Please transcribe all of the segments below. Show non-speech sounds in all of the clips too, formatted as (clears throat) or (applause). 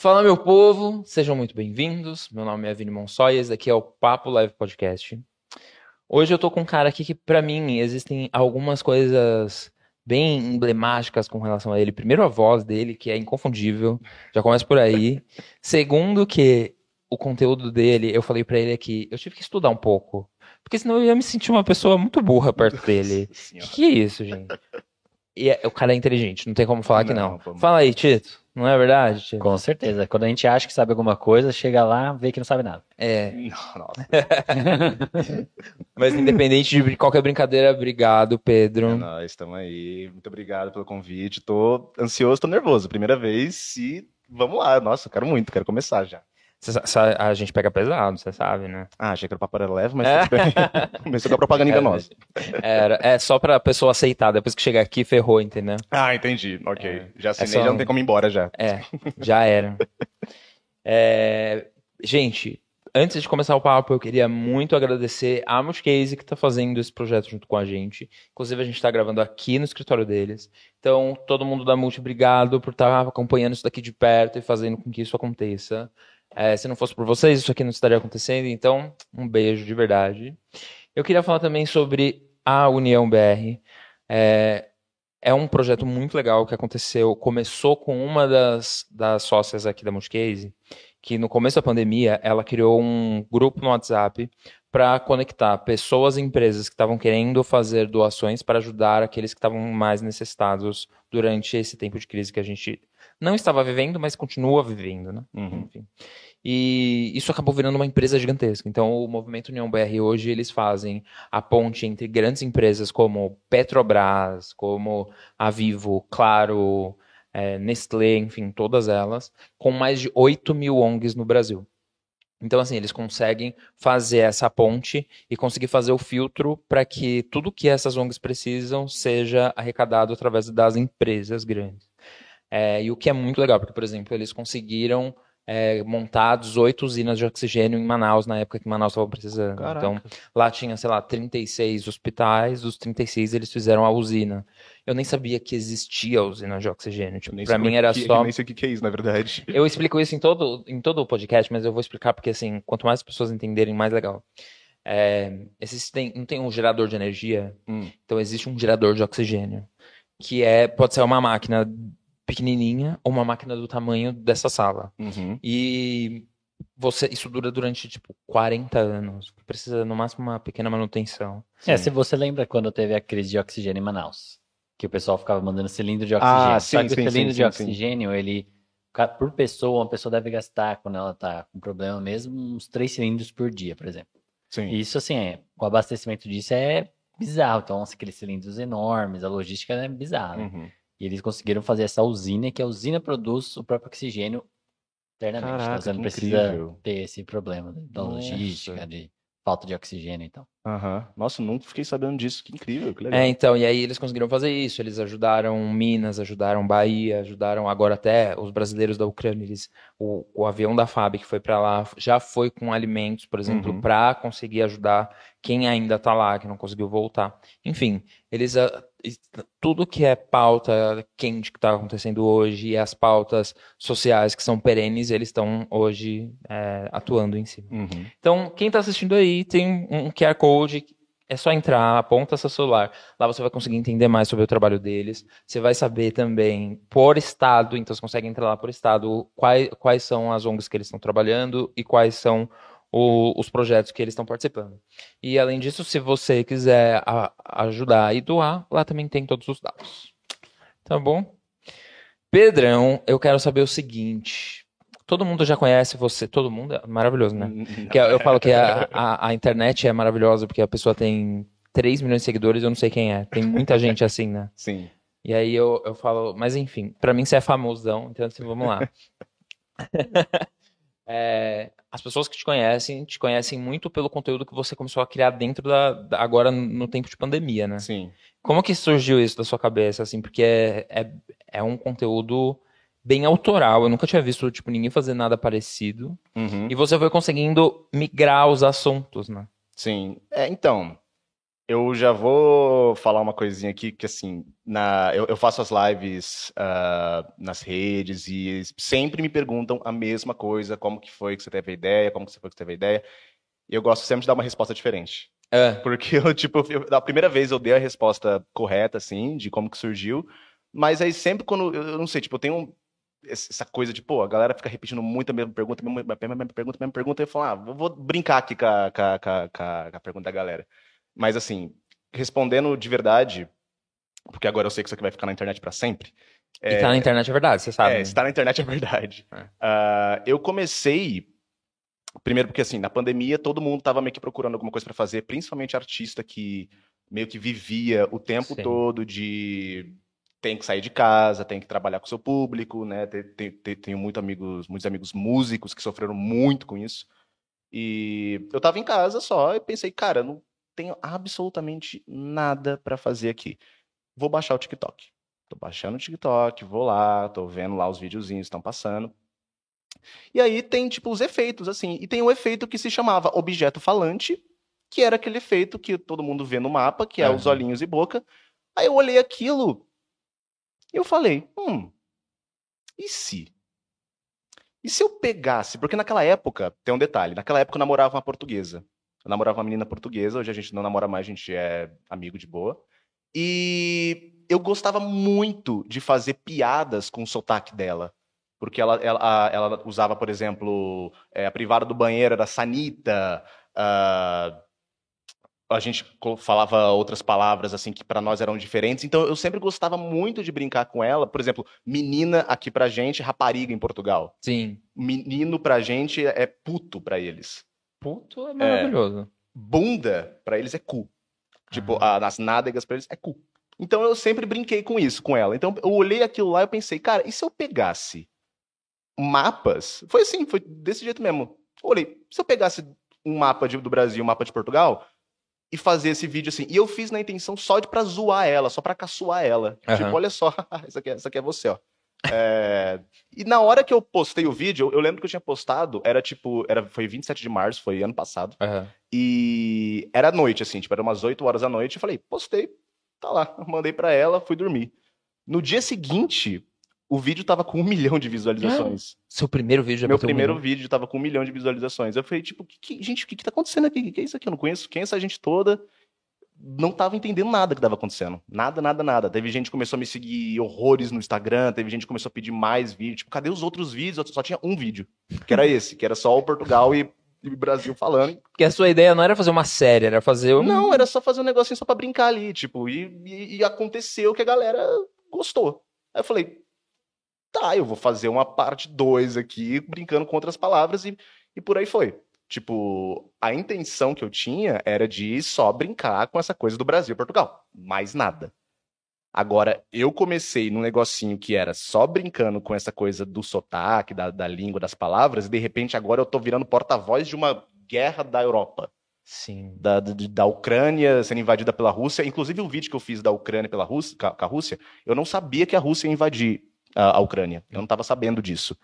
Fala, meu povo, sejam muito bem-vindos. Meu nome é Vini Monsoy, esse daqui é o Papo Live Podcast. Hoje eu tô com um cara aqui que, pra mim, existem algumas coisas bem emblemáticas com relação a ele. Primeiro, a voz dele, que é inconfundível, já começa por aí. Segundo, que o conteúdo dele, eu falei pra ele aqui, eu tive que estudar um pouco. Porque senão eu ia me sentir uma pessoa muito burra perto dele. Que, que é isso, gente? E é- o cara é inteligente, não tem como falar que Não, não. vamos. Fala aí, Tito. Não é verdade? Com certeza. Quando a gente acha que sabe alguma coisa, chega lá, vê que não sabe nada. É. Nossa, (laughs) Mas independente de qualquer brincadeira, obrigado, é Pedro. nóis, estamos aí. Muito obrigado pelo convite. Tô ansioso, tô nervoso. Primeira vez e vamos lá. Nossa, eu quero muito, quero começar já. A gente pega pesado, você sabe, né? Ah, achei que era o papo era leve, mas É. (laughs) Começou com a propaganda enganosa. Era, é só pra pessoa aceitar, depois que chegar aqui, ferrou, entendeu? Ah, entendi. Ok. Já assinei, só- já não tem como ir embora já. É, já era. É, gente, antes de começar o papo, eu queria muito agradecer a Multicase que está fazendo esse projeto junto com a gente. Inclusive, a gente está gravando aqui no escritório deles. Então, todo mundo da Multi, obrigado por estar acompanhando isso daqui de perto e fazendo com que isso aconteça. É, se não fosse por vocês, isso aqui não estaria acontecendo. Então, um beijo de verdade. Eu queria falar também sobre a União BR. É, é um projeto muito legal que aconteceu. Começou com uma das, das sócias aqui da Multicase, que no começo da pandemia ela criou um grupo no WhatsApp para conectar pessoas e empresas que estavam querendo fazer doações para ajudar aqueles que estavam mais necessitados durante esse tempo de crise que a gente não estava vivendo, mas continua vivendo, né? Uhum. Enfim. E isso acabou virando uma empresa gigantesca. Então, o Movimento União BR hoje eles fazem a ponte entre grandes empresas como Petrobras, como a Vivo, Claro, eh, Nestlé, enfim, todas elas, com mais de 8 mil ONGs no Brasil. Então, assim, eles conseguem fazer essa ponte e conseguir fazer o filtro para que tudo que essas ONGs precisam seja arrecadado através das empresas grandes. É, e o que é muito legal, porque, por exemplo, eles conseguiram é, montar 18 usinas de oxigênio em Manaus, na época que Manaus estava precisando. Caraca. Então, lá tinha, sei lá, 36 hospitais, dos 36 eles fizeram a usina. Eu nem sabia que existia a usina de oxigênio. Tipo, pra mim era que- só. Eu nem sei o que é isso, na verdade. (laughs) Eu explico isso em todo, em todo o podcast, mas eu vou explicar porque, assim, quanto mais pessoas entenderem, mais legal. É, existem, não tem um gerador de energia, Hum. então existe um gerador de oxigênio, que é, pode ser uma máquina pequenininha ou uma máquina do tamanho dessa sala. Uhum. E você, isso dura durante, tipo, 40 anos. Precisa, no máximo, uma pequena manutenção. É, Sim. se você lembra quando teve a crise de oxigênio em Manaus, que o pessoal ficava mandando cilindro de oxigênio. Ah, Só sim, que sim, o cilindro sim, de sim, sim. oxigênio, ele, por pessoa, uma pessoa deve gastar, quando ela tá com problema mesmo, uns três cilindros por dia, por exemplo. Sim. E isso, assim, é, o abastecimento disso é bizarro. Então, aqueles cilindros enormes, a logística é bizarra. Uhum. E eles conseguiram fazer essa usina, que a usina produz o próprio oxigênio internamente. então Caraca, você não precisa incrível. ter esse problema da Nossa. logística, de falta de oxigênio então. Aham. Nossa, nunca fiquei sabendo disso. Que incrível, que legal. É, então, e aí eles conseguiram fazer isso. Eles ajudaram Minas, ajudaram Bahia, ajudaram agora até os brasileiros da Ucrânia. Eles, o, o avião da FAB que foi para lá já foi com alimentos, por exemplo, Uhum. para conseguir ajudar quem ainda tá lá, que não conseguiu voltar. Enfim, eles ah, tudo que é pauta quente que tá acontecendo hoje e as pautas sociais que são perenes, eles estão hoje é, atuando em cima. Uhum. Então, quem está assistindo aí tem um QR Code, é só entrar, aponta seu celular. Lá você vai conseguir entender mais sobre o trabalho deles. Você vai saber também por estado, então você consegue entrar lá por estado, quais, quais são as ONGs que eles estão trabalhando e quais são o- os projetos que eles estão participando. E além disso, se você quiser a- ajudar e doar, lá também tem todos os dados. Tá bom? Pedrão, eu quero saber o seguinte. Todo mundo já conhece você, todo mundo é maravilhoso, né? Que eu, eu falo que a, a, (laughs) a internet é maravilhosa porque a pessoa tem 3 milhões de seguidores, eu não sei quem é. Tem muita (laughs) gente assim, né? Sim. E aí eu, eu falo, mas enfim, pra mim você é famosão, então assim, vamos lá. (laughs) É, as pessoas que te conhecem, te conhecem muito pelo conteúdo que você começou a criar dentro da, da- agora no tempo de pandemia, né? Sim. Como que surgiu isso da sua cabeça, assim? Porque é, é, é um conteúdo bem autoral, eu nunca tinha visto, tipo, ninguém fazer nada parecido. Uhum. E você foi conseguindo migrar os assuntos, né? Sim. É, então, Eu já vou falar uma coisinha aqui, que assim, na, eu, eu faço as lives uh, nas redes e sempre me perguntam a mesma coisa, como que foi que você teve a ideia, como que foi que você teve a ideia. E eu gosto sempre de dar uma resposta diferente. É. Porque eu, (laughs) tipo, eu, da primeira vez eu dei a resposta correta, assim, de como que surgiu, mas aí sempre quando, eu, eu não sei, tipo, eu tenho essa coisa de, pô, a galera fica repetindo muito a mesma pergunta, mesma, mesma pergunta, mesma pergunta, e eu falo, ah, vou brincar aqui com a, com, a, com, a, com a pergunta da galera. Mas assim, respondendo de verdade, porque agora eu sei que isso aqui vai ficar na internet para sempre. E é, tá na internet é verdade, você sabe. É, né? está na internet é verdade. É. Uh, eu comecei primeiro porque assim, na pandemia todo mundo estava meio que procurando alguma coisa para fazer, principalmente artista que meio que vivia o tempo Sim. todo de tem que sair de casa, tem que trabalhar com o seu público, né? Tenho muito amigos, muitos amigos músicos que sofreram muito com isso. E eu tava em casa só e pensei, cara, não tenho absolutamente nada para fazer aqui. Vou baixar o TikTok. Tô baixando o TikTok, vou lá, tô vendo lá os videozinhos que estão passando. E aí tem, tipo, os efeitos, assim. E tem um efeito que se chamava objeto falante, que era aquele efeito que todo mundo vê no mapa, que é uhum. os olhinhos e boca. Aí eu olhei aquilo e eu falei, hum, e se? E se eu pegasse? Porque naquela época, tem um detalhe, naquela época eu namorava uma portuguesa. Eu namorava uma menina portuguesa, hoje a gente não namora mais, a gente é amigo de boa. E eu gostava muito de fazer piadas com o sotaque dela. Porque ela, ela, ela usava, por exemplo, é, a privada do banheiro era sanita, uh, a gente falava outras palavras assim que para nós eram diferentes. Então eu sempre gostava muito de brincar com ela. Por exemplo, menina aqui pra gente, rapariga em Portugal. Sim. Menino pra gente é puto pra eles. Puto é maravilhoso. É, bunda pra eles é cu. Tipo, ah. as nádegas pra eles é cu. Então eu sempre brinquei com isso com ela. Então eu olhei aquilo lá e pensei, cara, e se eu pegasse mapas? Foi assim, foi desse jeito mesmo. Eu olhei, se eu pegasse um mapa de, do Brasil, um mapa de Portugal, e fazer esse vídeo assim. E eu fiz na intenção só de pra zoar ela, só pra caçoar ela. Uhum. Tipo, olha só, (laughs) isso aqui, é, isso aqui é você, ó. É... e na hora que eu postei o vídeo, eu lembro que eu tinha postado, era tipo, era, foi 27 de março, foi ano passado. Uhum. E era noite, assim, tipo, era umas 8 horas da noite. Eu falei, postei, tá lá. (laughs) Mandei pra ela, fui dormir. No dia seguinte, o vídeo tava com um milhão de visualizações. (gasps) Seu primeiro vídeo já Meu primeiro um vídeo tava com um milhão de visualizações. Eu falei, tipo, que, que, gente, o que, que tá acontecendo aqui? O que, que é isso aqui? Eu não conheço quem é essa gente toda. Não tava entendendo nada que tava acontecendo. Nada, nada, nada. Teve gente que começou a me seguir horrores no Instagram, teve gente que começou a pedir mais vídeos. Tipo, cadê os outros vídeos? Eu só tinha um vídeo, que era esse, que era só o Portugal e e Brasil falando. Porque a sua ideia não era fazer uma série, era fazer um... Não, era só fazer um negocinho só pra brincar ali, tipo, e, e, e aconteceu que a galera gostou. Aí eu falei, tá, eu vou fazer uma parte 2 aqui, brincando com outras palavras, e, e por aí foi. Tipo, a intenção que eu tinha era de só brincar com essa coisa do Brasil e Portugal. Mais nada. Agora, eu comecei num negocinho que era só brincando com essa coisa do sotaque, da, da língua, das palavras, e de repente agora eu tô virando porta-voz de uma guerra da Europa. Sim. Da, da, da, Ucrânia sendo invadida pela Rússia. Inclusive, o vídeo que eu fiz da Ucrânia pela Rússia, com a Rússia, eu não sabia que a Rússia ia invadir a, a Ucrânia. Eu não estava sabendo disso.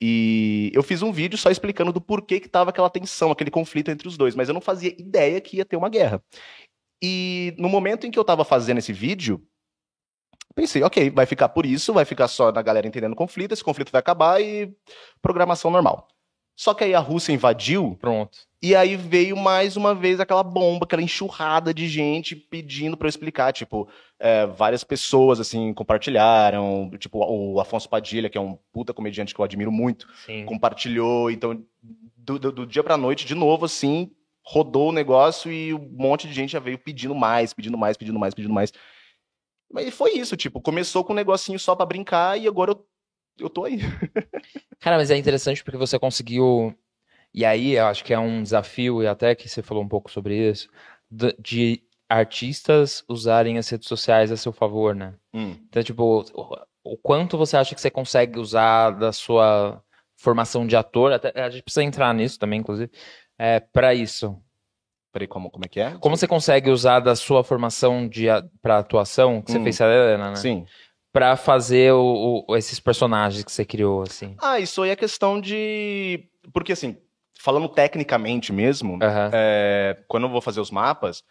E eu fiz um vídeo só explicando do porquê que tava aquela tensão, aquele conflito entre os dois, mas eu não fazia ideia que ia ter uma guerra. E no momento em que eu estava fazendo esse vídeo, pensei, ok, vai ficar por isso, vai ficar só na galera entendendo o conflito, esse conflito vai acabar e programação normal. Só que aí a Rússia invadiu. Pronto. E aí veio mais uma vez aquela bomba, aquela enxurrada de gente pedindo para eu explicar. Tipo, é, várias pessoas, assim, compartilharam. Tipo, o Afonso Padilha, que é um puta comediante que eu admiro muito, Sim. compartilhou. Então, do, do, do dia pra noite, de novo, assim, rodou o negócio e um monte de gente já veio pedindo mais, pedindo mais, pedindo mais, pedindo mais. Mas foi isso, tipo, começou com um negocinho só para brincar e agora eu, eu tô aí. (laughs) Cara, mas é interessante porque você conseguiu. E aí, eu acho que é um desafio, e até que você falou um pouco sobre isso, de artistas usarem as redes sociais a seu favor, né? Hum. Então, tipo, o, quanto você acha que você consegue usar da sua formação de ator, até, a gente precisa entrar nisso também, inclusive, é, para isso. Peraí, como, como é que é? Como você consegue usar da sua formação de para atuação, que você hum. fez a Helena, né? Sim para fazer o, o, esses personagens que você criou, assim? Ah, isso aí é questão de. Porque, assim, falando tecnicamente mesmo, uhum. é... quando eu vou fazer os mapas,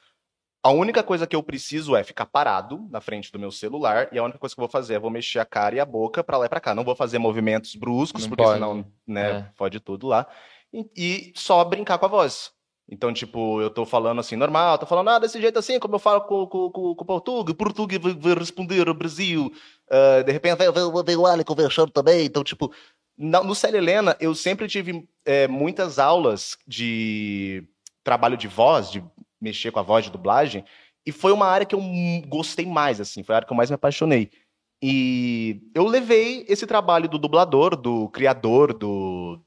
A única coisa que eu preciso é ficar parado na frente do meu celular e a única coisa que eu vou fazer é vou mexer a cara e a boca para lá e para cá. Não vou fazer movimentos bruscos, Não porque pode, senão, né, é. fode tudo lá. E, e só brincar com a voz. Então, tipo, eu tô falando assim, normal, tô falando, ah, desse jeito assim, como eu falo com, com, com, com o português, o português vai, vai responder o Brasil. Ah, de repente, vai, vai, vai o Ali conversando também. Então, tipo, no Célia Helena, eu sempre tive é, muitas aulas de trabalho de voz, de mexer com a voz de dublagem, e foi uma área que eu gostei mais, assim, foi a área que eu mais me apaixonei. E eu levei esse trabalho do dublador, do criador, do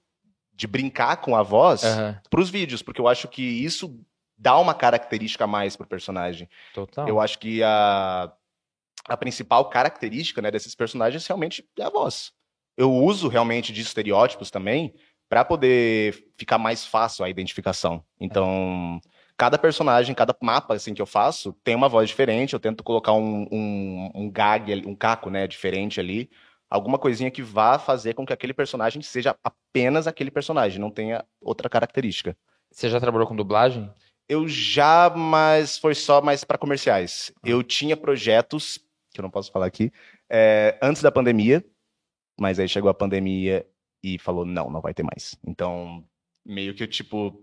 de brincar com a voz Aham, para os vídeos, porque eu acho que isso dá uma característica a mais pro personagem. total. Eu acho que a, a principal característica né, desses personagens realmente é a voz. Eu uso realmente de estereótipos também para poder ficar mais fácil a identificação. Então, cada personagem, cada mapa assim que eu faço tem uma voz diferente. Eu tento colocar um, um, um gag, um caco, né, diferente ali. Alguma coisinha que vá fazer com que aquele personagem seja apenas aquele personagem, não tenha outra característica. Você já trabalhou com dublagem? Eu já, mas foi só mais para comerciais. Eu tinha projetos, que eu não posso falar aqui, é, antes da pandemia, mas aí chegou a pandemia e falou, não, não vai ter mais. Então, meio que, tipo...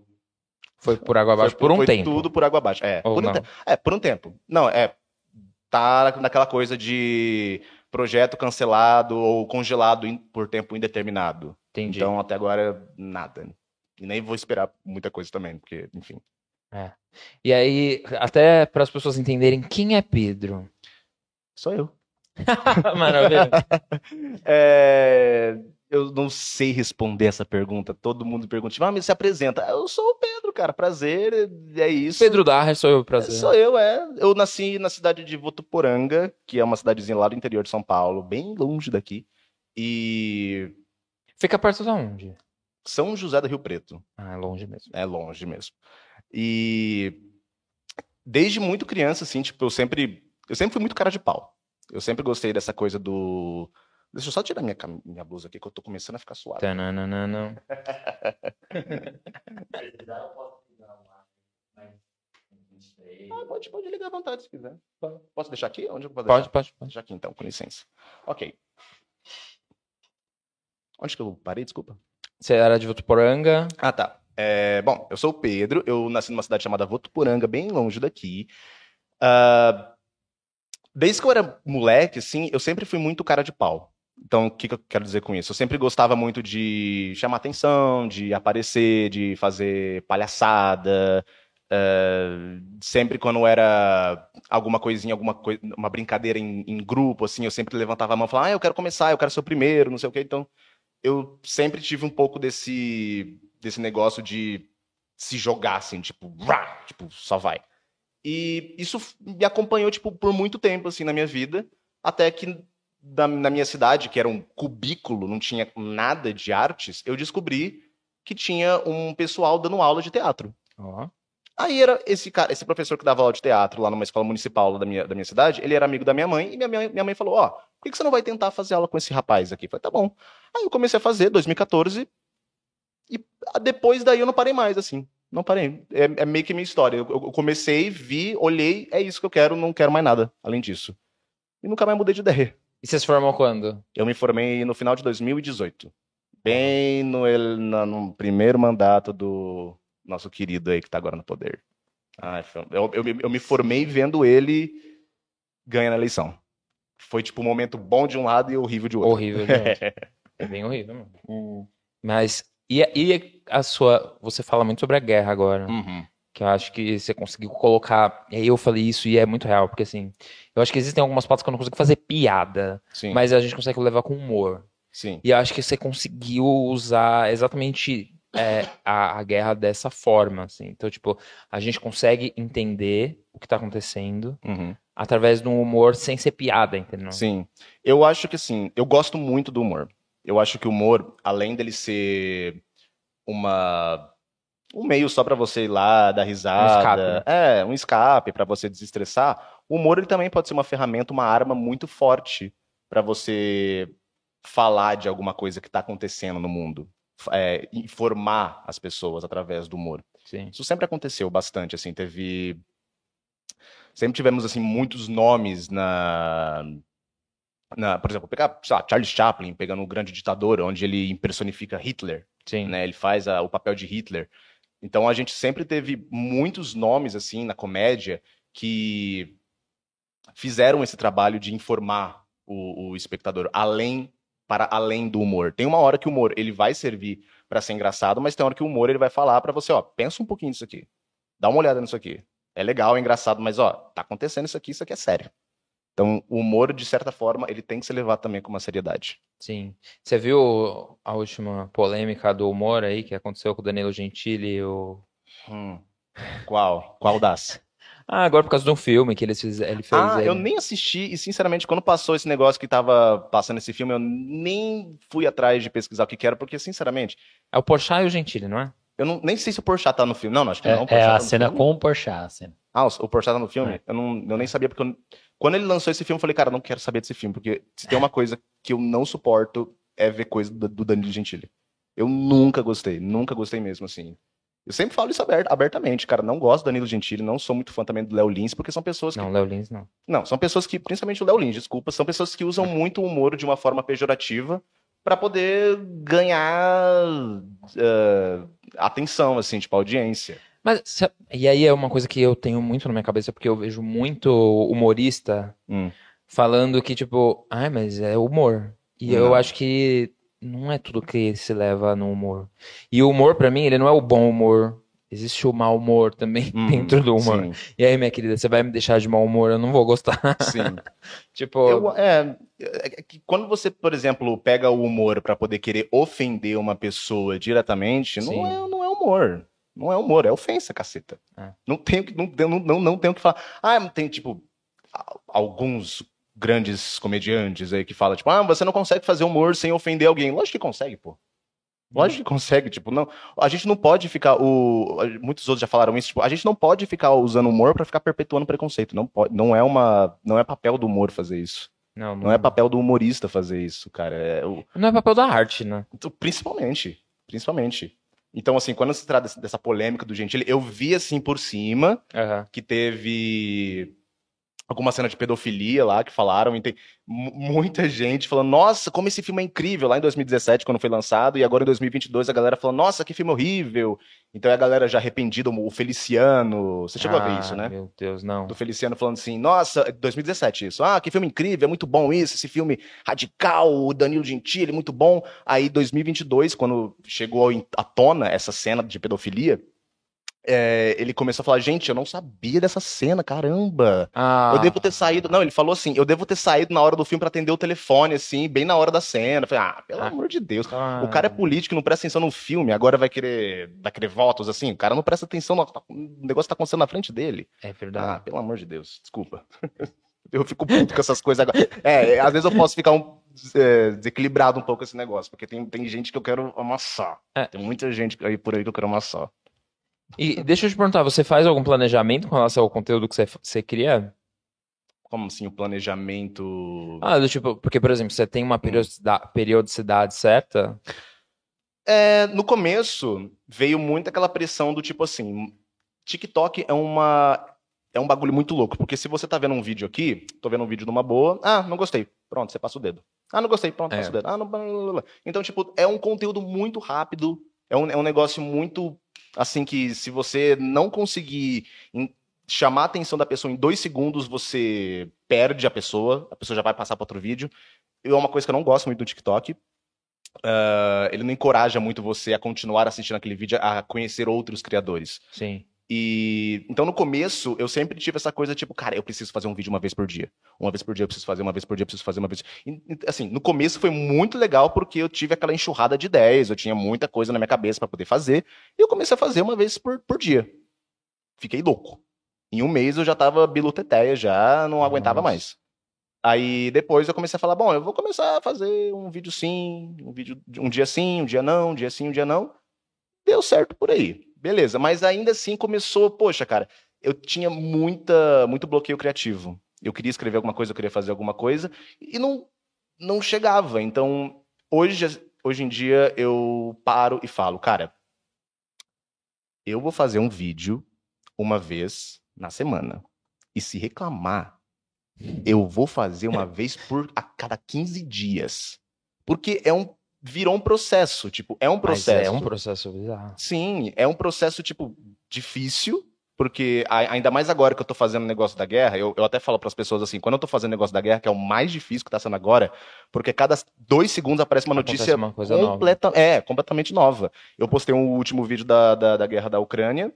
Foi por água abaixo foi, por um foi tempo. tudo por água abaixo. É, por um, te- é, por um tempo. Não, é... Tá naquela coisa de projeto cancelado ou congelado por tempo indeterminado. Entendi. Então, até agora, nada. E nem vou esperar muita coisa também, porque, enfim. E aí, até para as pessoas entenderem quem é Pedro. Sou eu. (laughs) Maravilha. É, eu não sei responder essa pergunta. Todo mundo pergunta, tipo, ah, mas se apresenta. Eu sou o Pedro, cara. Prazer, é isso. Pedro Darra, sou eu, prazer. Sou eu, é. Eu nasci na cidade de Votuporanga, que é uma cidadezinha lá do interior de São Paulo, bem longe daqui. E Fica perto de onde? São José do Rio Preto. Ah, é longe mesmo. É longe mesmo. E desde muito criança, assim, tipo, eu sempre. Eu sempre fui muito cara de pau. Eu sempre gostei dessa coisa do. Deixa eu só tirar minha, cam- minha blusa aqui, que eu tô começando a ficar suave. Tananana. (laughs) Ah, pode, pode ligar à vontade se quiser. Posso deixar aqui? Onde eu Pode, deixar? pode, pode. Deixar aqui então, com licença. Ok. Onde que eu parei? Desculpa. Você era de Votuporanga. Ah, tá. É, bom, eu sou o Pedro, eu nasci numa cidade chamada Votuporanga, bem longe daqui. Ah, desde que eu era moleque, assim, eu sempre fui muito cara de pau. Então, o que, que eu quero dizer com isso? Eu sempre gostava muito de chamar atenção, de aparecer, de fazer palhaçada. ah, sempre quando era alguma coisinha, alguma coisa, uma brincadeira em, em grupo, assim, eu sempre levantava a mão e falava, ah, eu quero começar, eu quero ser o primeiro, não sei o quê. Então, eu sempre tive um pouco desse, desse negócio de se jogar, assim, tipo, tipo, só vai. E isso me acompanhou, tipo, por muito tempo, assim, na minha vida, até que da- na minha cidade, que era um cubículo, não tinha nada de artes, eu descobri que tinha um pessoal dando aula de teatro. Ó. Aí era esse cara, esse professor que dava aula de teatro lá numa escola municipal da minha, da minha cidade, ele era amigo da minha mãe, e minha, mãe- minha mãe falou, ó, por que, você não vai tentar fazer aula com esse rapaz aqui? Eu falei, tá bom. Aí eu comecei a fazer, 2014, e ah, depois daí eu não parei mais, assim. Não parei. É, é meio que minha história. Eu, eu comecei, vi, olhei, é isso que eu quero, não quero mais nada além disso. E nunca mais mudei de ideia. E você se formou quando? Eu me formei no final de 2018. Bem no, na- no primeiro mandato do nosso querido aí que tá agora no poder. Ai, foi- eu, eu, me- eu me formei vendo ele ganhando a eleição. Foi tipo um momento bom de um lado e horrível de outro. Horrível. né? (laughs) É bem horrível, mano. Mas, e, a- e a sua. Você fala muito sobre a guerra agora. Uhum. Que eu acho que você conseguiu colocar. E aí eu falei isso e é muito real, porque assim. Eu acho que existem algumas partes que eu não consigo fazer piada, Sim, mas a gente consegue levar com humor. sim. E eu acho que você conseguiu usar exatamente é, a, a guerra dessa forma, assim. Então, tipo, a gente consegue entender o que tá acontecendo Uhum. através de um humor sem ser piada, entendeu? Sim. Eu acho que assim, eu gosto muito do humor. Eu acho que o humor, além dele ser uma um meio só pra você ir lá dar risada, escape, né? é, um escape pra você desestressar, o humor ele também pode ser uma ferramenta, uma arma muito forte pra você falar de alguma coisa que tá acontecendo no mundo, é, informar as pessoas através do humor. Sim. Isso sempre aconteceu bastante, assim, teve... sempre tivemos assim muitos nomes na, na por exemplo, pegar lá, Charles Chaplin, pegando o grande ditador, onde ele personifica Hitler, Sim. né? Ele faz a, o papel de Hitler. Então a gente sempre teve muitos nomes assim na comédia que fizeram esse trabalho de informar o, o espectador além para além do humor. Tem uma hora que o humor ele vai servir para ser engraçado, mas tem hora que o humor ele vai falar para você, ó, pensa um pouquinho nisso aqui. Dá uma olhada nisso aqui. É legal, é engraçado, mas ó, tá acontecendo isso aqui, isso aqui é sério. Então, o humor, de certa forma, ele tem que ser levado também com uma seriedade. Sim. Você viu a última polêmica do humor aí que aconteceu com o Danilo Gentili e o. Hum. Qual? Qual das? (laughs) Ah, agora por causa de um filme que ele fez. Ele fez Ah, aí. eu nem assisti, e sinceramente, quando passou esse negócio que tava passando esse filme, eu nem fui atrás de pesquisar o que, que era, porque, sinceramente, É o Porchat e o Gentili, não é? eu não, nem sei se o Porchat tá no filme. Não, não, acho que É, não. o é a tá cena filme. com o Porchat, a cena. Ah, o o Porchat tá no filme? É. Eu, não, eu nem sabia, porque eu- quando ele lançou esse filme, eu falei, cara, não quero saber desse filme, porque se tem uma coisa que eu não suporto é ver coisa do, do Danilo Gentili. Eu nunca gostei, nunca gostei mesmo, assim. Eu sempre falo isso aberta- abertamente, cara, não gosto do Danilo Gentili, não sou muito fã também do Léo Lins, porque são pessoas que Não, Léo Lins não. Não, são pessoas que, principalmente o Léo Lins, desculpa, são pessoas que usam muito o humor de uma forma pejorativa pra poder ganhar eh, atenção, assim, tipo, audiência. Mas, se- e aí é uma coisa que eu tenho muito na minha cabeça, porque eu vejo muito humorista Hum. falando que, tipo, ai, mas é humor. E eu Não. acho que não é tudo que se leva no humor. E o humor, pra mim, ele não é o bom humor. Existe o mau humor também Uhum, (laughs) dentro do humor. Sim, E aí, minha querida, você vai me deixar de mau humor? Eu não vou gostar. sim. (laughs) tipo, Eu- é, é que quando você, por exemplo, pega o humor pra poder querer ofender uma pessoa diretamente, Sim. não é, não é humor. Não é humor, é ofensa, caceta. É. Não tenho que, não, não, não, não tenho que falar. Ah, tem, tipo, alguns grandes comediantes aí que falam, tipo, ah, você não consegue fazer humor sem ofender alguém. Lógico que consegue, pô. Lógico que consegue, tipo, não. A gente não pode ficar. O, muitos outros já falaram isso, tipo, a gente não pode ficar usando humor pra ficar perpetuando preconceito. Não, pode, não é uma. Não é papel do humor fazer isso. não, Não é papel do humorista fazer isso, cara. É o- Não é papel da arte, né? Principalmente. Principalmente. Então, assim, quando se trata dessa- polêmica do Gentili, eu vi assim por cima Aham. que teve alguma cena de pedofilia lá que falaram, e tem mu- muita gente falando, nossa, como esse filme é incrível, lá em 2017, quando foi lançado, e agora em 2022 a galera falando, nossa, que filme horrível. Então é a galera já arrependida, o Feliciano, você chegou a ver isso, Ah, né? Meu Deus, não. do Feliciano falando assim, nossa, 2017 isso, ah, que filme incrível, é muito bom isso, esse filme radical, o Danilo Gentili, muito bom. Aí 2022, quando chegou à tona essa cena de pedofilia, é, ele começou a falar, gente, eu não sabia dessa cena, caramba. Ah, Eu devo ter saído, não, ele falou assim, eu devo ter saído na hora do filme pra atender o telefone, assim, bem na hora da cena. Eu falei, ah, pelo Ah. amor de Deus. ah, O cara é político, não presta atenção no filme, agora vai querer, vai querer votos, assim. O cara não presta atenção no o negócio tá acontecendo na frente dele. É Ah, verdade. pelo amor de Deus, desculpa. (laughs) Eu fico puto com essas coisas agora. É, é, às vezes eu posso ficar um, é, desequilibrado um pouco esse negócio, porque tem, tem gente que eu quero amassar. É. Tem muita gente aí por aí que eu quero amassar. E deixa eu te perguntar, você faz algum planejamento com relação ao conteúdo que você, você cria? Como assim, o planejamento. Ah, do tipo, porque, por exemplo, você tem uma periodicidade, periodicidade certa? É, no começo, veio muito aquela pressão do tipo assim: TikTok é uma. É um bagulho muito louco, porque se você tá vendo um vídeo aqui, tô vendo um vídeo numa boa, ah, não gostei, pronto, você passa o dedo. Ah, não gostei, pronto, É. passa o dedo. Ah, não... Então, tipo, é um conteúdo muito rápido, é um, é um negócio muito, assim, que se você não conseguir chamar a atenção da pessoa em dois segundos, você perde a pessoa, a pessoa já vai passar para outro vídeo. É uma coisa que eu não gosto muito do TikTok, ah, ele não encoraja muito você a continuar assistindo aquele vídeo, a conhecer outros criadores. Sim. E então no começo eu sempre tive essa coisa tipo, cara, eu preciso fazer um vídeo uma vez por dia. Uma vez por dia eu preciso fazer, uma vez por dia eu preciso fazer uma vez. E, assim, no começo foi muito legal porque eu tive aquela enxurrada de ideias, eu tinha muita coisa na minha cabeça para poder fazer, e eu comecei a fazer uma vez por, por dia. Fiquei louco. Em um mês eu já tava biluteteia, já não aguentava Nossa. mais. Aí depois eu comecei a falar, bom, eu vou começar a fazer um vídeo sim, um vídeo um dia sim, um dia não, um dia sim, um dia não. Deu certo por aí. Beleza, mas ainda assim começou, poxa, cara, eu tinha muita muito bloqueio criativo. Eu queria escrever alguma coisa, eu queria fazer alguma coisa e não não chegava. Então, hoje hoje em dia eu paro e falo, cara, eu vou fazer um vídeo uma vez na semana. E se reclamar, eu vou fazer uma (laughs) vez por a cada 15 dias. Porque é um virou um processo, tipo, é um processo. Mas é um processo bizarro. Sim, é um processo tipo difícil, porque ainda mais agora que eu tô fazendo negócio da guerra, eu, eu até falo para as pessoas assim, quando eu tô fazendo negócio da guerra, que é o mais difícil que tá sendo agora, porque cada dois segundos aparece uma notícia uma coisa completa, nova. é, completamente nova. Eu postei um último vídeo da, da, da guerra da Ucrânia,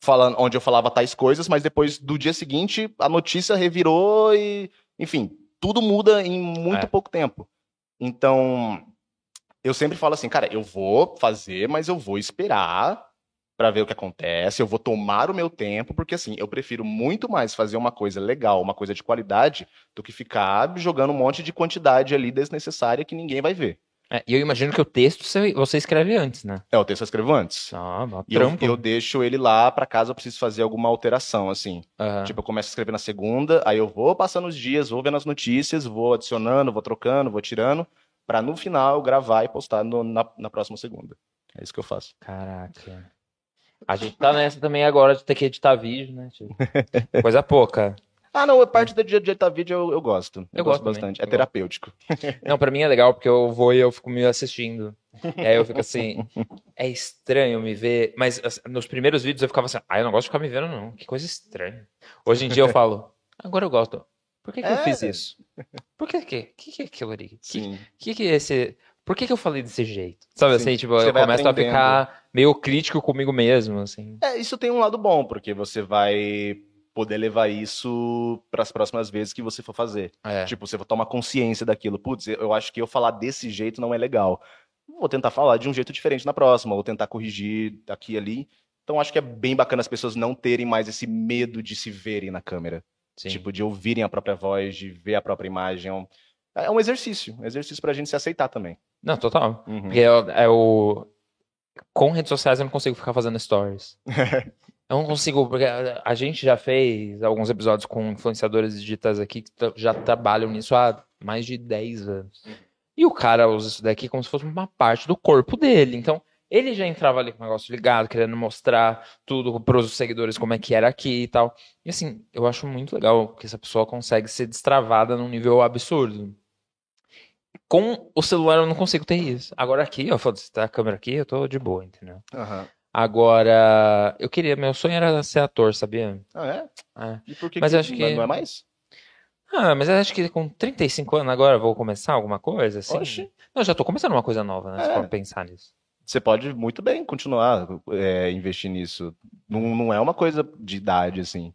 falando, onde eu falava tais coisas, mas depois do dia seguinte a notícia revirou e, enfim, tudo muda em muito é. pouco tempo. Então, eu sempre falo assim, cara, eu vou fazer, mas eu vou esperar para ver o que acontece, eu vou tomar o meu tempo, porque assim, eu prefiro muito mais fazer uma coisa legal, uma coisa de qualidade, do que ficar jogando um monte de quantidade ali desnecessária que ninguém vai ver. É, e eu imagino que o texto você escreve antes, né? É, o texto eu escrevo antes. Ah, e eu, eu, deixo ele lá para caso eu precise fazer alguma alteração, assim. Uhum. Tipo, eu começo a escrever na segunda, aí eu vou passando os dias, vou vendo as notícias, vou adicionando, vou trocando, vou tirando, para no final gravar e postar no, na, na próxima segunda. É isso que eu faço. Caraca. A gente tá nessa também agora de ter que editar vídeo, né? Tipo, (laughs) coisa pouca. Ah, não, a parte de editar vídeo eu, eu gosto. Eu, eu gosto bastante. É terapêutico. (laughs) Não, pra mim é legal porque eu vou e eu fico me assistindo. E aí eu fico assim, é estranho me ver. Mas assim, nos primeiros vídeos eu ficava assim, ah, eu não gosto de ficar me vendo, não. Que coisa estranha. Hoje em dia eu falo, agora eu gosto. Por que, que é. eu fiz isso? Por que que? O que, que é aquilo ali? Sim. Que, que, é esse. Por que, que eu falei desse jeito? Sabe Sim. assim, tipo, você eu começo aprendendo. a ficar meio crítico comigo mesmo, assim. É, isso tem um lado bom, porque você vai poder levar isso para as próximas vezes que você for fazer. É. Tipo, você vai tomar consciência daquilo. Putz, eu acho que eu falar desse jeito não é legal. Vou tentar falar de um jeito diferente na próxima, ou tentar corrigir aqui e ali. Então acho que é bem bacana as pessoas não terem mais esse medo de se verem na câmera. Sim. Tipo, de ouvirem a própria voz, de ver a própria imagem. É um exercício, um exercício pra gente se aceitar também. Não, total. Uhum. Porque é, é o. Com redes sociais eu não consigo ficar fazendo stories. (laughs) Eu não consigo, porque a gente já fez alguns episódios com influenciadores digitais aqui que já trabalham nisso há mais de 10 anos. E o cara usa isso daqui como se fosse uma parte do corpo dele. Então, ele já entrava ali com o negócio ligado, querendo mostrar tudo para os seguidores como é que era aqui e tal. E assim, eu acho muito legal que essa pessoa consegue ser destravada num nível absurdo. Com o celular eu não consigo ter isso. Agora aqui, ó, foda-se, tá a câmera aqui, eu tô de boa, entendeu? Uhum. Agora, eu queria, meu sonho era ser ator, sabia? Ah, é? é. E por que, mas que acho que não é mais? Ah, mas eu acho que com 35 anos agora vou começar alguma coisa, assim. Oxi. Não, já tô começando uma coisa nova, né? É. Se for pensar nisso. Você pode muito bem continuar é, investir nisso. Não, não é uma coisa de idade, assim.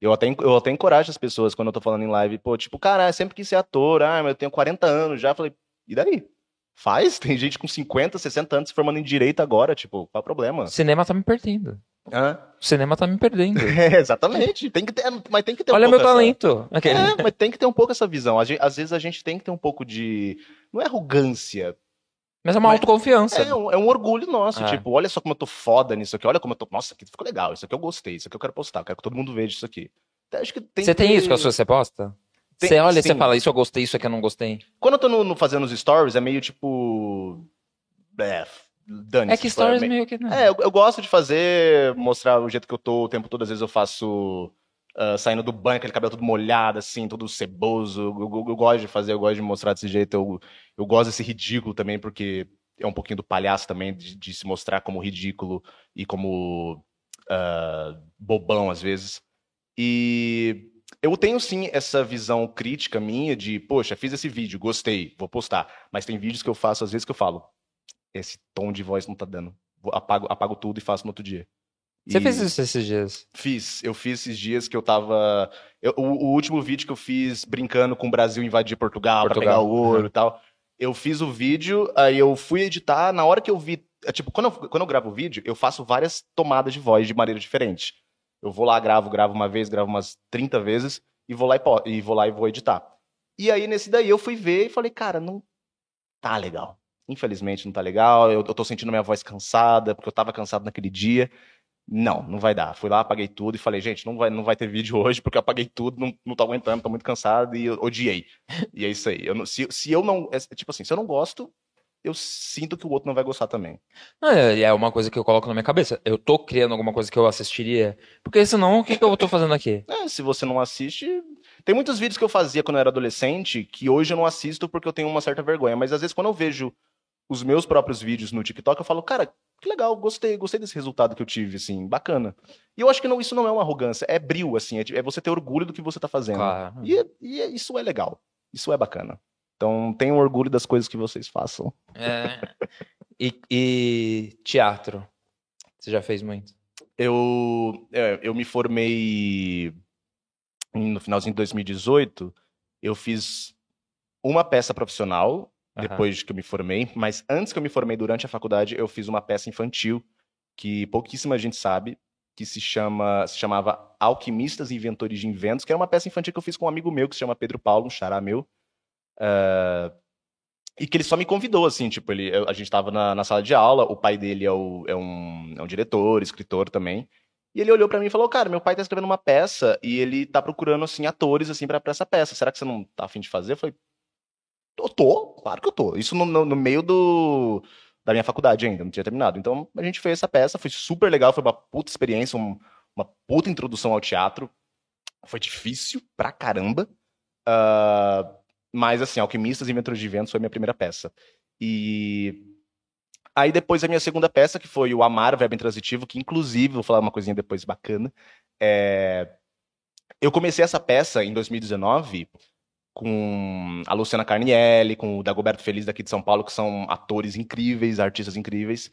Eu até, eu até encorajo as pessoas quando eu tô falando em live, pô, tipo, cara, sempre quis ser ator, ah, mas eu tenho 40 anos já. Falei, e daí? Faz, tem gente com 50, 60 anos se formando em direito agora, tipo, qual é o problema? Cinema tá me perdendo. Hã? O cinema tá me perdendo. (laughs) É, exatamente. Tem que ter, mas tem que ter Olha um meu talento. Essa... É, mas tem que ter um pouco essa visão. Às vezes a gente tem que ter um pouco de. Não é arrogância. Mas é uma mas autoconfiança. É um, é um orgulho nosso. É. Tipo, olha só como eu tô foda nisso aqui. Olha como eu tô. Nossa, aqui ficou legal. Isso aqui eu gostei. Isso aqui eu quero postar. Eu quero que todo mundo veja isso aqui. Acho que tem você que... tem isso com a sua você posta? Tem, você olha e você fala, isso eu gostei, isso aqui eu não gostei. Quando eu tô no, no fazendo os stories, é meio tipo. É, dane É que tipo, stories é meio... meio que. Não. É, eu, eu, gosto de fazer, mostrar o jeito que eu tô o tempo todo. Às vezes eu faço. Uh, saindo do banho, aquele cabelo todo molhado, assim, todo ceboso. Eu, eu, eu, gosto de fazer, eu gosto de mostrar desse jeito. Eu, eu gosto desse ridículo também, porque é um pouquinho do palhaço também, de, de se mostrar como ridículo e como uh, bobão às vezes. E eu tenho sim essa visão crítica minha de, poxa, fiz esse vídeo, gostei, vou postar. Mas tem vídeos que eu faço às vezes que eu falo, esse tom de voz não tá dando. Apago, apago tudo e faço no outro dia. Você fez isso esses dias? Fiz. Eu fiz esses dias que eu tava. Eu, o, o, último vídeo que eu fiz brincando com o Brasil invadir Portugal, Portugal. pra pegar o ouro uhum. e tal. Eu fiz o vídeo, aí eu fui editar. Na hora que eu vi. É, tipo, quando eu, quando eu gravo o vídeo, eu faço várias tomadas de voz de maneira diferente. Eu vou lá, gravo, gravo uma vez, gravo umas 30 vezes e vou lá e, e vou lá e vou editar. E aí, nesse daí, eu fui ver e falei, cara, não tá legal. Infelizmente não tá legal. Eu, eu tô sentindo minha voz cansada, porque eu tava cansado naquele dia. Não, não vai dar. Fui lá, apaguei tudo e falei, gente, não vai, não vai ter vídeo hoje, porque eu apaguei tudo, não, não tô aguentando, tô muito cansado e odiei. E é isso aí. Eu, se, se eu não. É, tipo assim, se eu não gosto, eu sinto que o outro não vai gostar também. É, é uma coisa que eu coloco na minha cabeça. Eu tô criando alguma coisa que eu assistiria, porque senão o que, que eu tô fazendo aqui? É, se você não assiste. Tem muitos vídeos que eu fazia quando eu era adolescente que hoje eu não assisto porque eu tenho uma certa vergonha, mas às vezes quando eu vejo os meus próprios vídeos no TikTok, eu falo, cara, que legal, gostei, gostei desse resultado que eu tive, assim, bacana. E eu acho que não, isso não é uma arrogância, é bril, assim, é, é você ter orgulho do que você tá fazendo. Claro. E, e isso é legal, isso é bacana. Então, tenham orgulho das coisas que vocês façam. É. E, e teatro? Você já fez muito? Eu, é, eu me formei no finalzinho de 2018. Eu fiz uma peça profissional Depois que eu me formei, mas antes que eu me formei durante a faculdade, eu fiz uma peça infantil que pouquíssima gente sabe, que se chama se chamava Alquimistas e Inventores de Inventos, que era uma peça infantil que eu fiz com um amigo meu que se chama Pedro Paulo, um xará meu. Ah, e que ele só me convidou, assim, tipo, ele, eu- a gente tava na, na sala de aula, o pai dele é, o- é um, é um diretor, escritor também, e ele olhou pra mim e falou, cara, meu pai tá escrevendo uma peça e ele tá procurando, assim, atores, assim, pra essa peça, será que você não tá afim de fazer? Eu falei, eu tô, claro que eu tô, isso no, no, no meio do, da minha faculdade ainda, não tinha terminado, então a gente fez essa peça, foi super legal, foi uma puta experiência, um- uma puta introdução ao teatro, foi difícil pra caramba, Ah, mas, assim, Alquimistas e Inventores de Ventos foi minha primeira peça. E aí depois a minha segunda peça, que foi o Amar, Verbo Intransitivo, que inclusive, vou falar uma coisinha depois bacana, é... eu comecei essa peça em 2019 com a Luciana Carnielli, com o Dagoberto Feliz daqui de São Paulo, que são atores incríveis, artistas incríveis.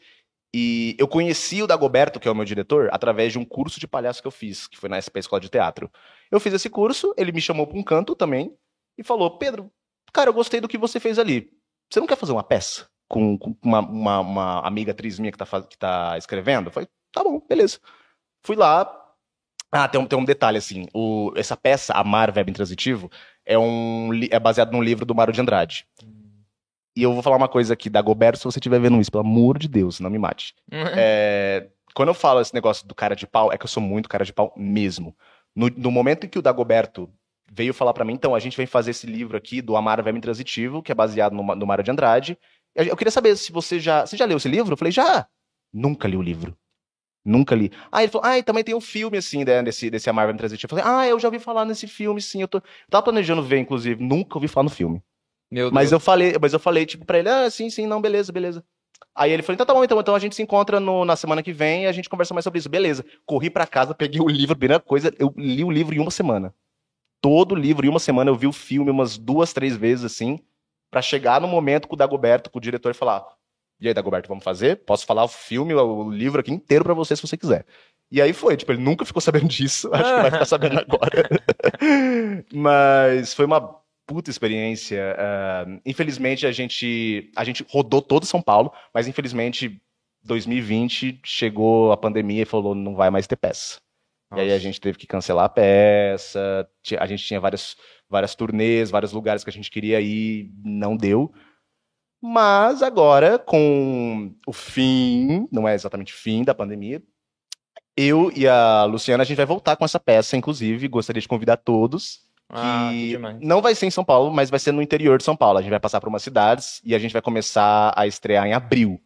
E eu conheci o Dagoberto, que é o meu diretor, através de um curso de palhaço que eu fiz, que foi na SP Escola de Teatro. Eu fiz esse curso, ele me chamou para um canto também, e falou: Pedro, cara, eu gostei do que você fez ali. Você não quer fazer uma peça com, com uma, uma- uma amiga atriz minha que tá, faz- que tá escrevendo? Eu falei: tá bom, beleza. Fui lá. Ah, tem um, tem um detalhe assim: o, essa peça, Amar, Verbo Intransitivo, é, um, é baseado num livro do Mário de Andrade. E eu vou falar uma coisa aqui, Dagoberto, se você estiver vendo isso, pelo amor de Deus, não me mate. (laughs) É, quando eu falo esse negócio do cara de pau, é que eu sou muito cara de pau mesmo. No, no momento em que o Dagoberto veio falar pra mim, então, a gente vem fazer esse livro aqui do Amar Verbo Intransitivo, que é baseado no, no Mário de Andrade. Eu, eu queria saber se você já. Você já leu esse livro? Eu falei, já. Nunca li o livro. Nunca li. Ah, ele falou, ah, e também tem um filme, assim, né, desse, desse Amar Verbo Intransitivo. Eu falei, ah, eu já ouvi falar nesse filme, sim. Eu tô, eu tava planejando ver, inclusive. Nunca ouvi falar no filme. Meu Mas Deus. eu falei, mas eu falei, tipo, pra ele, ah, sim, sim, não, beleza, beleza. Aí ele falou, então tá bom, então, então a gente se encontra no- na semana que vem e a gente conversa mais sobre isso. Beleza. Corri pra casa, peguei o livro, primeira coisa, eu li o livro em uma semana. Todo o livro em uma semana, eu vi o filme umas duas, três vezes, assim, pra chegar no momento com o Dagoberto, com o diretor, e falar, e aí, Dagoberto, vamos fazer? Posso falar o filme, o livro aqui inteiro pra você, se você quiser. E aí foi, tipo, ele nunca ficou sabendo disso, (laughs) acho que vai ficar sabendo (laughs) agora. Mas foi uma puta experiência. ah, infelizmente, a gente, a gente rodou todo São Paulo, mas infelizmente, 2020 chegou a pandemia e falou: não vai mais ter peça. E aí a gente teve que cancelar a peça. A gente tinha várias, várias turnês, vários lugares que a gente queria ir, não deu. Mas agora, com o fim, não é exatamente fim da pandemia, eu e a Luciana, a gente vai voltar com essa peça, inclusive. Gostaria de convidar todos Ah, que demais. não vai ser em São Paulo, mas vai ser no interior de São Paulo. A gente vai passar por umas cidades e a gente vai começar a estrear em abril.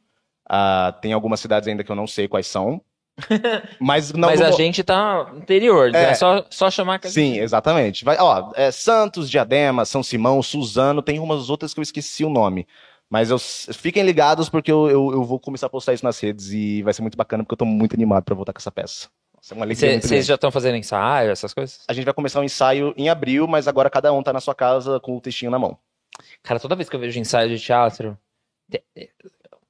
Ah, tem algumas cidades ainda que eu não sei quais são. (laughs) Mas não Mas a gente tá no interior, É. é só, só chamar a Sim, exatamente. Vai, ó, é Santos, Diadema, São Simão, Suzano, tem umas outras que eu esqueci o nome. Mas eu, fiquem ligados porque eu, eu, eu vou começar a postar isso nas redes e vai ser muito bacana porque eu tô muito animado pra voltar com essa peça. É Vocês grande. já estão fazendo ensaio, essas coisas? A gente vai começar um ensaio em abril, mas agora cada um tá na sua casa com o textinho na mão. Cara, toda vez que eu vejo ensaio de teatro, te-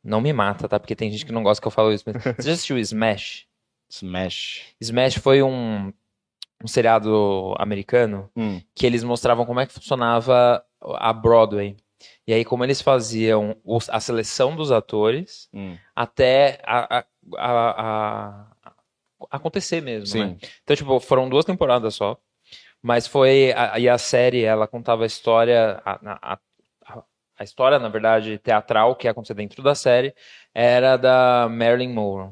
não me mata, tá? Porque tem gente que não gosta que eu falo isso. Mas... Você já assistiu Smash? Smash. Smash foi um, um seriado americano Hum. que eles mostravam como é que funcionava a Broadway. E aí, como eles faziam os- a seleção dos atores Hum. até a, a- a- acontecer mesmo, né? Sim. Então, tipo, foram duas temporadas só. Mas foi. E a série, ela contava a história. A, a- história, na verdade, teatral que ia acontecer dentro da série era da Marilyn Monroe.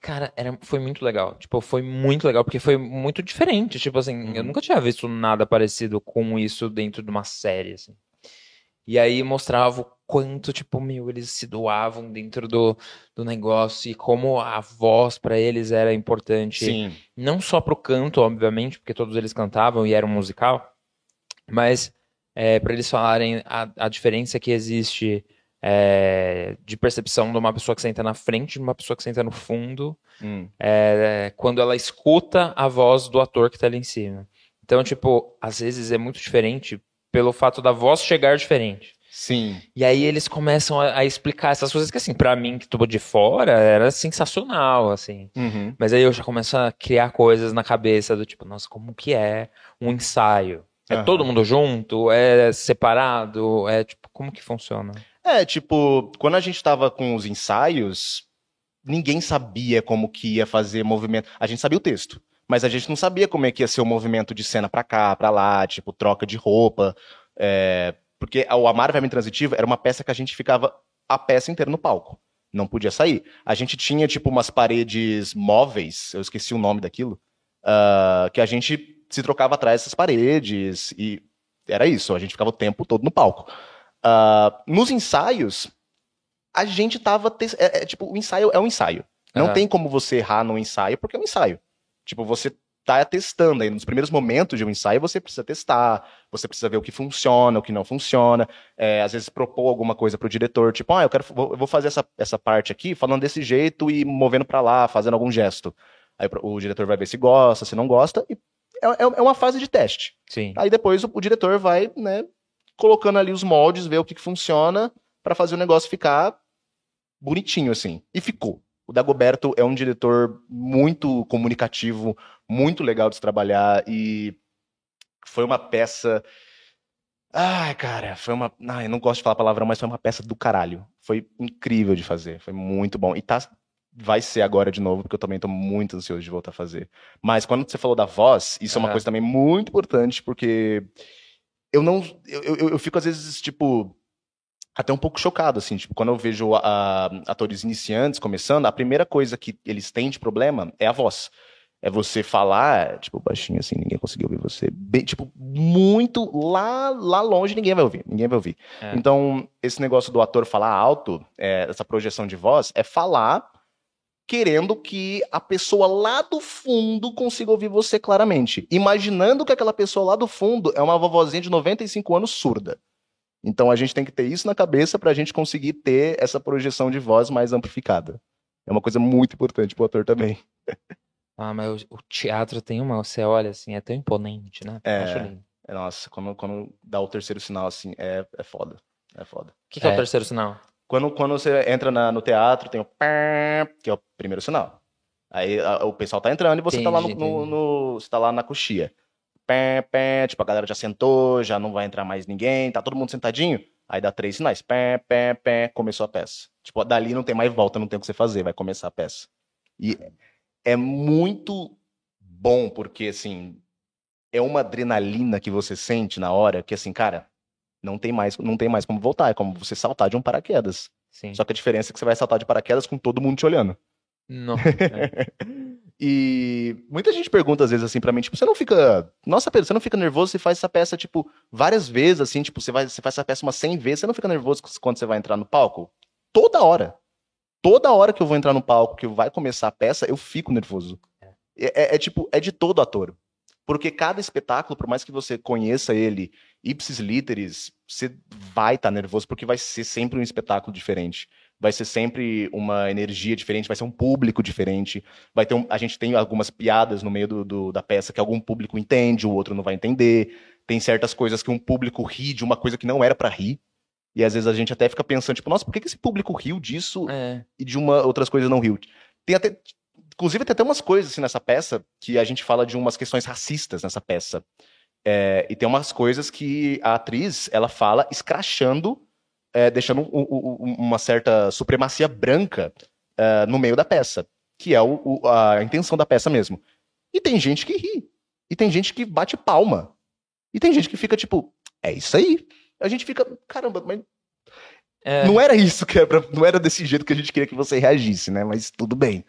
Cara, era, foi muito legal. Tipo, foi muito legal, porque foi muito diferente. Tipo assim, eu Uhum. nunca tinha visto nada parecido com isso dentro de uma série, assim. E aí mostrava o quanto, tipo, meu, eles se doavam dentro do, do negócio e como a voz para eles era importante. Sim. Não só pro canto, obviamente, porque todos eles cantavam e era um musical, mas é, para eles falarem a, a diferença que existe é, de percepção de uma pessoa que senta na frente de uma pessoa que senta no fundo, Hum. é, quando ela escuta a voz do ator que tá ali em cima. Então, tipo, às vezes é muito diferente pelo fato da voz chegar diferente. Sim. E aí eles começam a, a explicar essas coisas que, assim, pra mim, que tô de fora, era sensacional, assim. Uhum. Mas aí eu já começo a criar coisas na cabeça do tipo, nossa, como que é um ensaio? É Aham. todo mundo junto? É separado? É tipo, como que funciona? É, tipo, quando a gente tava com os ensaios, ninguém sabia como que ia fazer movimento. A gente sabia o texto, mas a gente não sabia como é que ia ser o movimento de cena pra cá, pra lá, tipo, troca de roupa. é, Porque o Amar Verme Transitivo era uma peça que a gente ficava a peça inteira no palco. Não podia sair. A gente tinha, tipo, umas paredes móveis, eu esqueci o nome daquilo, ah, que a gente se trocava atrás dessas paredes e era isso, a gente ficava o tempo todo no palco. Ah, nos ensaios, a gente tava. tes- É, é, tipo, o ensaio é um ensaio. Não Aham. tem como você errar no ensaio, porque é um ensaio. Tipo, você tá testando aí. Nos primeiros momentos de um ensaio, você precisa testar, você precisa ver o que funciona, o que não funciona. É, às vezes propor alguma coisa pro diretor, tipo, ah, eu quero vou, vou fazer essa, essa parte aqui falando desse jeito e movendo pra lá, fazendo algum gesto. Aí o diretor vai ver se gosta, se não gosta, e é, é- é uma fase de teste. Sim. Aí depois o, o diretor vai, né, colocando ali os moldes, ver o que, que funciona pra fazer o negócio ficar bonitinho, assim. E ficou. O Dagoberto é um diretor muito comunicativo, muito legal de se trabalhar e foi uma peça. Ai, cara, foi uma. Ai, eu não gosto de falar palavrão, mas foi uma peça do caralho. Foi incrível de fazer, foi muito bom. E tá. Vai ser agora de novo, porque eu também tô muito ansioso de voltar a fazer. Mas quando você falou da voz, isso é uma coisa também muito importante, porque eu não. Eu, eu, eu fico, às vezes, tipo. Até um pouco chocado, assim, tipo, quando eu vejo a- a- atores iniciantes começando, a primeira coisa que eles têm de problema é a voz. É você falar, tipo, baixinho assim, ninguém conseguiu ouvir você. Bem, tipo, muito lá, lá longe, ninguém vai ouvir, ninguém vai ouvir. É. Então, esse negócio do ator falar alto, é, essa projeção de voz, é falar querendo que a pessoa lá do fundo consiga ouvir você claramente. Imaginando que aquela pessoa lá do fundo é uma vovozinha de 95 anos surda. Então a gente tem que ter isso na cabeça pra gente conseguir ter essa projeção de voz mais amplificada. É uma coisa muito importante pro ator também. (laughs) Ah, mas o, o teatro tem uma, você olha assim, é tão imponente, né? É. Acho lindo. O Nossa, quando, quando dá o terceiro sinal assim, é, é foda. É foda. que, que é. o É. terceiro sinal? Quando, quando você entra na- no teatro, tem o pá, que é o primeiro sinal. Aí a- o pessoal tá entrando e você tá lá no, Entendi, no- entendi. no- você tá lá na coxia. Pé, pé, tipo, a galera já sentou, já não vai entrar mais ninguém, tá todo mundo sentadinho. Aí dá três sinais. Pé, pé, pé, começou a peça. Tipo, dali não tem mais volta, não tem o que você fazer, vai começar a peça. E é muito bom, porque assim, é uma adrenalina que você sente na hora, que assim, cara, não tem mais, não tem mais como voltar, é como você saltar de um paraquedas. Sim. Só que a diferença é que você vai saltar de paraquedas com todo mundo te olhando. Não. (laughs) E muita gente pergunta às vezes assim pra mim, tipo, você não fica, nossa, Pedro, você não fica nervoso? Você faz essa peça tipo várias vezes assim, tipo, você vai, você faz essa peça umas 100 vezes, você não fica nervoso quando você vai entrar no palco? Toda hora. Toda hora que eu vou entrar no palco, que vai começar a peça, eu fico nervoso. É, é- é tipo, é de todo ator. Porque cada espetáculo, por mais que você conheça ele ipsis literis, você vai estar nervoso, porque vai ser sempre um espetáculo diferente. Vai ser sempre uma energia diferente, vai ser um público diferente. Vai ter um- a gente tem algumas piadas no meio do, do- da peça que algum público entende, o outro não vai entender. Tem certas coisas que um público ri de uma coisa que não era pra rir. E às vezes a gente até fica pensando, tipo, nossa, por que, que esse público riu disso É. e de uma outras coisas não riu. Tem até, inclusive tem até umas coisas assim nessa peça que a gente fala de umas questões racistas nessa peça. É, e tem umas coisas que a atriz ela fala escrachando, é, deixando um- um- um- uma certa supremacia branca é, no meio da peça, que é o- o- a intenção da peça mesmo. E tem gente que ri, e tem gente que bate palma, e tem gente que fica tipo, é isso aí. A gente fica, caramba, mas É. não era isso que era, não era desse jeito que a gente queria que você reagisse, né? Mas tudo bem.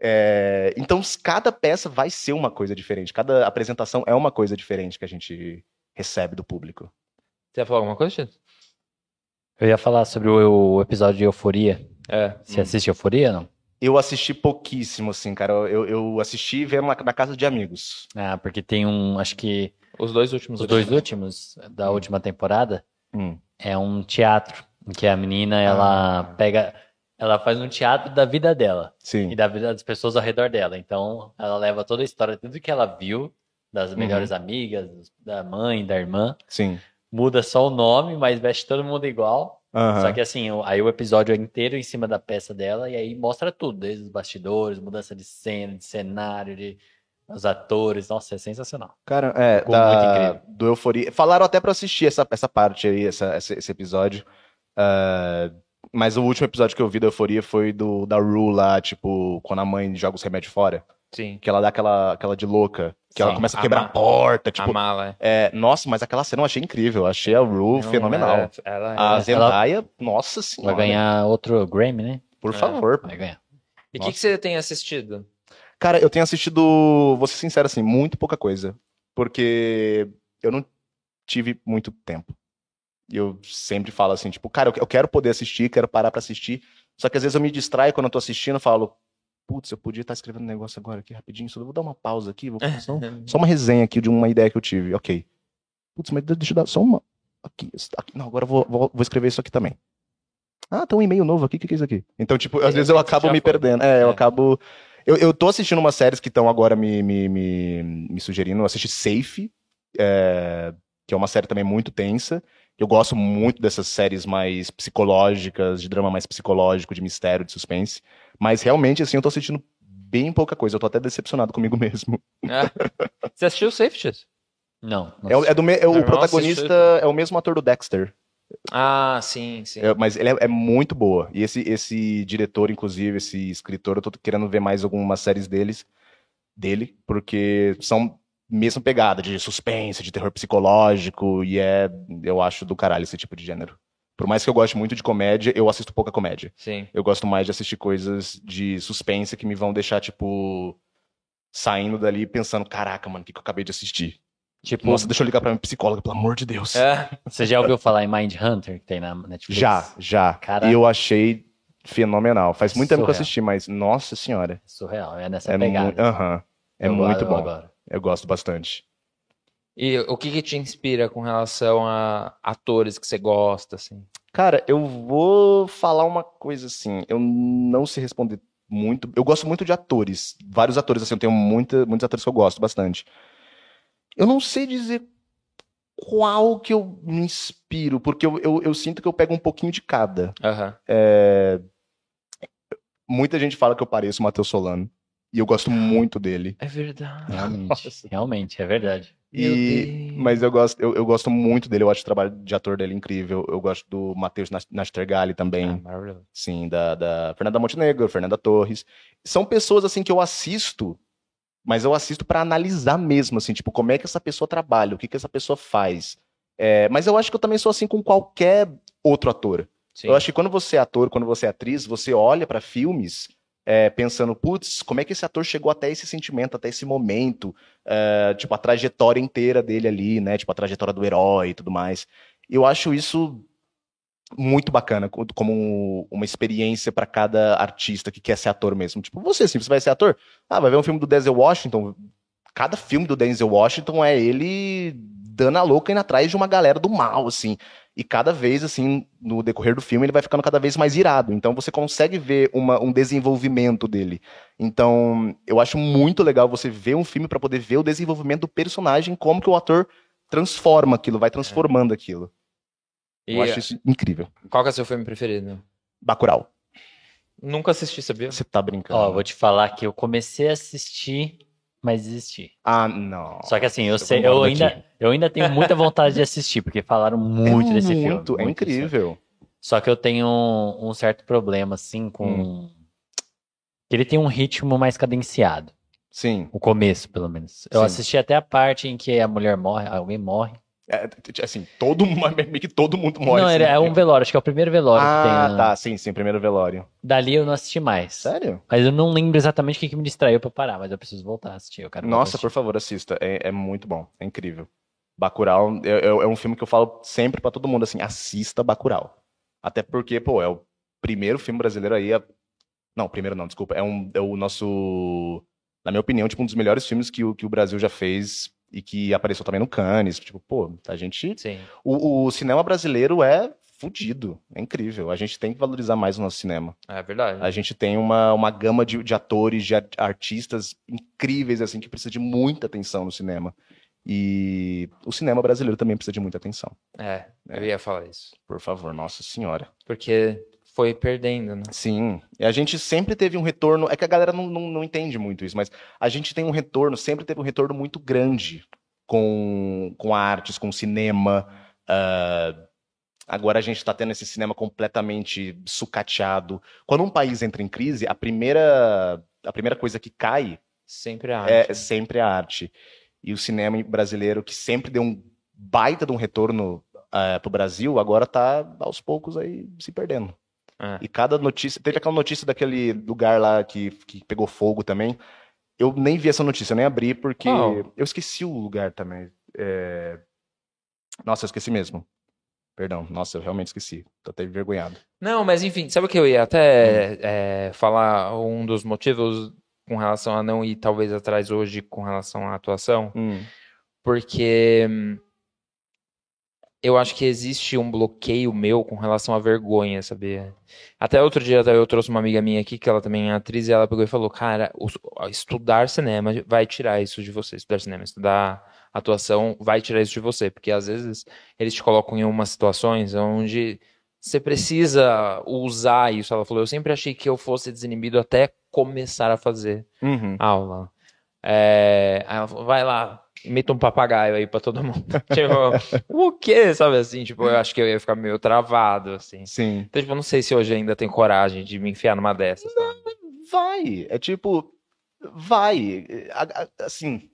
É, então, cada peça vai ser uma coisa diferente. Cada apresentação é uma coisa diferente que a gente recebe do público. Você ia falar alguma coisa, Tito? Eu ia falar sobre o, o episódio de Euforia. É. Você Hum. assiste Euforia, não? Eu assisti pouquíssimo, assim, cara. Eu, eu assisti vendo na, na casa de amigos. Ah, porque tem um, acho que Os dois últimos os dois episódios. últimos da última temporada Hum. é um teatro em que a menina ela Ah. pega, ela faz um teatro da vida dela e Sim. da vida das pessoas ao redor dela. Então, ela leva toda a história, tudo que ela viu das Uhum. melhores amigas, da mãe, da irmã, Sim. Muda só o nome, mas veste todo mundo igual. Aham. Só que assim, aí o episódio é inteiro em cima da peça dela e aí mostra tudo, desde os bastidores, mudança de cena, de cenário, de os atores. Nossa, é sensacional. Cara, é, Ficou da, muito incrível. do Euforia. Falaram até pra assistir essa, essa parte aí, essa, esse, episódio. Ah, mas o último episódio que eu vi da Euforia foi do da Rue lá, tipo, quando a mãe joga os remédios fora. Sim. Que ela dá aquela, aquela de louca. Que ela Sim. começa a A quebrar ma- a porta. Tipo, a mala. é, nossa, mas aquela cena eu achei incrível. Achei a Rue Não, fenomenal. Ela, ela, A ela- Zendaya, nossa senhora. Vai ganhar outro Grammy, né? Por É. favor. Vai ganhar. E o que, que você tem assistido? Cara, eu tenho assistido, vou ser sincero assim, muito pouca coisa. Porque eu não tive muito tempo. E eu sempre falo assim, tipo, cara, eu eu quero poder assistir, quero parar pra assistir. Só que às vezes eu me distraio quando eu tô assistindo, falo, putz, eu podia estar escrevendo um negócio agora aqui rapidinho, só vou dar uma pausa aqui, vou fazer só, (laughs) só uma resenha aqui de uma ideia que eu tive. Ok. Putz, mas deixa eu dar só uma. Aqui, aqui. Não, agora eu vou, vou, vou escrever isso aqui também. Ah, tem um e-mail novo aqui, o que, que é isso aqui? Então, tipo, às É, vezes eu acabo foi. me perdendo. É, eu É. acabo. Eu, eu tô assistindo umas séries que estão agora me, me, me, me sugerindo. Eu assisti Safe, é, que é uma série também muito tensa. Eu gosto muito dessas séries mais psicológicas, de drama mais psicológico, de mistério, de suspense. Mas realmente, assim, eu tô assistindo bem pouca coisa. Eu tô até decepcionado comigo (laughs) mesmo. Ah, você assistiu Safeties? Não. não É, o- é do me- é o protagonista é o mesmo ator do Dexter. Ah, sim, sim. É, mas ele é, é muito boa. E esse, esse diretor, inclusive, esse escritor, eu tô querendo ver mais algumas séries deles, dele, porque são mesma pegada de suspense, de terror psicológico, e é, eu acho do caralho esse tipo de gênero. Por mais que eu goste muito de comédia, eu assisto pouca comédia. Sim. Eu gosto mais de assistir coisas de suspense que me vão deixar, tipo, saindo dali pensando, caraca, mano, o que, que eu acabei de assistir? Tipo, Nossa, deixa eu ligar pra minha psicóloga, pelo amor de Deus. É, (laughs) você já ouviu falar em Mind Hunter que tem na Netflix? Já, já. Caraca. E eu achei fenomenal. Faz muito tempo que eu Surreal. assisti, mas nossa senhora. Surreal, é nessa É, pegada. muito, aham. é Eu muito adoro bom. agora. Eu gosto bastante. E o que que te inspira com relação a atores que você gosta, assim? Cara, eu vou falar uma coisa assim. Eu não sei responder muito. Eu gosto muito de atores. Vários atores, assim. Eu tenho muita, muitos atores que eu gosto bastante. Eu não sei dizer qual que eu me inspiro, porque eu, eu, eu sinto que eu pego um pouquinho de cada. Aham. É, Muita gente fala que eu pareço o Matheus Solano. E eu gosto muito dele. É verdade. Realmente, Nossa. realmente, é verdade. E, mas eu gosto, eu, eu gosto muito dele, eu acho o trabalho de ator dele incrível. Eu gosto do Matheus Nas- Nastergalli também, Ah, maravilhoso. sim, da, da Fernanda Montenegro, Fernanda Torres. São pessoas assim que eu assisto, mas eu assisto pra analisar mesmo, assim, tipo, como é que essa pessoa trabalha, o que que essa pessoa faz. É, mas eu acho que eu também sou assim com qualquer outro ator. Sim. Eu acho que quando você é ator, quando você é atriz, você olha pra filmes é, pensando, putz, como é que esse ator chegou até esse sentimento, até esse momento, é, tipo, a trajetória inteira dele ali, né? Tipo, a trajetória do herói e tudo mais. Eu acho isso muito bacana, co- como uma experiência pra cada artista que quer ser ator mesmo. Tipo, você, assim, você vai ser ator? Ah, vai ver um filme do Denzel Washington. Cada filme do Denzel Washington é ele dando a louca indo atrás de uma galera do mal, assim. E cada vez, assim, no decorrer do filme, ele vai ficando cada vez mais irado. Então você consegue ver uma- um desenvolvimento dele. Então, eu acho muito legal você ver um filme pra poder ver o desenvolvimento do personagem, como que o ator transforma aquilo, vai transformando aquilo. E Eu acho isso incrível. qual que é o seu filme preferido? Bacurau. Nunca assisti, sabia? Você tá brincando. Ó, vou te falar que eu comecei a assistir, mas desisti. Ah, não. Só que assim, eu sei, eu ainda, eu ainda tenho muita vontade de assistir, porque falaram muito é desse filme. muito, É muito filme. incrível. Só que eu tenho um, um certo problema, assim, com. Hum. que Ele tem um ritmo mais cadenciado. Sim. O começo, pelo menos. Eu Sim. assisti até a parte em que a mulher morre, alguém morre. É, assim, todo (laughs) meio que todo mundo morre. não, assim, é um velório, acho que é o primeiro velório que tem. Ah, tá, sim, sim, primeiro velório. Dali eu não assisti mais. Sério? Mas eu não lembro exatamente o que, que me distraiu pra parar, mas eu preciso voltar a assistir. Eu quero Nossa, assistir. por favor, assista. É, é muito bom, é incrível. Bacurau é, é- é um filme que eu falo sempre pra todo mundo, assim, assista Bacurau. Até porque, pô, é o primeiro filme brasileiro aí. A... Não, primeiro não, desculpa. É, um, é o nosso. Na minha opinião, tipo, um dos melhores filmes que o, que o Brasil já fez e que apareceu também no Cannes. Tipo, pô, a gente. Sim. O, o cinema brasileiro é fudido. É incrível. A gente tem que valorizar mais o nosso cinema. É verdade. A gente tem uma, uma gama de, de atores, de artistas incríveis, assim, que precisa de muita atenção no cinema. E o cinema brasileiro também precisa de muita atenção. É, eu ia falar isso. Por favor, nossa senhora. Porque foi perdendo, né? Sim. E a gente sempre teve um retorno. É que a galera não, não, não entende muito isso, mas a gente tem um retorno, sempre teve um retorno muito grande com, com artes, com cinema. Uh, agora a gente está tendo esse cinema completamente sucateado. Quando um país entra em crise, a primeira, a primeira coisa que cai sempre a é arte. É sempre a arte e o cinema brasileiro, que sempre deu um baita de um retorno uh, pro Brasil, agora tá aos poucos aí se perdendo. É. E cada notícia. Teve aquela notícia daquele lugar lá que, que pegou fogo também. Eu nem vi essa notícia, eu nem abri, porque oh. eu esqueci o lugar também. É... Nossa, eu esqueci mesmo. Perdão, nossa, eu realmente esqueci. Tô até envergonhado. Não, mas enfim, sabe o que eu ia até hum. é, falar? Um dos motivos com relação a não ir talvez atrás hoje com relação à atuação, hum. porque eu acho que existe um bloqueio meu com relação à vergonha, sabia? Até outro dia eu trouxe uma amiga minha aqui, que ela também é atriz, e ela pegou e falou, cara, estudar cinema vai tirar isso de você, estudar cinema, estudar atuação vai tirar isso de você, porque às vezes eles te colocam em umas situações onde você precisa usar isso. Ela falou, eu sempre achei que eu fosse desinibido até começar a fazer uhum. aula. É... Aí ela falou, vai lá, imita um papagaio aí pra todo mundo. (laughs) tipo, o quê? Sabe assim? Tipo, eu acho que eu ia ficar meio travado, assim. Sim. Então, tipo, eu não sei se hoje ainda tem coragem de me enfiar numa dessas. Sabe? Vai. É tipo, vai. Assim,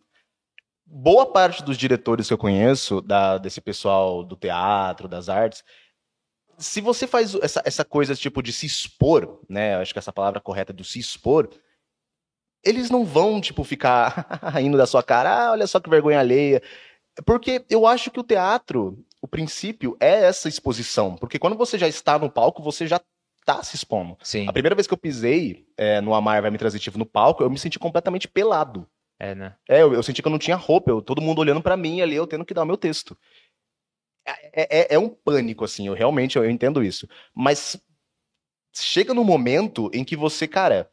boa parte dos diretores que eu conheço, da, desse pessoal do teatro, das artes, se você faz essa, essa coisa tipo de se expor, né? Acho que essa palavra correta é do se expor, eles não vão, tipo, ficar (laughs) rindo da sua cara, ah, olha só que vergonha alheia. Porque eu acho que o teatro, o princípio é essa exposição. Porque quando você já está no palco, você já tá se expondo. Sim. A primeira vez que eu pisei é, no Amar Vai Me Transitivo no palco, eu me senti completamente pelado. É, né? É, eu, eu senti que eu não tinha roupa, eu, todo mundo olhando para mim ali, eu tendo que dar o meu texto. É, é, é, um pânico, assim, eu realmente eu entendo isso. Mas chega no momento em que você, cara,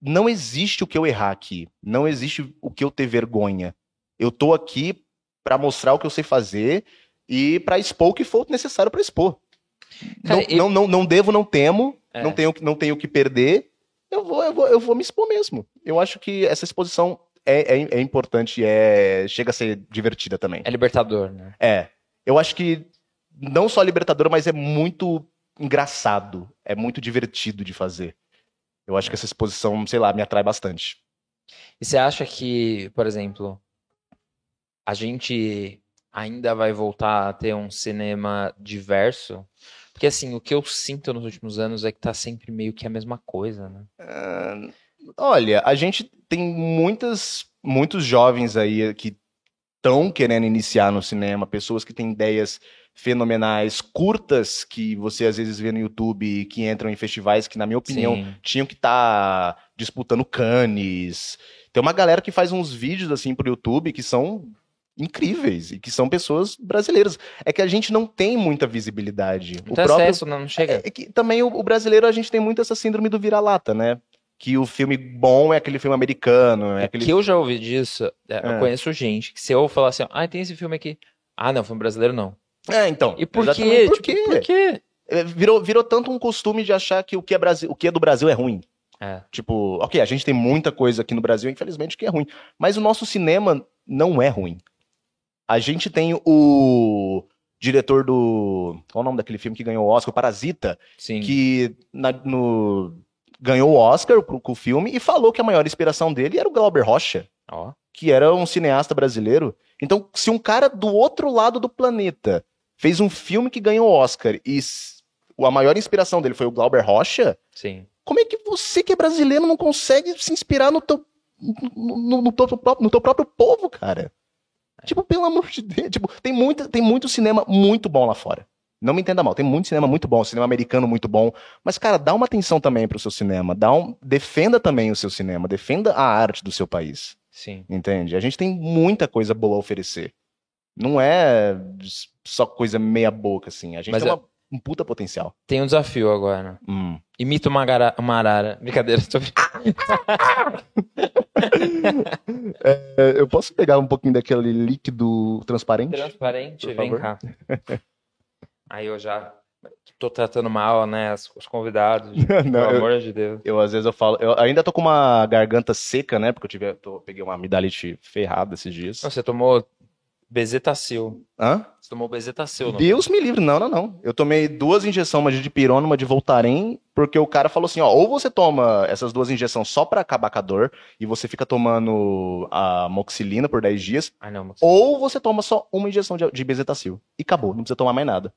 não existe o que eu errar aqui. Não existe o que eu ter vergonha. Eu tô aqui para mostrar o que eu sei fazer e para expor o que for necessário para expor. Cara, não, eu... não, não, não devo, não temo, é. não tenho não tenho o que perder. Eu vou, eu vou, eu vou me expor mesmo. Eu acho que essa exposição é, é, é importante é, chega a ser divertida também. É libertador, né? É eu acho que não só libertador, mas é muito engraçado, é muito divertido de fazer. Eu acho que essa exposição, sei lá, me atrai bastante. E você acha que, por exemplo, a gente ainda vai voltar a ter um cinema diverso? Porque assim, o que eu sinto nos últimos anos é que tá sempre meio que a mesma coisa, né? Uh, olha, a gente tem muitas, muitos jovens aí que estão querendo iniciar no cinema, pessoas que têm ideias fenomenais, curtas que você às vezes vê no YouTube, que entram em festivais que, na minha opinião, Sim. tinham que estar tá disputando Cannes. Tem uma galera que faz uns vídeos assim pro YouTube que são incríveis e que são pessoas brasileiras. É que a gente não tem muita visibilidade. o próprio... acesso, não chega. É, é que também o, o, brasileiro a gente tem muito essa síndrome do vira-lata, né? que o filme bom é aquele filme americano. É aquele... Que eu já ouvi disso, é, eu é. conheço gente que se eu falar assim, ah, tem esse filme aqui. Ah, não, filme brasileiro não. É, então. E por quê? Por quê? Tipo, por quê? É, virou, virou tanto um costume de achar que o que é, Brasil, o que é do Brasil é ruim. É. Tipo, ok, a gente tem muita coisa aqui no Brasil, infelizmente, que é ruim. Mas o nosso cinema não é ruim. A gente tem o diretor do. Qual é o nome daquele filme que ganhou o Oscar? O Parasita. Sim. Que na, no ganhou o Oscar com o filme e falou que a maior inspiração dele era o Glauber Rocha, oh. que era um cineasta brasileiro. Então, se um cara do outro lado do planeta fez um filme que ganhou o Oscar e a maior inspiração dele foi o Glauber Rocha, Sim. como é que você que é brasileiro não consegue se inspirar no teu, no, no, no, teu, no teu próprio povo, cara? É. Tipo, pelo amor de Deus. Tipo, tem, muita, tem muito cinema muito bom lá fora. Não me entenda mal, tem muito cinema muito bom, cinema americano muito bom, mas cara, dá uma atenção também pro seu cinema, dá um, defenda também o seu cinema, defenda a arte do seu país. Sim. Entende? A gente tem muita coisa boa a oferecer. Não é só coisa meia boca assim. A gente Mas tem é- uma- um puta potencial. Tem um desafio agora. Hum. Imita uma, gara- uma arara. Brincadeira, tô... (laughs) É, eu posso pegar um pouquinho daquele líquido transparente? transparente, Por vem favor. cá. (laughs) Aí eu já tô tratando mal, né, os, os convidados. (laughs) Não, pelo eu- amor de Deus. Eu, às vezes, eu falo. Eu ainda tô com uma garganta seca, né? Porque eu tive, tô- peguei uma amidalite ferrada esses dias. Não, você tomou bezetacil. Hã? Você tomou bezetacil, não? Deus me livre. Não, não, não. Eu tomei duas injeções, uma de dipirona, uma de Voltaren, porque o cara falou assim: ó, ou você toma essas duas injeções só pra acabar com a dor, e você fica tomando a moxilina por 10 dias, Ai, não, mas... ou você toma só uma injeção de, de bezetacil. E acabou, não precisa tomar mais nada.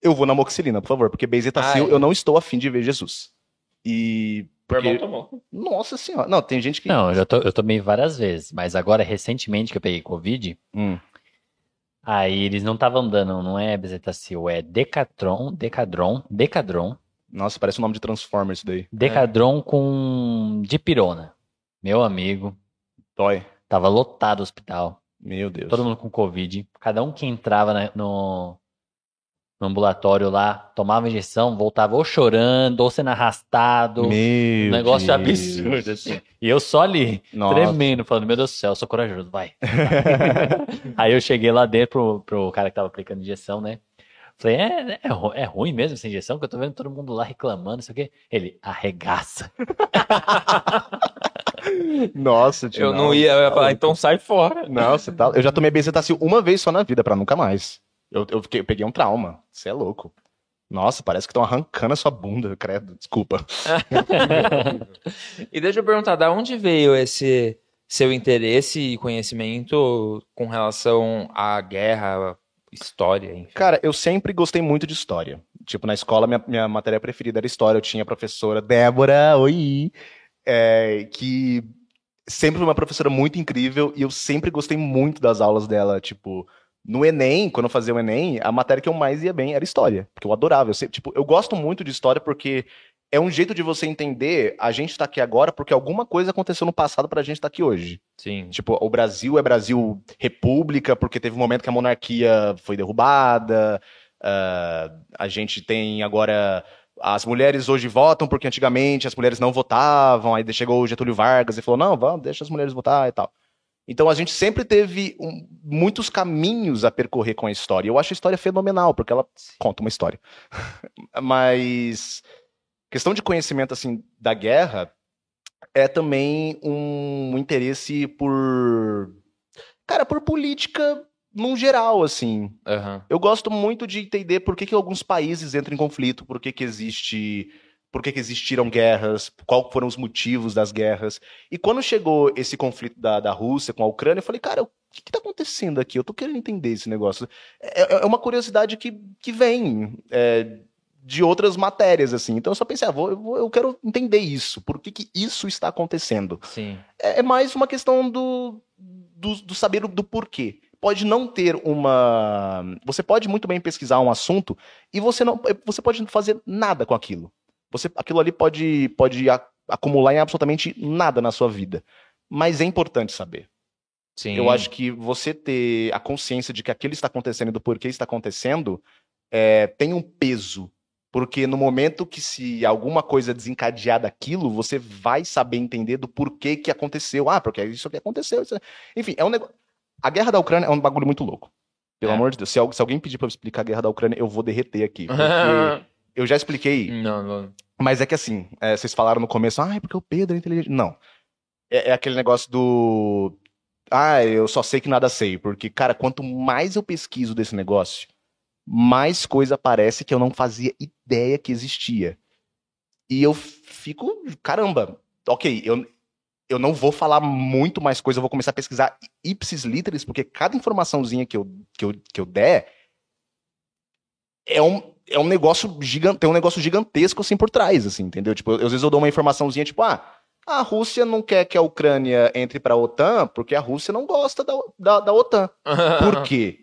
Eu vou na moxilina, por favor, porque bezetacil Ai. eu não estou afim de ver Jesus. E. Meu irmão Porque, tomou. nossa senhora. Não, tem gente que. Não, eu, to- eu tomei várias vezes, mas agora, recentemente, que eu peguei Covid, Hum. aí eles não estavam dando, não é bezetacil, é Decatron, Decadron, Decadron, Nossa, parece o nome de Transformers isso daí. Decadron com dipirona. Meu amigo, Dói. tava lotado o hospital, Meu Deus. todo mundo com Covid, cada um que entrava na- no, no ambulatório lá, tomava injeção, voltava ou chorando, ou sendo arrastado, Meu um negócio Deus. absurdo, assim. E eu só ali, Nossa. tremendo, falando, meu Deus do céu, eu sou corajoso, vai. (laughs) Aí eu cheguei lá dentro pro, pro cara que tava aplicando injeção, né? Falei, é, é, ru- é ruim mesmo essa injeção? Que eu tô vendo todo mundo lá reclamando, não sei o quê. Ele, arregaça. (laughs) Nossa, tio. Eu não ia, eu ia falar, então sai fora. Não, você tá. Eu já tomei bezetacil uma vez só na vida, pra nunca mais. Eu, eu, fiquei- eu peguei um trauma. Você é louco. Nossa, parece que estão arrancando a sua bunda, credo. Desculpa. (laughs) E deixa eu perguntar, da onde veio esse seu interesse e conhecimento com relação à guerra, história, enfim? Cara, eu sempre gostei muito de história. Tipo, na escola, minha, minha matéria preferida era história. Eu tinha a professora Débora, oi, é, que sempre foi uma professora muito incrível e eu sempre gostei muito das aulas dela. Tipo, no Enem, quando eu fazia o Enem, a matéria que eu mais ia bem era história, porque eu adorava. Eu, sempre, tipo, eu gosto muito de história porque é um jeito de você entender a gente tá aqui agora porque alguma coisa aconteceu no passado pra gente estar aqui hoje. Sim. Tipo, o Brasil é Brasil República, porque teve um momento que a monarquia foi derrubada. ah, a gente tem agora. As mulheres hoje votam porque antigamente as mulheres não votavam. Aí chegou o Getúlio Vargas e falou: não, vamos, deixa as mulheres votar e tal. Então a gente sempre teve um- muitos caminhos a percorrer com a história. Eu acho a história fenomenal, porque ela conta uma história. (laughs) Mas questão de conhecimento assim da guerra é também um interesse por cara, por política num geral assim. Aham. Eu gosto muito de entender por que, que alguns países entram em conflito, por que, que existe, por que, que existiram guerras, quais foram os motivos das guerras. E quando chegou esse conflito da, da Rússia com a Ucrânia, eu falei, cara, o que, que tá acontecendo aqui? Eu tô querendo entender esse negócio. É, é uma curiosidade que, que vem é, de outras matérias, assim. Então eu só pensei, ah, vou, eu, vou- eu quero entender isso. Por que, que isso está acontecendo? Sim. é, é mais uma questão do, do, do saber do, porquê. Pode não ter uma. Você pode muito bem pesquisar um assunto e você não. Você pode fazer nada com aquilo. Você, aquilo ali pode, pode a- acumular em absolutamente nada na sua vida. Mas é importante saber. Sim. Eu acho que você ter a consciência de que aquilo está acontecendo e do porquê está acontecendo é, tem um peso. Porque no momento que se alguma coisa desencadear daquilo, você vai saber entender do porquê que aconteceu. Ah, porque é isso que aconteceu. isso- Enfim, é um negócio. A guerra da Ucrânia é um bagulho muito louco. Pelo É. amor de Deus. Se, se alguém pedir pra eu explicar a guerra da Ucrânia, eu vou derreter aqui. (laughs) Porque eu já expliquei não, não. mas é que assim, é, vocês falaram no começo, ah, é porque o Pedro é inteligente. Não. É, é aquele negócio do. Ah, eu só sei que nada sei. Porque, cara, quanto mais eu pesquiso desse negócio, mais coisa aparece que eu não fazia ideia que existia. E eu fico, caramba, ok, eu, eu não vou falar muito mais coisa, eu vou começar a pesquisar ipsis literis, porque cada informaçãozinha que eu, que eu, que eu der é um, é um negócio gigante, tem um negócio gigantesco assim por trás, assim, entendeu? Tipo, eu- às vezes eu dou uma informaçãozinha, tipo, ah, a Rússia não quer que a Ucrânia entre pra OTAN porque a Rússia não gosta da, da, da OTAN. (laughs) Por quê?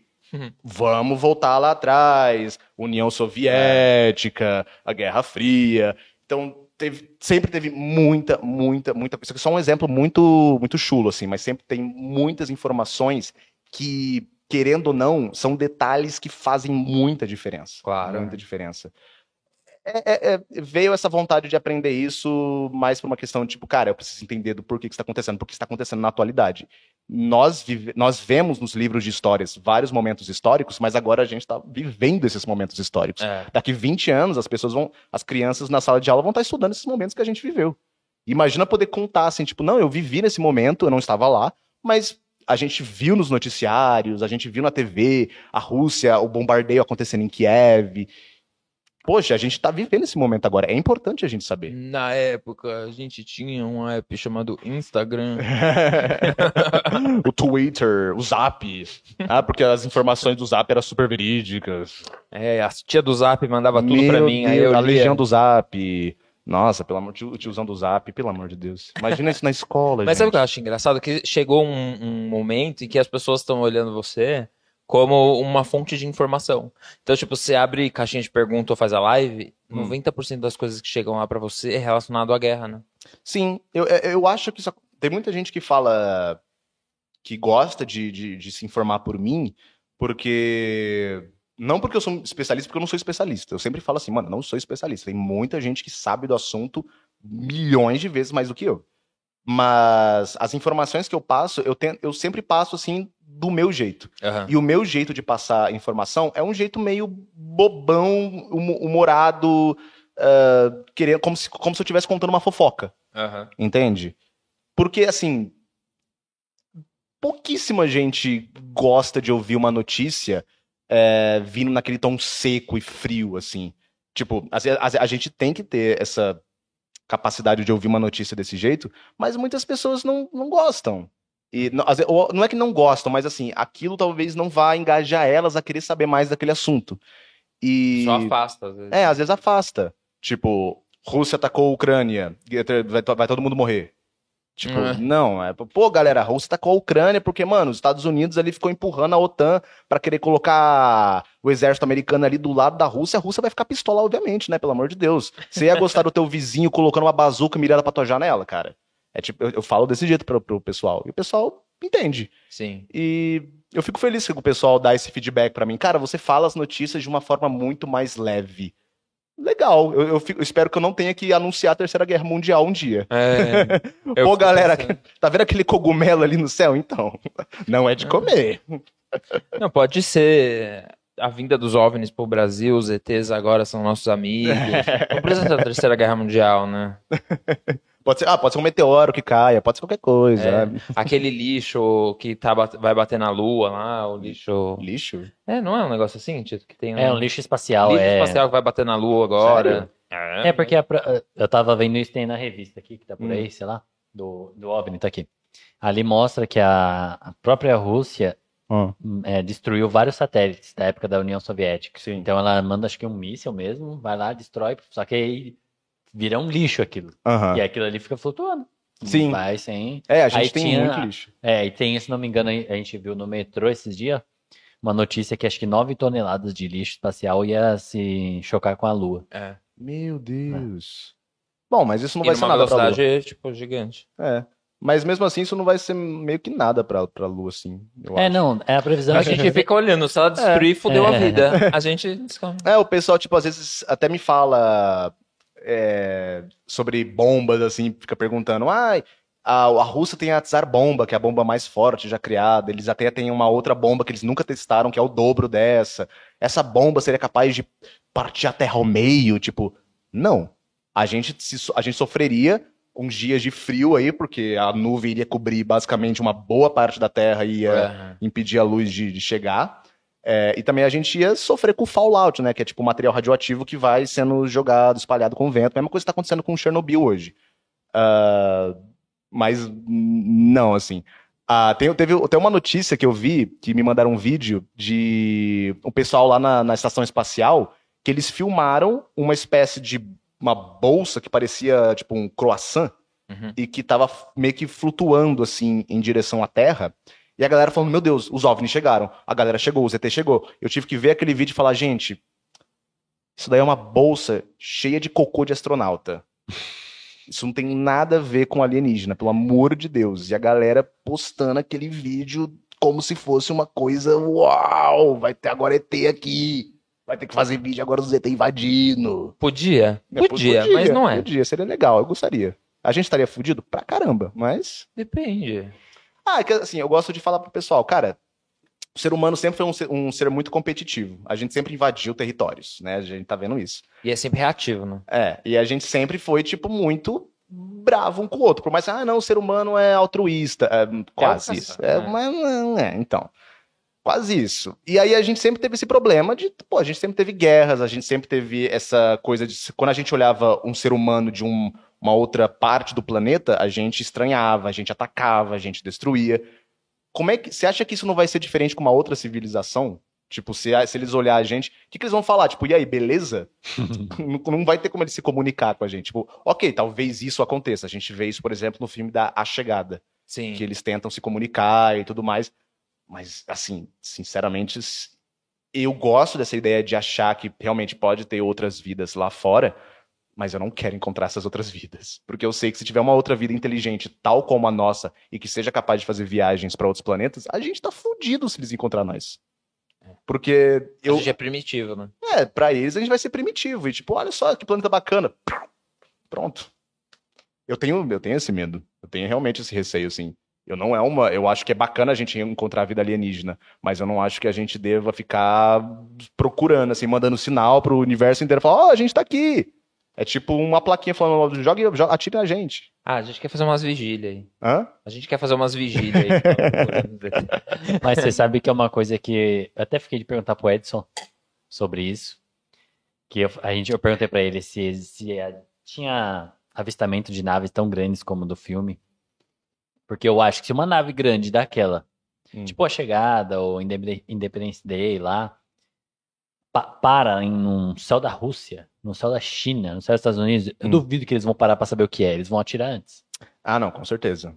Vamos voltar lá atrás, União Soviética, a Guerra Fria. Então, teve, sempre teve muita, muita, muita. Isso aqui é só um exemplo muito, muito chulo, assim, mas sempre tem muitas informações que, querendo ou não, são detalhes que fazem muita diferença. Claro. Muita diferença. É, é, é, veio essa vontade de aprender isso mais por uma questão de, tipo, cara, eu preciso entender do porquê que está acontecendo, porque está acontecendo na atualidade. Nós, vive, nós vemos nos livros de histórias vários momentos históricos, mas agora a gente está vivendo esses momentos históricos. É. Daqui 20 anos, as pessoas vão, as crianças na sala de aula vão estar estudando esses momentos que a gente viveu. Imagina poder contar assim, tipo, não, eu vivi nesse momento, eu não estava lá, mas a gente viu nos noticiários, a gente viu na TV a Rússia, o bombardeio acontecendo em Kiev, Poxa, a gente tá vivendo esse momento agora. É importante a gente saber. Na época, a gente tinha um app chamado Instagram. (laughs) o Twitter, o Zap. Ah, porque as informações do Zap eram super verídicas. É, a tia do Zap mandava tudo pra mim. aí Deus, eu a lia. legião do Zap. Nossa, pelo amor de o tiozão do Zap, pelo amor de Deus. Imagina isso na escola, (laughs) Mas sabe o gente. que eu acho engraçado? Que chegou um, um momento em que as pessoas estão olhando você como uma fonte de informação. Então, tipo, você abre caixinha de pergunta ou faz a live, Hum. 90% das coisas que chegam lá pra você é relacionado à guerra, né? Sim, eu, eu- eu acho que isso, tem muita gente que fala que gosta de, de, de se informar por mim, porque. Não porque eu sou especialista, porque eu não sou especialista. Eu sempre falo assim, mano, não sou especialista. Tem muita gente que sabe do assunto milhões de vezes mais do que eu. Mas as informações que eu passo, eu, tento, eu sempre passo assim do meu jeito. Aham. E o meu jeito de passar informação é um jeito meio bobão, humo- humorado, ah, querendo, como, se, como se eu estivesse contando uma fofoca. Aham. Entende? Porque, assim, pouquíssima gente gosta de ouvir uma notícia é, vindo naquele tom seco e frio, assim. Tipo, vezes, a, a gente tem que ter essa capacidade de ouvir uma notícia desse jeito, mas muitas pessoas não, não gostam. E não, ou não é que não gostam, mas assim, aquilo talvez não vá engajar elas a querer saber mais daquele assunto. E... Só afasta, às vezes. É, às vezes afasta. Tipo, Rússia atacou a Ucrânia, vai todo mundo morrer. Tipo, É. não, é, pô, galera, a Rússia atacou a Ucrânia porque, mano, os Estados Unidos ali ficou empurrando a OTAN pra querer colocar o exército americano ali do lado da Rússia, a Rússia vai ficar pistola, obviamente, né, pelo amor de Deus. Você ia gostar do teu vizinho colocando uma bazuca mirada pra tua janela, cara? É tipo, eu, eu falo desse jeito pro, pro pessoal, e o pessoal entende. Sim. E eu fico feliz que o pessoal dá esse feedback pra mim. Cara, você fala as notícias de uma forma muito mais leve. Legal. Eu, eu fico- eu espero que eu não tenha que anunciar a Terceira Guerra Mundial um dia. É, (laughs) Pô, galera, pensando. (laughs) tá vendo aquele cogumelo ali no céu? Então, (laughs) não é de comer. Não, pode ser a vinda dos OVNIs pro Brasil, os ETs agora são nossos amigos. Não precisa ser a Terceira Guerra Mundial, né? Pode ser, ah, pode ser um meteoro que caia, pode ser qualquer coisa. É. né? Aquele lixo que tá, vai bater na lua lá, o lixo. Lixo? É, não é um negócio assim, Tito? Que tem É um lixo espacial. lixo é... espacial que vai bater na lua agora. É, porque a eu tava vendo isso tem na revista aqui, que tá por Hum. aí, sei lá, do, do OVNI, tá aqui. Ali mostra que a, a própria Rússia Hum. hum, é, destruiu vários satélites da época da União Soviética. Sim. Então ela manda, acho que um míssil mesmo, vai lá, destrói, só que aí vira um lixo aquilo. Aham. E aquilo ali fica flutuando. Sim. Vai sem. É, a gente Aí tem tinha- muito lixo. É, e tem, se não me engano, a gente viu no metrô esses dias uma notícia que acho que 9 toneladas de lixo espacial ia se chocar com a Lua. É. Meu Deus. Bom, mas isso não E vai ser nada pra Lua. velocidade, tipo, gigante. É. Mas mesmo assim, isso não vai ser meio que nada pra, pra Lua, assim. eu É, acho. não, é a previsão A gente fica olhando, se ela (laughs) destruir, fudeu a É. vida. A gente descobre. É, o pessoal, tipo, às vezes até me fala é, sobre bombas, assim, fica perguntando, ai, a, a Rússia tem a Tsar Bomba, que é a bomba mais forte já criada, eles até têm uma outra bomba que eles nunca testaram, que é o dobro dessa. Essa bomba seria capaz de partir a Terra ao meio, tipo, não. A gente, se a gente sofreria uns dias de frio aí, porque a nuvem iria cobrir basicamente uma boa parte da Terra e ia É. impedir a luz de, de chegar. É, e também a gente ia sofrer com o fallout, né? Que é tipo material radioativo que vai sendo jogado, espalhado com o vento. Mesma coisa que está acontecendo com Chernobyl hoje. Ah, mas não, assim. Ah, tem, teve até uma notícia que eu vi, que me mandaram um vídeo de o pessoal lá na, na estação espacial, que eles filmaram uma espécie de uma bolsa que parecia tipo um croissant Uhum. e que tava f- meio que flutuando assim em direção à Terra. E a galera falando, meu Deus, os OVNIs chegaram. A galera chegou, o ZT chegou. Eu tive que ver aquele vídeo e falar, gente, isso daí é uma bolsa cheia de cocô de astronauta. Isso não tem nada a ver com alienígena, pelo amor de Deus. E a galera postando aquele vídeo como se fosse uma coisa, uau, vai ter agora ET aqui. Vai ter que fazer vídeo agora do ZT invadindo. Podia? Podia, podia mas não é. Podia, seria legal, eu gostaria. A gente estaria fudido pra caramba, mas. Depende. Ah, é que assim, eu gosto de falar pro pessoal, cara, o ser humano sempre foi um ser, um ser, muito competitivo. A gente sempre invadiu territórios, né? A gente tá vendo isso. E é sempre reativo, né? É, e a gente sempre foi, tipo, muito bravo um com o outro. Por mais que, ah, não, o ser humano é altruísta. É, quase é isso. É, é. Mas não é, então. Quase isso. E aí a gente sempre teve esse problema de, pô, a gente sempre teve guerras, a gente sempre teve essa coisa de. Quando a gente olhava um ser humano de um, uma outra parte do planeta, a gente estranhava, a gente atacava, a gente destruía. Como é que. Você acha que isso não vai ser diferente com uma outra civilização? Tipo, se, se eles olhar a gente, o que, que eles vão falar? Tipo, e aí, beleza? (laughs) não, não vai ter como eles se comunicar com a gente. Tipo, ok, talvez isso aconteça. A gente vê isso, por exemplo, no filme da A Chegada. Sim. Que eles tentam se comunicar e tudo mais. Mas, assim, sinceramente, eu gosto dessa ideia de achar que realmente pode ter outras vidas lá fora, mas eu não quero encontrar essas outras vidas. Porque eu sei que se tiver uma outra vida inteligente, tal como a nossa, e que seja capaz de fazer viagens para outros planetas, a gente tá fudido se eles encontrar nós. Porque eu. A gente é primitivo, né? É, pra eles a gente vai ser primitivo. E tipo, olha só que planeta bacana. Pronto. Eu tenho, eu tenho esse medo. Eu tenho realmente esse receio, assim. Eu não é uma. Eu acho que é bacana a gente encontrar vida alienígena, mas eu não acho que a gente deva ficar procurando, assim, mandando sinal pro universo inteiro falar, ó, oh, a gente tá aqui. É tipo uma plaquinha falando, joga, joga atire a gente. Ah, a gente quer fazer umas vigílias aí. Hã? A gente quer fazer umas vigílias aí. (laughs) Mas você sabe que é uma coisa que. Eu até fiquei de perguntar pro Edson sobre isso. Que eu, a gente, eu perguntei para ele se, se tinha avistamento de naves tão grandes como do filme. Porque eu acho que se uma nave grande daquela, hum. tipo a chegada ou Independence Day lá, pa para em um céu da Rússia, no céu da China, no céu dos Estados Unidos, hum. eu duvido que eles vão parar para saber o que é. Eles vão atirar antes. Ah, não, com certeza.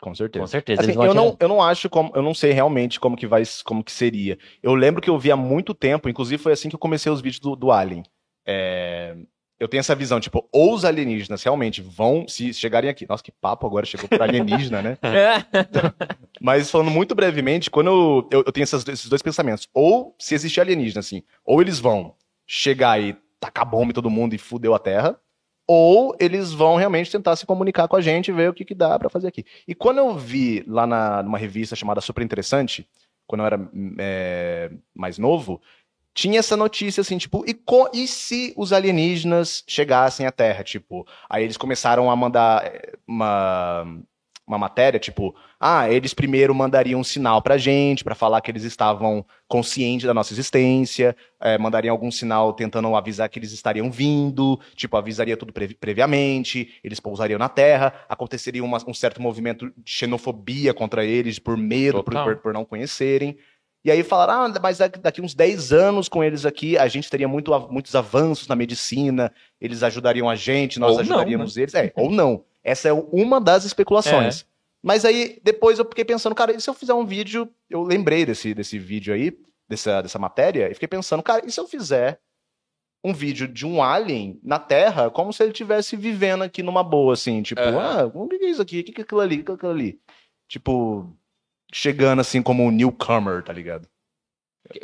Com certeza. Com certeza. Assim, eu, não, eu não acho como. Eu não sei realmente como que vai. como que seria. Eu lembro que eu vi há muito tempo, inclusive foi assim que eu comecei os vídeos do, do Alien. É, eu tenho essa visão, tipo, ou os alienígenas realmente vão, se chegarem aqui. Nossa, que papo agora chegou por alienígena, né? (laughs) Mas falando muito brevemente, quando eu, eu, eu tenho essas, esses dois pensamentos. Ou se existir alienígena, assim, ou eles vão chegar e tacar bomba em todo mundo e fudeu a Terra, ou eles vão realmente tentar se comunicar com a gente e ver o que, que dá para fazer aqui. E quando eu vi lá na, numa revista chamada Super Interessante, quando eu era é, mais novo, tinha essa notícia assim, tipo, e, e se os alienígenas chegassem à Terra? Tipo, aí eles começaram a mandar eh, uma, uma matéria, tipo, ah, eles primeiro mandariam um sinal pra gente, para falar que eles estavam conscientes da nossa existência, é, mandariam algum sinal tentando avisar que eles estariam vindo, tipo, avisaria tudo previ previamente, eles pousariam na Terra, aconteceria uma, um certo movimento de xenofobia contra eles, por medo, por, por, por não conhecerem. E aí falaram, ah, mas daqui uns 10 anos com eles aqui, a gente teria muito, muitos avanços na medicina, eles ajudariam a gente, nós ou ajudaríamos não, né? eles. É, ou não. Essa é uma das especulações. É. Mas aí, depois eu fiquei pensando, cara, e se eu fizer um vídeo, eu lembrei desse, desse vídeo aí, dessa, dessa matéria, e fiquei pensando, cara, e se eu fizer um vídeo de um alien na Terra, como se ele estivesse vivendo aqui numa boa, assim, tipo, uhum. ah, o que é isso aqui? O que é aquilo ali? O que é aquilo ali? Tipo, chegando assim como um newcomer, tá ligado?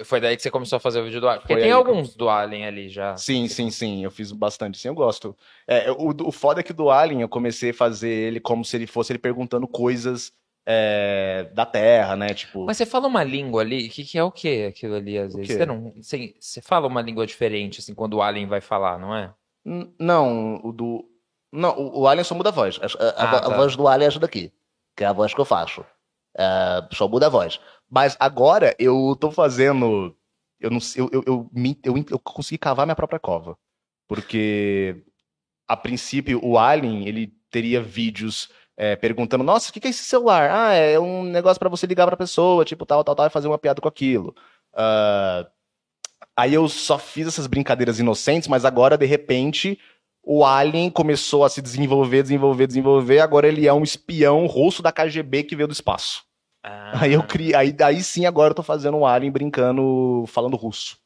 Foi daí que você começou a fazer o vídeo do Alien. Porque Foi tem alguns do Alien ali já. Sim, sim, sim. Eu fiz bastante, sim, eu gosto. É, o, o foda é que do Alien eu comecei a fazer ele como se ele fosse ele perguntando coisas é, da Terra, né? Tipo. Mas você fala uma língua ali, que, que é o que aquilo ali, às vezes? Você, não, você, você fala uma língua diferente, assim, quando o Alien vai falar, não é? N não, o do. Não, o, o Alien só muda a voz. A, a, ah, a, tá. a voz do Alien é essa daqui. Que é a voz que eu faço. Uh, só muda a voz. Mas agora eu tô fazendo. Eu não eu, eu, eu, eu, eu consegui cavar minha própria cova. Porque a princípio o Alien ele teria vídeos é, perguntando: Nossa, o que é esse celular? Ah, é um negócio para você ligar pra pessoa, tipo tal, tal, tal, e fazer uma piada com aquilo. Uh, aí eu só fiz essas brincadeiras inocentes, mas agora de repente o Alien começou a se desenvolver, desenvolver, desenvolver. Agora ele é um espião russo da KGB que veio do espaço. Ah. Aí eu criei, aí, aí sim agora eu tô fazendo um alien brincando, falando russo.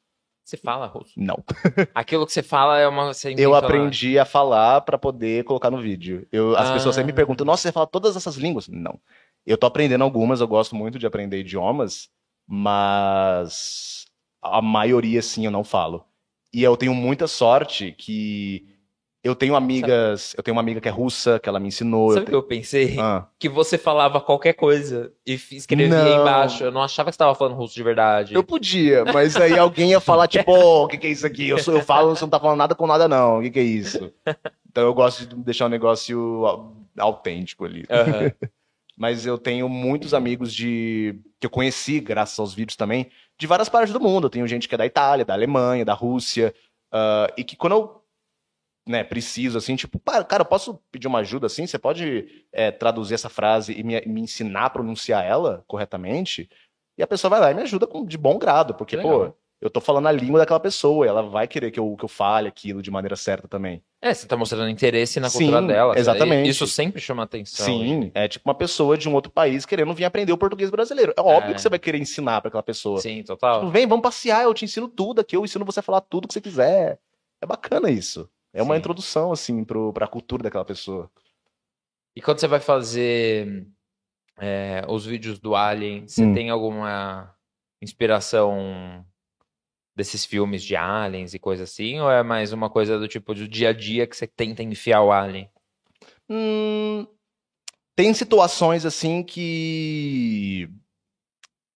Você fala russo? Não. (laughs) Aquilo que você fala é uma. Você eu aprendi lá. a falar para poder colocar no vídeo. Eu, as ah. pessoas sempre me perguntam: Nossa, você fala todas essas línguas? Não. Eu tô aprendendo algumas, eu gosto muito de aprender idiomas, mas a maioria, sim, eu não falo. E eu tenho muita sorte que eu tenho amigas, Sabe? eu tenho uma amiga que é russa, que ela me ensinou. Sabe o que eu pensei? Ah. Que você falava qualquer coisa e escrevia não. embaixo. Eu não achava que você estava falando russo de verdade. Eu podia, mas aí alguém ia falar, tipo, oh, o que, que é isso aqui? Eu, sou, eu falo, você não tá falando nada com nada, não. O que, que é isso? (laughs) Então eu gosto de deixar um negócio autêntico ali. Uhum. (laughs) mas eu tenho muitos amigos de que eu conheci, graças aos vídeos também, de várias partes do mundo. Eu tenho gente que é da Itália, da Alemanha, da Rússia, uh, e que quando eu né, preciso, assim, tipo, cara, eu posso pedir uma ajuda, assim? Você pode é, traduzir essa frase e me, me, ensinar a pronunciar ela corretamente? E a pessoa vai lá e me ajuda com, de bom grado, porque, pô, eu tô falando a língua daquela pessoa, e ela vai querer que eu, que eu fale aquilo de maneira certa também. É, você tá mostrando interesse na cultura Sim, dela. Exatamente. Isso sempre chama atenção. Sim, é tipo uma pessoa de um outro país querendo vir aprender o português brasileiro. É óbvio é. que você vai querer ensinar para aquela pessoa. Sim, total. Tipo, vem, vamos passear, eu te ensino tudo aqui, eu ensino você a falar tudo que você quiser. É bacana isso. É uma Sim. introdução, assim, pro, pra cultura daquela pessoa. E quando você vai fazer é, os vídeos do Alien, você hum. tem alguma inspiração desses filmes de aliens e coisa assim? Ou é mais uma coisa do tipo do dia a dia que você tenta enfiar o Alien? Hum, tem situações assim que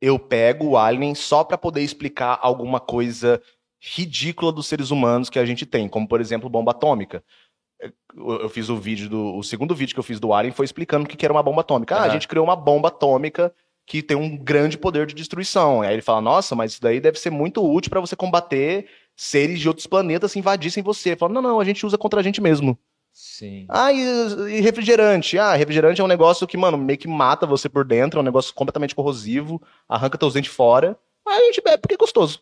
eu pego o Alien só para poder explicar alguma coisa ridícula dos seres humanos que a gente tem, como por exemplo bomba atômica. Eu fiz o vídeo do. O segundo vídeo que eu fiz do Alien foi explicando o que era uma bomba atômica. Ah, a gente criou uma bomba atômica que tem um grande poder de destruição. Aí ele fala: Nossa, mas isso daí deve ser muito útil para você combater seres de outros planetas se invadissem você. Fala: Não, não, a gente usa contra a gente mesmo. Sim. Ah, e, e, refrigerante? Ah, refrigerante é um negócio que, mano, meio que mata você por dentro, é um negócio completamente corrosivo, arranca teus dentes fora. Aí a gente bebe porque é gostoso.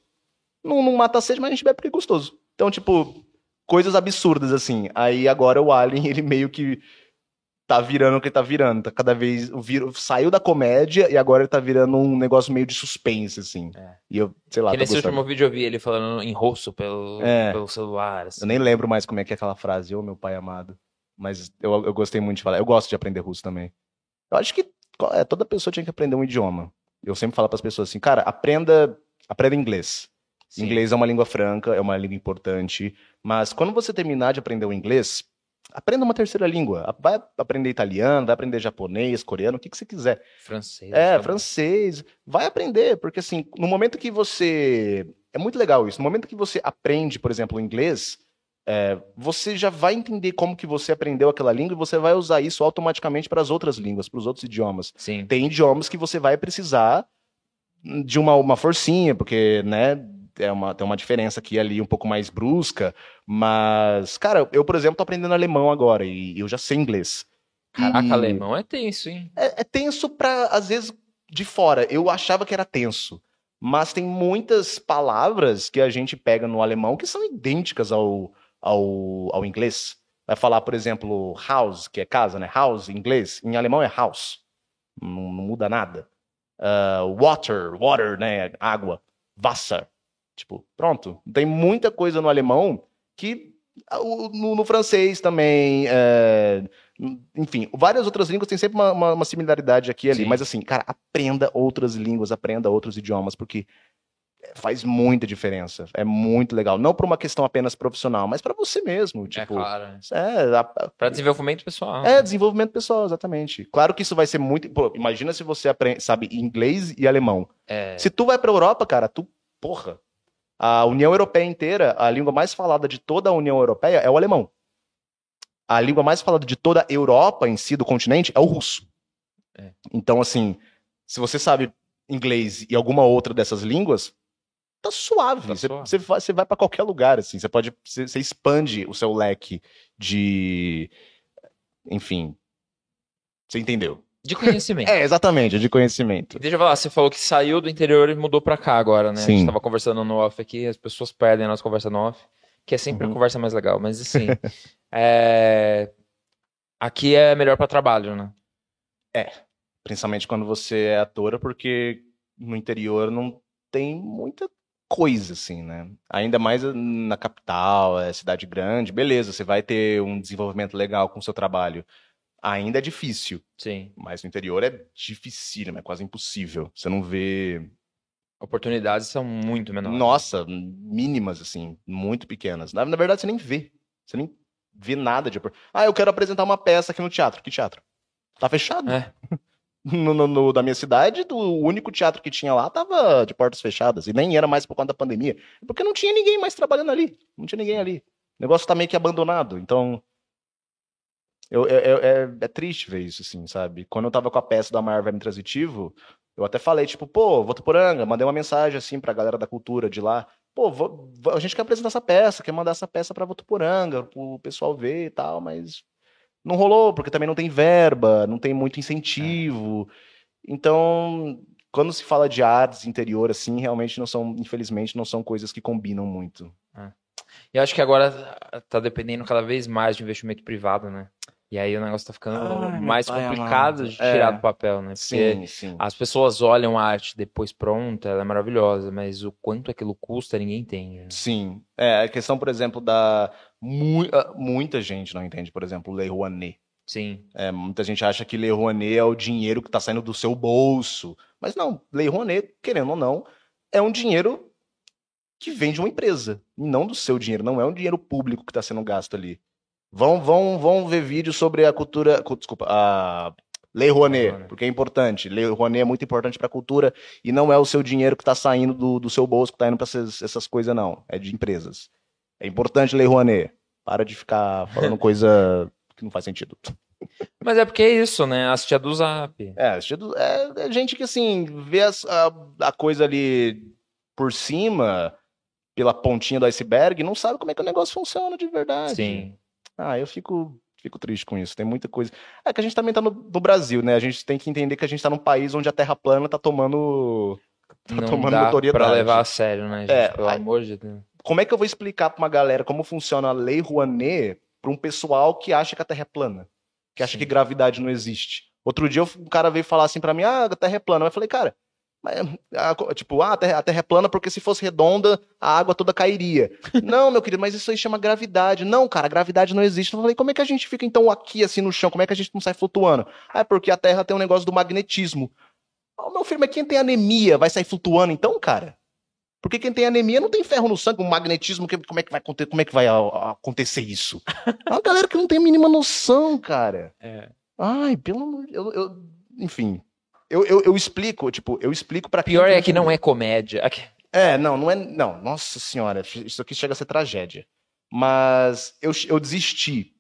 Não, não mata a sede, mas a gente bebe porque é gostoso. Então, tipo, coisas absurdas, assim. Aí agora o Alien, (laughs) ele meio que tá virando o que tá virando. Tá cada vez. Vir, saiu da comédia e agora ele tá virando um negócio meio de suspense, assim. É. E eu, sei lá. Que nesse último vídeo eu vi ele falando em rosto pelo, é. pelo celular. Assim. Eu nem lembro mais como é que é aquela frase, ô meu pai amado. Mas eu, eu gostei muito de falar. Eu gosto de aprender russo também. Eu acho que é, toda pessoa tinha que aprender um idioma. Eu sempre falo para as pessoas assim, cara, aprenda, aprenda inglês. Sim. Inglês é uma língua franca, é uma língua importante, mas quando você terminar de aprender o inglês, aprenda uma terceira língua. Vai aprender italiano, vai aprender japonês, coreano, o que, que você quiser. Francês. É, também. francês. Vai aprender, porque assim, no momento que você. É muito legal isso. No momento que você aprende, por exemplo, o inglês, é, você já vai entender como que você aprendeu aquela língua e você vai usar isso automaticamente para as outras línguas, para os outros idiomas. Sim. Tem idiomas que você vai precisar de uma, uma forcinha, porque, né, é uma, tem uma diferença aqui ali um pouco mais brusca, mas, cara, eu, por exemplo, tô aprendendo alemão agora e eu já sei inglês. Caraca, e... alemão é tenso, hein? É, é tenso pra, às vezes, de fora. Eu achava que era tenso. Mas tem muitas palavras que a gente pega no alemão que são idênticas ao, ao, ao inglês. Vai falar, por exemplo, house, que é casa, né? House em inglês. Em alemão é house. Não, não muda nada. Uh, water, water, né? Água. Wasser. Tipo, pronto. Tem muita coisa no alemão que ah, no, no francês também, é, enfim, várias outras línguas têm sempre uma, uma, uma similaridade aqui e ali, Sim. mas assim, cara, aprenda outras línguas, aprenda outros idiomas, porque faz muita diferença. É muito legal. Não por uma questão apenas profissional, mas para você mesmo. É tipo, é claro. É, para desenvolvimento pessoal. É, desenvolvimento pessoal, exatamente. Claro que isso vai ser muito. Pô, imagina se você aprende, sabe inglês e alemão. É... Se tu vai pra Europa, cara, tu. Porra, a União Europeia inteira, a língua mais falada de toda a União Europeia é o alemão. A língua mais falada de toda a Europa em si, do continente, é o russo. É. Então, assim, se você sabe inglês e alguma outra dessas línguas, tá suave. Tá você, suave. você, vai, para qualquer lugar, assim. Você pode. Você, você expande o seu leque de. Enfim. Você entendeu? De conhecimento. (laughs) é, exatamente, de conhecimento. Deixa eu falar, você falou que saiu do interior e mudou pra cá agora, né? Sim. A gente tava conversando no off aqui, as pessoas perdem a nossa conversa no off, que é sempre uhum. a conversa mais legal, mas assim. (laughs) é... Aqui é melhor para trabalho, né? É. Principalmente quando você é atora, porque no interior não tem muita coisa, assim, né? Ainda mais na capital, é cidade grande, beleza, você vai ter um desenvolvimento legal com o seu trabalho. Ainda é difícil. Sim. Mas no interior é difícil, é quase impossível. Você não vê. Oportunidades são muito menores. Nossa, mínimas, assim, muito pequenas. Na, na verdade, você nem vê. Você nem vê nada de. Ah, eu quero apresentar uma peça aqui no teatro. Que teatro? Tá fechado. É. (laughs) No, no, no, da minha cidade, do, o único teatro que tinha lá tava de portas fechadas. E nem era mais por conta da pandemia. Porque não tinha ninguém mais trabalhando ali. Não tinha ninguém ali. O negócio tá meio que abandonado. Então. Eu, eu, é, é, triste ver isso, assim, sabe? Quando eu tava com a peça do Amar Verme Transitivo, eu até falei, tipo, pô, Votuporanga, mandei uma mensagem, assim, pra galera da cultura de lá. Pô, vou, a gente quer apresentar essa peça, quer mandar essa peça pra Votuporanga, pro pessoal ver e tal, mas não rolou, porque também não tem verba, não tem muito incentivo. É. Então, quando se fala de artes interior, assim, realmente não são, infelizmente, não são coisas que combinam muito. É. E acho que agora tá dependendo cada vez mais de investimento privado, né? E aí o negócio tá ficando Ai, mais complicado amado. de tirar é. do papel, né? Porque sim, sim. as pessoas olham a arte depois pronta, ela é maravilhosa, mas o quanto aquilo custa, ninguém entende. Né? Sim. É, a questão, por exemplo, da. Mu... Ah, muita gente não entende, por exemplo, Lei Rouanet. Sim. É, muita gente acha que Lei Rouanet é o dinheiro que tá saindo do seu bolso. Mas não, Lei Rouanet, querendo ou não, é um dinheiro que vem de uma empresa, e não do seu dinheiro, não é um dinheiro público que está sendo gasto ali. Vão, vão, vão ver vídeos sobre a cultura. Desculpa, a Lei Rouanet, porque é importante. Lei Rouanet é muito importante para a cultura e não é o seu dinheiro que está saindo do, do seu bolso, que está indo para essas, essas coisas, não. É de empresas. É importante Lei Rouanet. Para de ficar falando (laughs) coisa que não faz sentido. Mas é porque é isso, né? As tia do Zap. É, as tia do, é, é gente que, assim, vê as, a, a coisa ali por cima, pela pontinha do iceberg, não sabe como é que o negócio funciona de verdade. Sim. Ah, eu fico, fico triste com isso. Tem muita coisa. É que a gente também tá no, no Brasil, né? A gente tem que entender que a gente tá num país onde a terra plana tá tomando. Tá não tomando dá notoriedade. pra levar a sério, né, gente? É, Pelo aí- amor de Deus. Como é que eu vou explicar pra uma galera como funciona a lei Rouanet pra um pessoal que acha que a terra é plana? Que acha Sim. que gravidade não existe? Outro dia um cara veio falar assim pra mim: ah, a terra é plana. Eu falei, cara. Tipo, ah, a terra, a terra é plana porque se fosse redonda, a água toda cairia. (laughs) não, meu querido, mas isso aí chama gravidade. Não, cara, a gravidade não existe. Eu falei, como é que a gente fica então aqui assim no chão? Como é que a gente não sai flutuando? Ah, é porque a terra tem um negócio do magnetismo. Ah, meu filho, mas quem tem anemia vai sair flutuando então, cara? Porque quem tem anemia não tem ferro no sangue, um magnetismo, que- como é que vai acontecer, como é que vai a- a- acontecer isso? É uma galera que não tem a mínima noção, cara. É. Ai, pelo amor eu- Enfim. Eu, eu, eu explico, tipo, eu explico pra quem Pior é que não é comédia. Aqui- é, não, não é. Não, nossa senhora, isso aqui chega a ser tragédia. Mas eu, eu desisti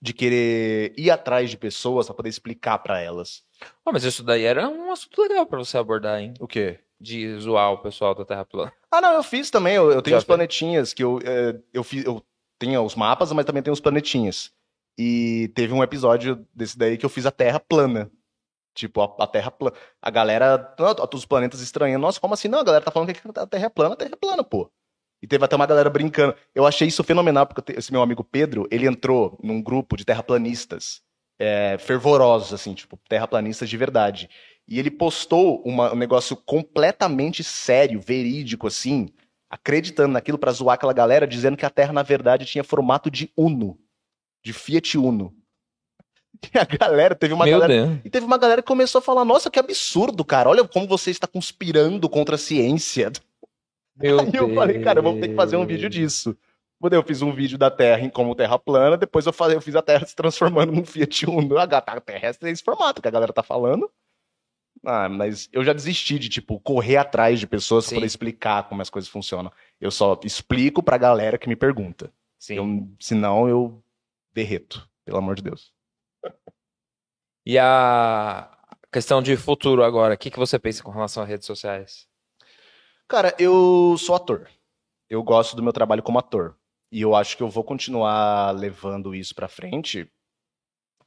de querer ir atrás de pessoas pra poder explicar pra elas. Pô, mas isso daí era um assunto legal pra você abordar, hein? O quê? De zoar o pessoal da Terra plana. Ah, não, eu fiz também. Eu, eu tenho Já os planetinhas que eu, é, eu fiz. Eu tenho os mapas, mas também tenho os planetinhas. E teve um episódio desse daí que eu fiz a Terra plana. Tipo, a, a Terra plana. A galera. não, Os planetas estranhando. Nossa, como assim? Não, a galera tá falando que a Terra é plana, a Terra é plana, pô. E teve até uma galera brincando. Eu achei isso fenomenal, porque esse meu amigo Pedro, ele entrou num grupo de terraplanistas é, fervorosos, assim, tipo, terraplanistas de verdade. E ele postou uma- um negócio completamente sério, verídico, assim, acreditando naquilo pra zoar aquela galera, dizendo que a Terra, na verdade, tinha formato de Uno. De Fiat Uno. E (laughs) a galera, teve uma Meu galera. Deus. E teve uma galera que começou a falar: Nossa, que absurdo, cara. Olha como você está conspirando contra a ciência. Meu Aí eu falei, cara, vou ter que fazer um vídeo disso. Eu fiz um vídeo da Terra em como Terra plana, depois eu, falei, eu fiz a Terra se transformando num Fiat Uno. A gata- a terrestre é esse formato que a galera tá falando. Ah, mas eu já desisti de, tipo, correr atrás de pessoas poder explicar como as coisas funcionam. Eu só explico pra galera que me pergunta. Sim. Eu, senão eu derreto, pelo amor de Deus. E a questão de futuro agora, o que, que você pensa com relação às redes sociais? Cara, eu sou ator. Eu gosto do meu trabalho como ator. E eu acho que eu vou continuar levando isso pra frente.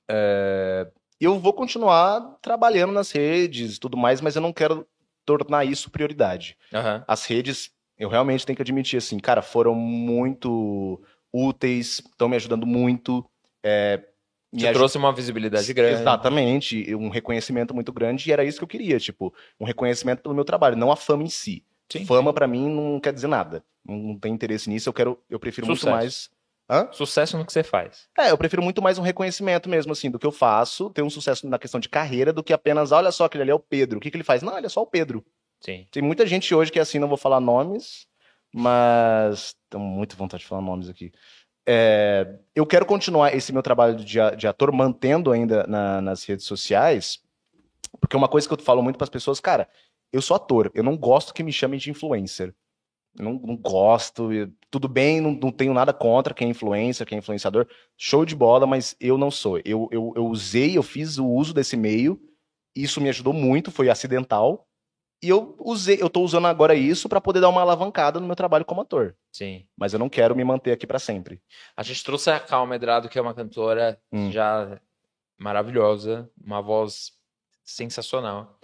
É, Eu vou continuar trabalhando nas redes e tudo mais, mas eu não quero tornar isso prioridade. Aham. As redes, eu realmente tenho que admitir, assim, cara, foram muito úteis, estão me ajudando muito. É, Me Te trouxe uma visibilidade grande. Exatamente, um reconhecimento muito grande, e era isso que eu queria, tipo, um reconhecimento pelo meu trabalho, não a fama em si. Sim, fama para mim não quer dizer nada. Não, tem interesse nisso, eu quero, eu prefiro Sucesso. muito mais Hã? Sucesso no que você faz. É, eu prefiro muito mais um reconhecimento mesmo, assim, do que eu faço, ter um sucesso na questão de carreira, do que apenas, olha só, aquele ali é o Pedro. O que, que ele faz? Não, ele é só o Pedro. Sim. Tem muita gente hoje que, assim, não vou falar nomes, mas. Tenho muita vontade de falar nomes aqui. É, eu quero continuar esse meu trabalho de, de ator, mantendo ainda na, nas redes sociais, porque uma coisa que eu falo muito para as pessoas, cara, eu sou ator, eu não gosto que me chamem de influencer. Não, não, gosto, tudo bem, não, não, tenho nada contra quem é influencer, quem é influenciador, show de bola, mas eu não sou. Eu, eu, eu usei, eu fiz o uso desse meio, isso me ajudou muito, foi acidental, e eu usei, eu tô usando agora isso para poder dar uma alavancada no meu trabalho como ator. Sim. Mas eu não quero me manter aqui para sempre. A gente trouxe a Calma Medrado, que é uma cantora hum. já maravilhosa, uma voz sensacional.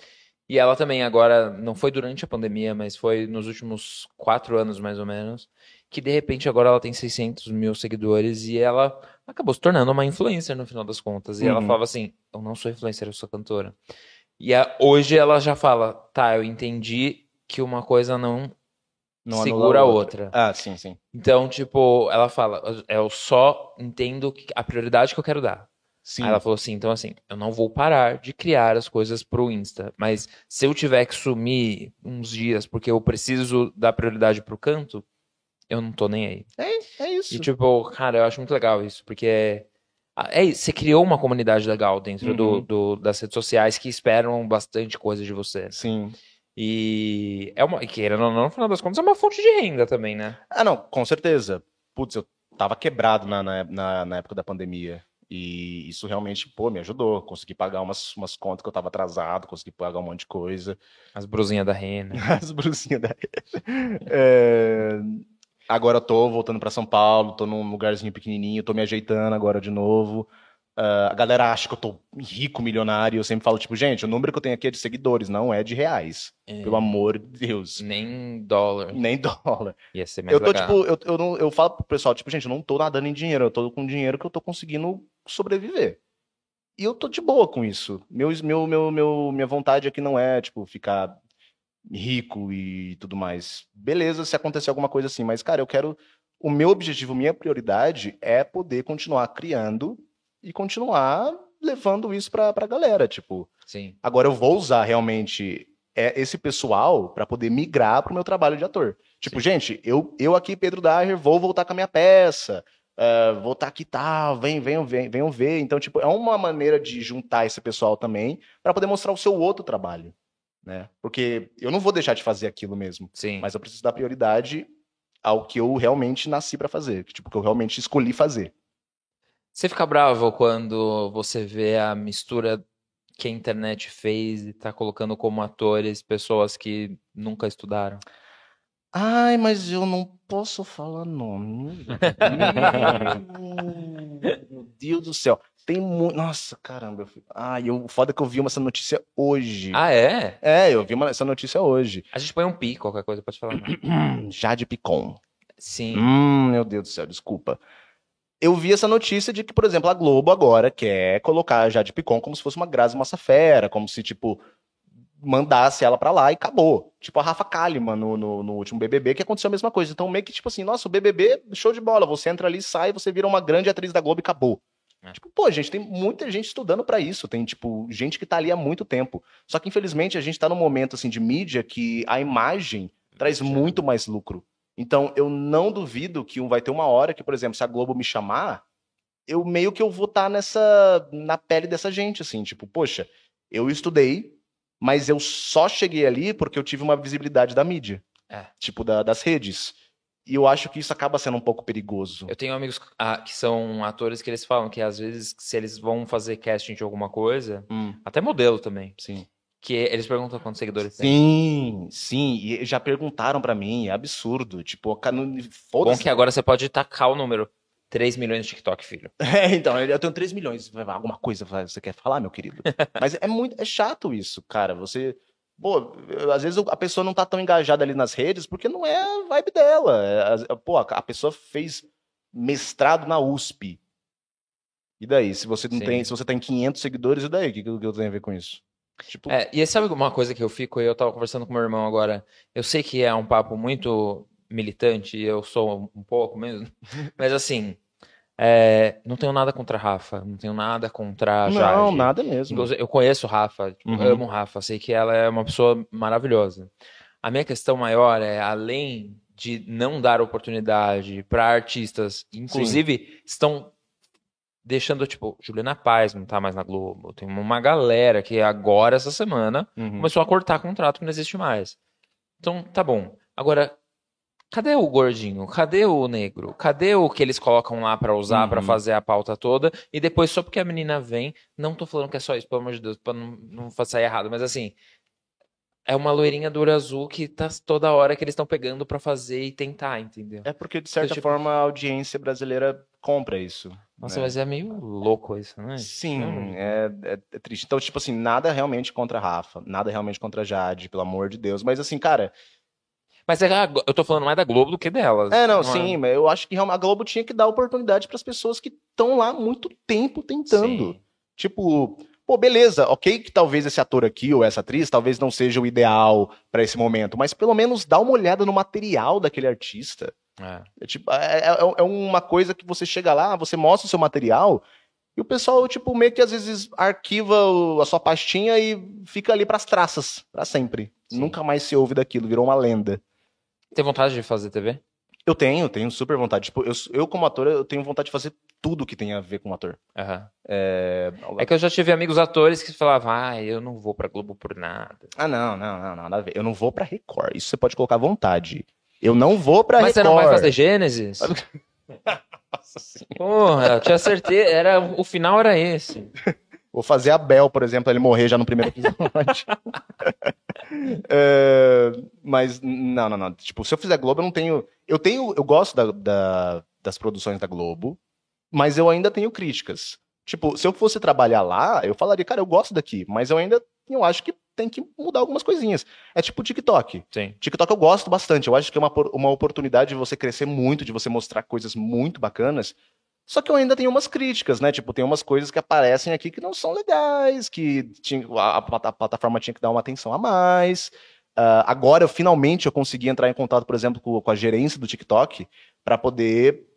E ela também agora, não foi durante a pandemia, mas foi nos últimos quatro anos mais ou menos, que de repente agora ela tem 600 mil seguidores e ela acabou se tornando uma influencer no final das contas. E uhum. ela falava assim: Eu não sou influencer, eu sou cantora. E a, hoje ela já fala: Tá, eu entendi que uma coisa não, não segura a outra. outra. Ah, sim, sim. Então, tipo, ela fala: Eu só entendo a prioridade que eu quero dar. Sim. Aí ela falou assim: então, assim, eu não vou parar de criar as coisas pro Insta, mas se eu tiver que sumir uns dias porque eu preciso dar prioridade pro canto, eu não tô nem aí. É, é isso. E, tipo, cara, eu acho muito legal isso, porque é. É, você criou uma comunidade legal dentro uhum. do, do, das redes sociais que esperam bastante coisa de você. Sim. E é uma, querendo ou não, no final das contas, é uma fonte de renda também, né? Ah, não, com certeza. Putz, eu tava quebrado na, na, na época da pandemia. E isso realmente, pô, me ajudou. Consegui pagar umas, umas contas que eu tava atrasado, consegui pagar um monte de coisa. As brusinhas da rena. (laughs) As brusinhas da rena. É... Agora eu tô voltando para São Paulo, tô num lugarzinho pequenininho, tô me ajeitando agora de novo. Uh, a galera acha que eu tô rico, milionário. Eu sempre falo, tipo, gente, o número que eu tenho aqui é de seguidores, não é de reais. É. Pelo amor de Deus. Nem dólar. Nem dólar. Ia ser mais eu tô, legal. tipo, eu, eu, não, eu falo pro pessoal, tipo, gente, eu não tô nadando em dinheiro, eu tô com dinheiro que eu tô conseguindo sobreviver. E eu tô de boa com isso. Meu, meu, meu, meu, minha vontade aqui não é, tipo, ficar rico e tudo mais. Beleza, se acontecer alguma coisa assim, mas, cara, eu quero. O meu objetivo, minha prioridade é poder continuar criando e continuar levando isso pra, pra galera. Tipo, Sim. agora eu vou usar realmente é, esse pessoal para poder migrar pro meu trabalho de ator. Tipo, Sim. gente, eu, eu aqui, Pedro Daher, vou voltar com a minha peça. Uh, vou estar tá aqui tal, vem, venham, venham, venham ver. Então, tipo, é uma maneira de juntar esse pessoal também para poder mostrar o seu outro trabalho, né? Porque eu não vou deixar de fazer aquilo mesmo. Sim. Mas eu preciso dar prioridade ao que eu realmente nasci para fazer, que, tipo, que eu realmente escolhi fazer. Você fica bravo quando você vê a mistura que a internet fez e tá colocando como atores pessoas que nunca estudaram? Ai, mas eu não posso falar nome. (laughs) Meu Deus do céu. Tem muito. Nossa, caramba. Eu... Ai, eu... foda que eu vi essa notícia hoje. Ah, é? É, eu vi uma... essa notícia hoje. A gente põe um pi, qualquer coisa, pode falar. (clears throat) Jade Picon. Sim. Hum, meu Deus do céu, desculpa eu vi essa notícia de que, por exemplo, a Globo agora quer colocar a Jade Picon como se fosse uma Grazi Massafera, como se, tipo, mandasse ela para lá e acabou. Tipo a Rafa Kalimann no, no, no, último BBB, que aconteceu a mesma coisa. Então, meio que, tipo assim, nossa, o BBB, show de bola. Você entra ali, sai, você vira uma grande atriz da Globo e acabou. É. Tipo, pô, gente, tem muita gente estudando para isso. Tem, tipo, gente que tá ali há muito tempo. Só que, infelizmente, a gente tá num momento, assim, de mídia que a imagem traz muito mais lucro. Então, eu não duvido que vai ter uma hora que, por exemplo, se a Globo me chamar, eu meio que eu vou estar tá nessa na pele dessa gente, assim, tipo, poxa, eu estudei, mas eu só cheguei ali porque eu tive uma visibilidade da mídia, é. tipo da, das redes. E eu acho que isso acaba sendo um pouco perigoso. Eu tenho amigos ah, que são atores que eles falam que às vezes, se eles vão fazer casting de alguma coisa, hum. até modelo também. Sim. Que eles perguntam quantos seguidores sim, tem. Sim, sim. E já perguntaram para mim, é absurdo. Tipo, foda Bom que agora você pode tacar o número. 3 milhões de TikTok, filho. (laughs) É, então, eu tenho 3 milhões. Alguma coisa você quer falar, meu querido? (laughs) Mas é muito é chato isso, cara. Você. Pô, às vezes a pessoa não tá tão engajada ali nas redes porque não é a vibe dela. É, pô, a pessoa fez mestrado na USP. E daí? Se você não Sim. tem, se você tem 500 seguidores, e daí? O que, que eu tenho a ver com isso? Tipo, É, e sabe uma coisa que eu fico, eu tava conversando com meu irmão agora, eu sei que é um papo muito militante, e eu sou um pouco mesmo, (laughs) mas assim, é, não tenho nada contra a Rafa, não tenho nada contra a não, Jade. nada mesmo. Eu conheço Rafa, tipo, Uhum. amo Rafa, sei que ela é uma pessoa maravilhosa. A minha questão maior é, além de não dar oportunidade para artistas, inclusive estão deixando, tipo, Juliana Paz não tá mais na Globo, tem uma galera que agora, essa semana, Uhum. começou a cortar contrato que não existe mais. Então, tá bom. Agora, cadê o gordinho? Cadê o negro? Cadê o que eles colocam lá pra usar, pra Uhum. fazer a pauta toda? E depois, só porque a menina vem, não tô falando que é só isso, pelo amor de Deus, pra não, não sair errado, mas assim, é uma loirinha do olho azul que tá toda hora que eles estão pegando pra fazer e tentar, entendeu? É porque, de certa tipo- forma, a audiência brasileira compra isso. Nossa, né? mas é meio louco isso, né? Sim, Hum. é, é- é triste. Então, tipo assim, nada realmente contra a Rafa, nada realmente contra a Jade, pelo amor de Deus. Mas assim, cara, Mas é a eu tô falando mais da Globo do que delas. é, não, sim, mas eu acho que a Globo tinha que dar oportunidade para as pessoas que estão lá há muito tempo tentando. Sim. Tipo, pô, beleza, ok que talvez esse ator aqui ou essa atriz talvez não seja o ideal para esse momento, mas pelo menos dá uma olhada no material daquele artista. É. É, tipo, é, é- é uma coisa que você chega lá, você mostra o seu material e o pessoal, tipo, meio que às vezes arquiva a sua pastinha e fica ali pras traças, pra sempre. Sim. Nunca mais se ouve daquilo, virou uma lenda. Tem vontade de fazer TV? Eu tenho, tenho super vontade. Tipo, eu, eu como ator, eu tenho vontade de fazer tudo que tem a ver com ator. Aham. É... É que eu já tive amigos atores que falavam, ah, eu não vou pra Globo por nada. Ah, não, não, não, não, nada a ver. Eu não vou pra Record. Isso você pode colocar à vontade. Eu não vou pra Mas você Record. não vai fazer Gênesis? (laughs) Nossa Senhora. Porra, eu tinha certeza, era, o final era esse. (laughs) Vou fazer a Bel, por exemplo, ele morrer já no primeiro episódio. (laughs) É, mas, não, não, não. Tipo, se eu fizer Globo, eu não tenho. Eu tenho. Eu gosto da- da- das produções da Globo, mas eu ainda tenho críticas. Tipo, se eu fosse trabalhar lá, eu falaria, cara, eu gosto daqui, mas eu ainda eu acho que tem que mudar algumas coisinhas. É tipo o TikTok. Sim. TikTok eu gosto bastante. Eu acho que é uma, uma oportunidade de você crescer muito, de você mostrar coisas muito bacanas. Só que eu ainda tenho umas críticas, né? Tipo, tem umas coisas que aparecem aqui que não são legais, que tinha- a, a plata- a plataforma tinha que dar uma atenção a mais. Ah, agora, eu, finalmente, eu consegui entrar em contato, por exemplo, com, com a gerência do TikTok para poder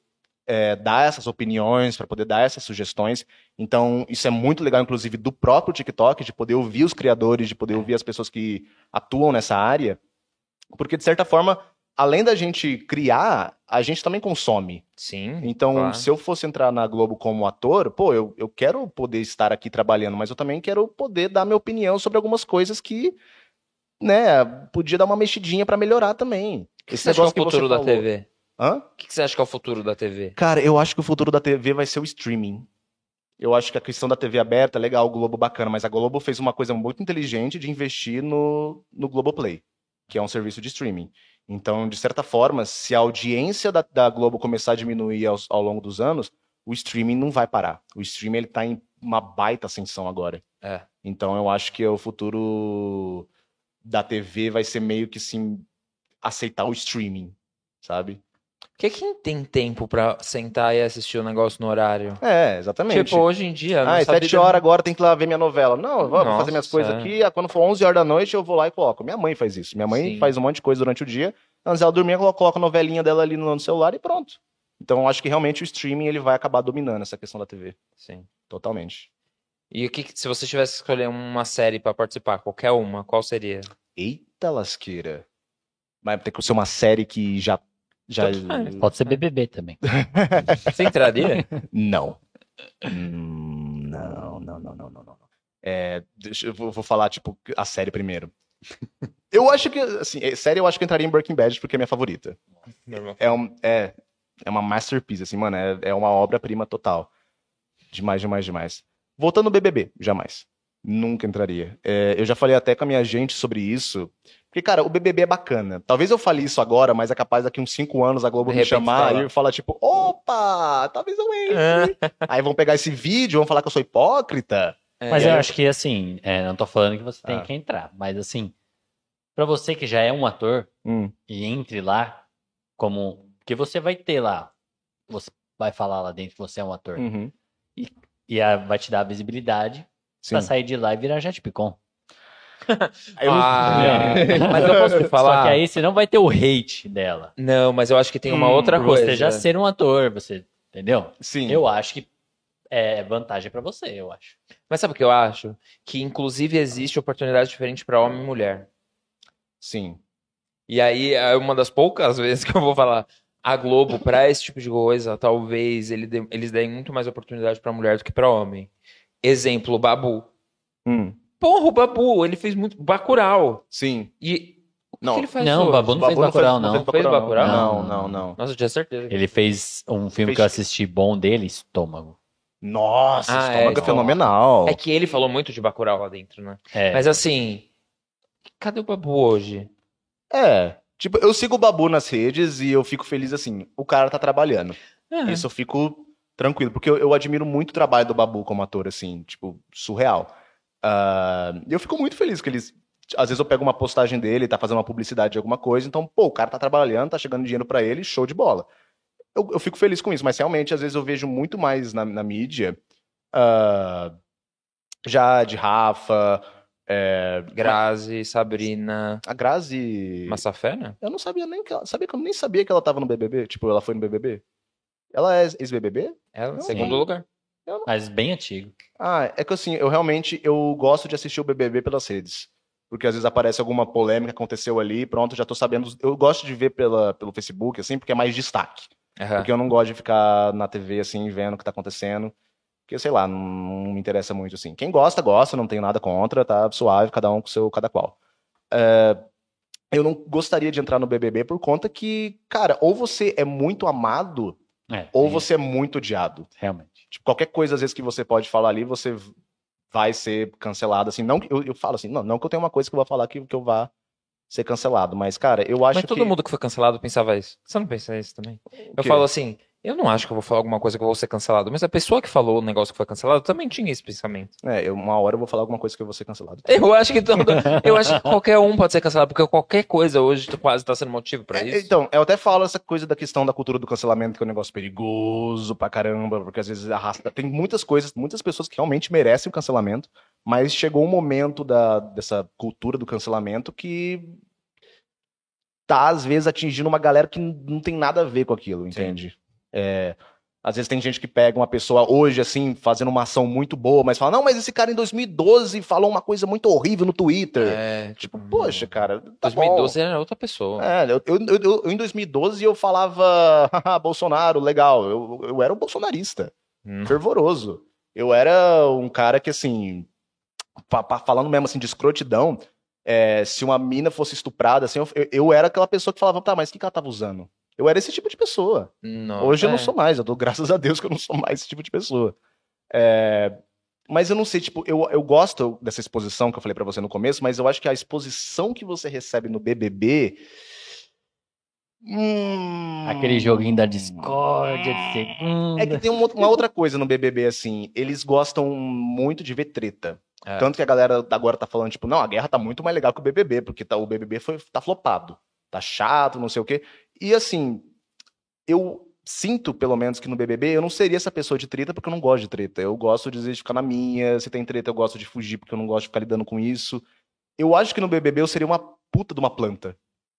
é, dar essas opiniões, para poder dar essas sugestões. Então, isso é muito legal, inclusive, do próprio TikTok, de poder ouvir os criadores, de poder ouvir as pessoas que atuam nessa área. Porque, de certa forma, além da gente criar, a gente também consome. Sim. Então, claro. se eu fosse entrar na Globo como ator, pô, eu, eu quero poder estar aqui trabalhando, mas eu também quero poder dar minha opinião sobre algumas coisas que, né, podia dar uma mexidinha pra melhorar também. O que você acha que é o futuro da TV? Hã? O que você acha que é o futuro da TV? Cara, eu acho que o futuro da TV vai ser o streaming. Eu acho que a questão da TV aberta é legal, o Globo bacana, mas a Globo fez uma coisa muito inteligente de investir no, no Globoplay, que é um serviço de streaming. Então, de certa forma, se a audiência da, da Globo começar a diminuir aos- ao, longo dos anos, o streaming não vai parar. O streaming ele tá em uma baita ascensão agora. É. Então, eu acho que o futuro da TV vai ser meio que sim aceitar o streaming, sabe? Por que quem tem tempo pra sentar e assistir o negócio no horário? É, exatamente. Tipo, hoje em dia. Ah, nossa é sete horas agora, tem que ir lá ver minha novela. Não, vou vou fazer minhas Nossa, coisas é. aqui, ah, quando for 11 horas da noite eu vou lá e coloco. Minha mãe faz isso. Minha mãe Sim. faz um monte de coisa durante o dia. Antes dela dormir, ela coloca a novelinha dela ali no, celular e pronto. Então eu acho que realmente o streaming ele vai acabar dominando essa questão da TV. Sim. Totalmente. E o que, se você tivesse que escolher uma série pra participar, qualquer uma, qual seria? Eita lasqueira. Vai ter que ser uma série que já. Já... Tanto faz. Pode ser BBB também. (laughs) Você entraria? Não. Hum, não, não, não, não, não, não. É, deixa, eu vou, vou falar, tipo, a série primeiro. (laughs) Eu acho que, assim, é, série eu acho que entraria em Breaking Bad porque é minha favorita. Normal. É, um, é, é uma masterpiece, assim, mano, é, é uma obra-prima total. Demais, demais, demais. Voltando ao BBB, jamais. Nunca entraria. É, eu já falei até com a minha gente sobre isso. Porque, cara, o BBB é bacana. Talvez eu fale isso agora, mas é capaz daqui uns cinco anos a Globo De me chamar fala. e falar, tipo, opa, talvez eu entre. (laughs) Aí vão pegar esse vídeo, vão falar que eu sou hipócrita. É, Mas e eu acho que assim, é, não tô falando que você tem Ah. que entrar, mas assim, pra você que já é um ator Hum, e entre lá como que você vai ter lá, você vai falar lá dentro que você é um ator. uhum. E a- vai te dar a visibilidade Sim. pra sair de lá e virar Jetpicon. (laughs) Eu- Ah, mas eu posso te falar. Só que aí você não vai ter o hate dela. Não, mas eu acho que tem uma Hum, outra coisa. você já ser um ator, você. Entendeu? Sim. Eu acho que é vantagem pra você, eu acho. Mas sabe o que eu acho? Que inclusive existe oportunidade diferente para homem e mulher. Sim. E aí é uma das poucas (laughs) vezes que eu vou falar. A Globo, pra esse tipo de coisa, talvez ele dê- eles deem muito mais oportunidade pra mulher do que pra homem. Exemplo, o Babu. Hum. Porra, o Babu, ele fez muito. Bacurau. Sim. E. O Não. que ele faz Não, o hoje? Babu não Babu fez Bacurau, não. fez Fez Bacurau? Não, Não. não, não. Nossa, eu tinha certeza. Ele fez um filme Fez- que eu assisti bom dele, Estômago. Nossa, Ah, estômago é, é, então. fenomenal. É que ele falou muito de Bacurau lá dentro, né? É, Mas assim. Cadê o Babu hoje? É. Tipo, eu sigo o Babu nas redes e eu fico feliz assim. O cara tá trabalhando. É. Isso eu fico tranquilo, porque eu, eu admiro muito o trabalho do Babu como ator, assim, tipo, surreal. E eu fico muito feliz que eles. Às vezes eu pego uma postagem dele, tá fazendo uma publicidade de alguma coisa, então, pô, o cara tá trabalhando, tá chegando dinheiro pra ele, show de bola. Eu, eu fico feliz com isso, mas realmente, às vezes eu vejo muito mais na, na mídia. ah, Jade, Rafa, é, Grazi, Sabrina. a Grazi. Massafé, né? Eu não sabia nem que ela. Sabia que eu nem sabia que ela tava no BBB? Tipo, ela foi no BBB? Ela é ex-BBB? Ela, Não. segundo lugar. Mas bem antigo. Ah, é que assim, eu realmente eu gosto de assistir o BBB pelas redes. Porque às vezes aparece alguma polêmica que aconteceu ali, pronto, já tô sabendo. Eu gosto de ver pela, pelo Facebook, assim, porque é mais destaque. Aham. Porque eu não gosto de ficar na TV, assim, vendo o que tá acontecendo. Porque, sei lá, não, não me interessa muito, assim. Quem gosta, gosta, não tenho nada contra, tá suave, cada um com o seu, cada qual. É, eu não gostaria de entrar no BBB por conta que, cara, ou você é muito amado, É, ou tem você é muito odiado. Realmente. Tipo, qualquer coisa, às vezes, que você pode falar ali, você vai ser cancelado, assim. Não, que- eu, eu falo assim, não, não que eu tenha uma coisa que eu vou falar que, que eu vá ser cancelado, mas, cara, eu acho Mas todo que... mundo que foi cancelado pensava isso. Você não pensa isso também? Eu falo assim, eu não acho que eu vou falar alguma coisa que eu vou ser cancelado, mas a pessoa que falou o negócio que foi cancelado também tinha esse pensamento. É, eu- uma hora eu vou falar alguma coisa que eu vou ser cancelado. Eu acho que todo, eu acho que qualquer um pode ser cancelado, porque qualquer coisa hoje quase tá sendo motivo pra É, isso. Então, eu até falo essa coisa da questão da cultura do cancelamento, que é um negócio perigoso pra caramba, porque às vezes arrasta. Tem muitas coisas, muitas pessoas que realmente merecem o cancelamento, mas chegou um momento da, dessa cultura do cancelamento que tá, às vezes, atingindo uma galera que não tem nada a ver com aquilo, entende? É, às vezes tem gente que pega uma pessoa hoje, assim, fazendo uma ação muito boa, mas fala, não, mas esse cara em 2012 falou uma coisa muito horrível no Twitter. É, Tipo, poxa, cara. Tá 2012 era outra pessoa. é, eu, eu, eu- eu, em 2012 eu falava, "Haha, (laughs) Bolsonaro, legal. Eu, eu era um bolsonarista, Hum. fervoroso. Eu era um cara que, assim, falando mesmo assim de escrotidão, é, se uma mina fosse estuprada, assim, eu, eu era aquela pessoa que falava, tá, mas o que, que ela tava usando? Eu era esse tipo de pessoa. Não, Hoje eu não é. sou mais, eu dou graças a Deus que eu não sou mais esse tipo de pessoa. É, mas eu não sei, tipo, eu, eu gosto dessa exposição que eu falei pra você no começo, mas eu acho que a exposição que você recebe no BBB. hum, Aquele joguinho da discórdia de segunda. É que tem uma, uma outra coisa no BBB, assim, eles gostam muito de ver treta. É. Tanto que a galera agora tá falando, tipo, não, a guerra tá muito mais legal que o BBB, porque tá, o BBB foi, tá flopado. Tá chato, não sei o quê. E assim, eu sinto, pelo menos, que no BBB eu não seria essa pessoa de treta porque eu não gosto de treta. Eu gosto de, ficar na minha. Se tem treta, eu gosto de fugir porque eu não gosto de ficar lidando com isso. Eu acho que no BBB eu seria uma puta de uma planta.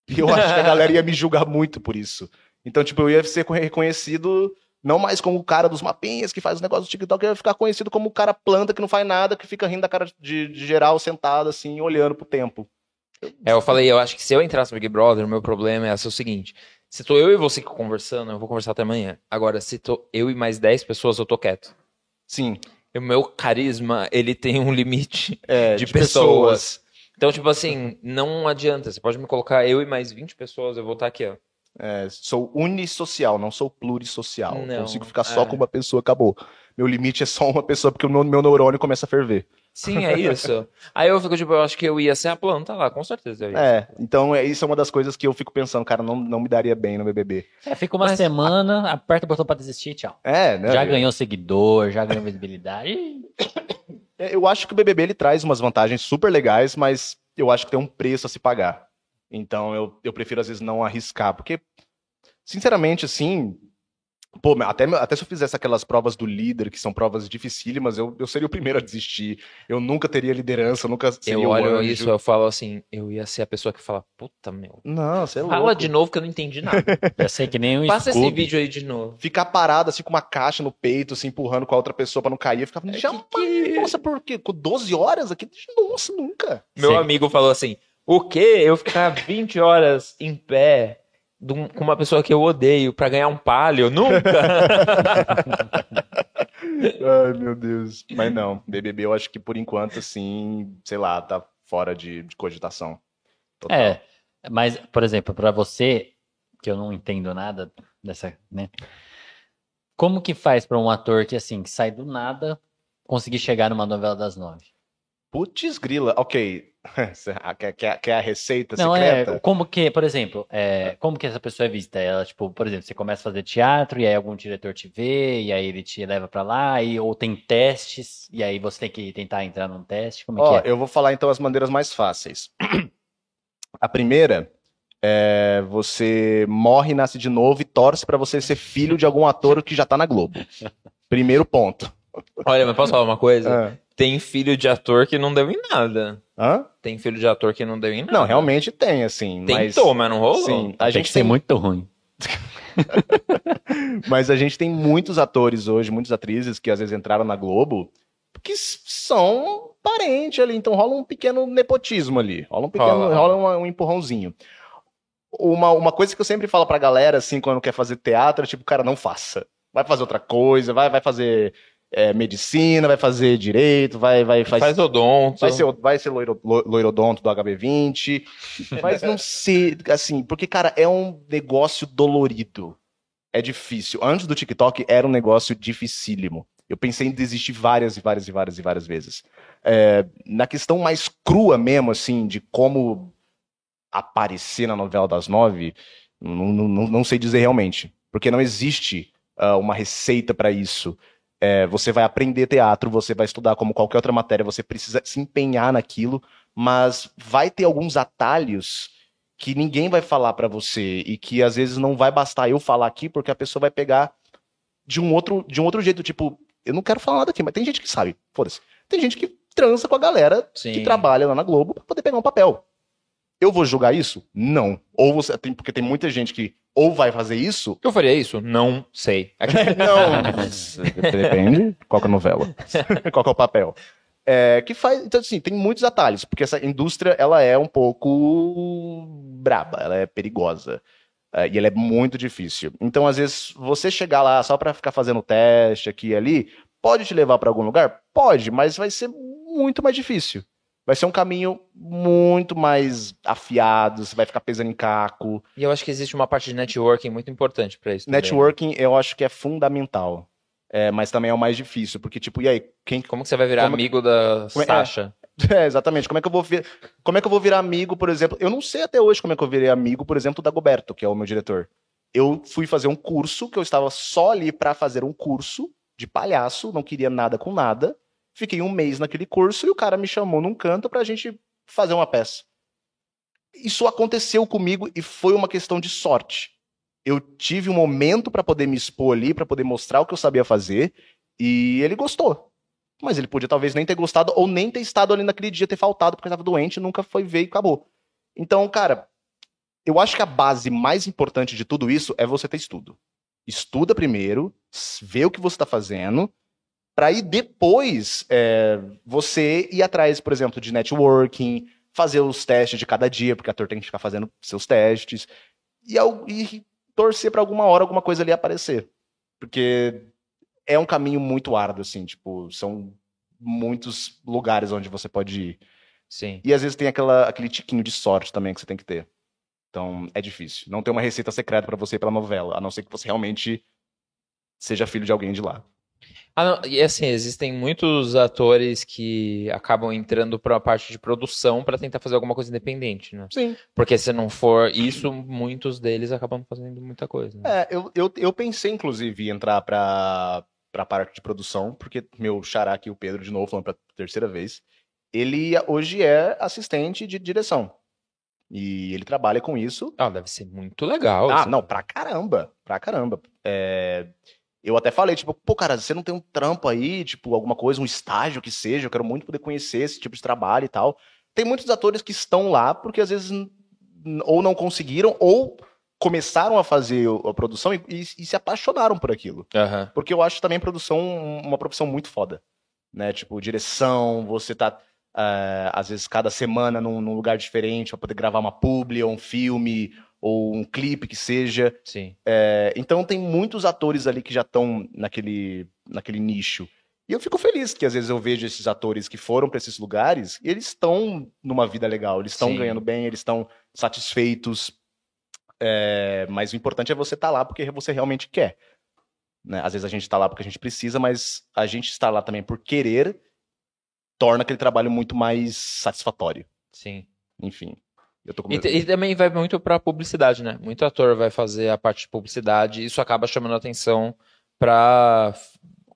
E eu acho que a galera ia me julgar muito por isso. Então, tipo, eu ia ser reconhecido não mais como o cara dos mapinhas que faz os negócios do TikTok, eu ia ficar conhecido como o cara planta que não faz nada, que fica rindo da cara de, de geral sentado assim, olhando pro tempo. É, eu falei, eu acho que se eu entrasse no Big Brother, o meu problema é ser o seguinte: se tô eu e você conversando, eu vou conversar até amanhã. Agora, se tô eu e mais 10 pessoas, eu tô quieto. Sim. O meu carisma, ele tem um limite É, de, pessoas. Então, tipo assim, não adianta. Você pode me colocar eu e mais 20 pessoas, eu vou estar aqui, ó. É, sou unissocial, não sou plurissocial. Não, Consigo ficar só é. com uma pessoa, acabou. Meu limite é só uma pessoa, porque o meu, meu neurônio começa a ferver. Sim, é isso. (laughs) Aí eu fico, tipo, eu acho que eu ia ser a planta lá, com certeza. Eu ia. É, então é, isso é uma das coisas que eu fico pensando, cara, não, não me daria bem no BBB. É, fica uma Mas- semana, aperta o botão pra desistir, tchau. É, né? Já ganhou seguidor, já ganhou visibilidade. (coughs) É, Eu acho que o BBB ele traz umas vantagens super legais, mas eu acho que tem um preço a se pagar. Então eu, eu prefiro às vezes não arriscar, porque, sinceramente, assim, Pô, até, até se eu fizesse aquelas provas do líder, que são provas dificílimas, eu, eu seria o primeiro a desistir. Eu nunca teria liderança, nunca seria Eu olho anjo. isso, eu falo assim, eu ia ser a pessoa que fala, puta, meu. Não, você é Fala louco. de novo que eu não entendi nada. (laughs) Já sei que nem um Passa esse vídeo aí de novo. Ficar parado assim com uma caixa no peito, assim, empurrando com a outra pessoa pra não cair. Eu ficava, É, jamais, que que- nossa, por quê? Com 12 horas aqui? Nossa, nunca. Meu Sim. amigo falou assim: o quê? Eu ficar 20 horas em pé com uma pessoa que eu odeio pra ganhar um palio? Nunca! (laughs) Ai, meu Deus. Mas não, BBB eu acho que por enquanto, assim, sei lá, tá fora de, de cogitação. Total. É, mas, por exemplo, pra você, que eu não entendo nada dessa, né? Como que faz pra um ator que, assim, que sai do nada conseguir chegar numa novela das nove? Putz, grila, ok. Quer, quer, quer a receita Não, secreta? é, como que, por exemplo, é, como que essa pessoa é vista? Ela, tipo, por exemplo, você começa a fazer teatro e aí algum diretor te vê e aí ele te leva pra lá e ou tem testes e aí você tem que tentar entrar num teste, como é Ó, que é? eu vou falar então as maneiras mais fáceis. (clears throat) A primeira é você morre, nasce de novo e torce pra você ser filho de algum ator que já tá na Globo. (laughs) Primeiro ponto. Olha, mas posso falar uma coisa? Ah. Tem filho de ator que não deu em nada. Hã? Tem filho de ator que não deu em nada. Não, realmente tem, assim. Tentou, mas não rolou. Sim, a Tem gente que ser tem, muito ruim. (laughs) mas a gente tem muitos atores hoje, muitas atrizes que às vezes entraram na Globo que são parentes ali, então rola um pequeno nepotismo ali, rola um pequeno, Rola. rola uma- um empurrãozinho. Uma, uma coisa que eu sempre falo pra galera, assim, quando quer fazer teatro, é tipo, cara, não faça. Vai fazer outra coisa, vai, vai fazer é, medicina, vai fazer direito, vai, vai, faz, Faz odonto. Vai ser, vai ser loiro, lo- loirodonto do HB20, (laughs) mas não ser, assim, porque, cara, é um negócio dolorido. É difícil. Antes do TikTok, era um negócio dificílimo. Eu pensei em desistir várias e várias e várias e várias vezes. É, na questão mais crua mesmo, assim, de como aparecer na novela das nove, não, não, não, sei dizer realmente. Porque não existe ah, uma receita para isso. É, você vai aprender teatro, você vai estudar como qualquer outra matéria, você precisa se empenhar naquilo, mas vai ter alguns atalhos que ninguém vai falar pra você e que às vezes não vai bastar eu falar aqui porque a pessoa vai pegar de um outro de um outro jeito, tipo, eu não quero falar nada aqui, mas tem gente que sabe, foda-se. Tem gente que transa com a galera Sim. que trabalha lá na Globo pra poder pegar um papel. Eu vou julgar isso? Não. Ou você tem porque tem muita gente que ou vai fazer isso Eu faria isso? Não sei. (laughs) não. Depende. Qual que é a novela? (laughs) Qual que é o papel? É, que faz. Então, assim, tem muitos atalhos, porque essa indústria ela é um pouco braba, ela é perigosa. é, e ela é muito difícil. Então, às vezes, você chegar lá só pra ficar fazendo teste aqui e ali, pode te levar pra algum lugar? Pode, mas vai ser muito mais difícil. Vai ser um caminho muito mais afiado, você vai ficar pesando em caco. E eu acho que existe uma parte de networking muito importante pra isso. também. Networking eu acho que é fundamental. É, mas também é o mais difícil, porque, tipo, e aí, quem. Como que você vai virar Como- amigo da Como é- Sasha? (laughs) É, exatamente. Como é que eu vou vir... Como é que eu vou virar amigo, por exemplo? Eu não sei até hoje como é que eu virei amigo, por exemplo, da Goberto, que é o meu diretor. Eu fui fazer um curso, que eu estava só ali pra fazer um curso de palhaço, não queria nada com nada. Fiquei um mês naquele curso e o cara me chamou num canto pra gente fazer uma peça. Isso aconteceu comigo e foi uma questão de sorte. Eu tive um momento pra poder me expor ali, pra poder mostrar o que eu sabia fazer, e ele gostou. Mas ele podia talvez nem ter gostado ou nem ter estado ali naquele dia, ter faltado porque estava doente, nunca foi ver e acabou. Então, cara, eu acho que a base mais importante de tudo isso é você ter estudo. Estuda primeiro, vê o que você está fazendo, para aí depois é, você ir atrás, por exemplo, de networking, fazer os testes de cada dia, porque a ator tem que ficar fazendo seus testes, e, e torcer para alguma hora alguma coisa ali aparecer. Porque é um caminho muito árduo, assim, tipo, são muitos lugares onde você pode ir. Sim. E às vezes tem aquela, aquele tiquinho de sorte também que você tem que ter. Então, é difícil. Não tem uma receita secreta pra você ir pela novela, a não ser que você realmente seja filho de alguém de lá. Ah, não, e assim, existem muitos atores que acabam entrando pra parte de produção pra tentar fazer alguma coisa independente, né? Sim. Porque se não for isso, muitos deles acabam fazendo muita coisa. né? É, eu, eu, eu pensei, inclusive, em entrar pra, pra parte de produção, porque meu xará aqui, o Pedro, de novo, falando pra terceira vez, ele hoje é assistente de direção. E ele trabalha com isso. Ah, deve ser muito legal. Ah, assim. não, pra caramba. Pra caramba. É, Eu até falei, tipo, pô, cara, você não tem um trampo aí, tipo, alguma coisa, um estágio que seja, eu quero muito poder conhecer esse tipo de trabalho e tal. Tem muitos atores que estão lá porque às vezes ou não conseguiram ou começaram a fazer a produção e, e- e se apaixonaram por aquilo. Aham. Porque eu acho também produção uma profissão muito foda. Né? Tipo, direção, você tá, ah, às vezes, cada semana num, num lugar diferente pra poder gravar uma publi ou um filme ou um clipe que seja. Sim. É, então tem muitos atores ali que já estão naquele, naquele nicho. E eu fico feliz que às vezes eu vejo esses atores que foram para esses lugares e eles estão numa vida legal, eles estão ganhando bem, eles estão satisfeitos. É, mas o importante é você estar lá porque você realmente quer. né? Às vezes a gente está lá porque a gente precisa, mas a gente estar lá também por querer torna aquele trabalho muito mais satisfatório. Sim. Enfim. Eu tô com E, medo. e também vai muito pra publicidade, né? Muito ator vai fazer a parte de publicidade, e isso acaba chamando atenção pra,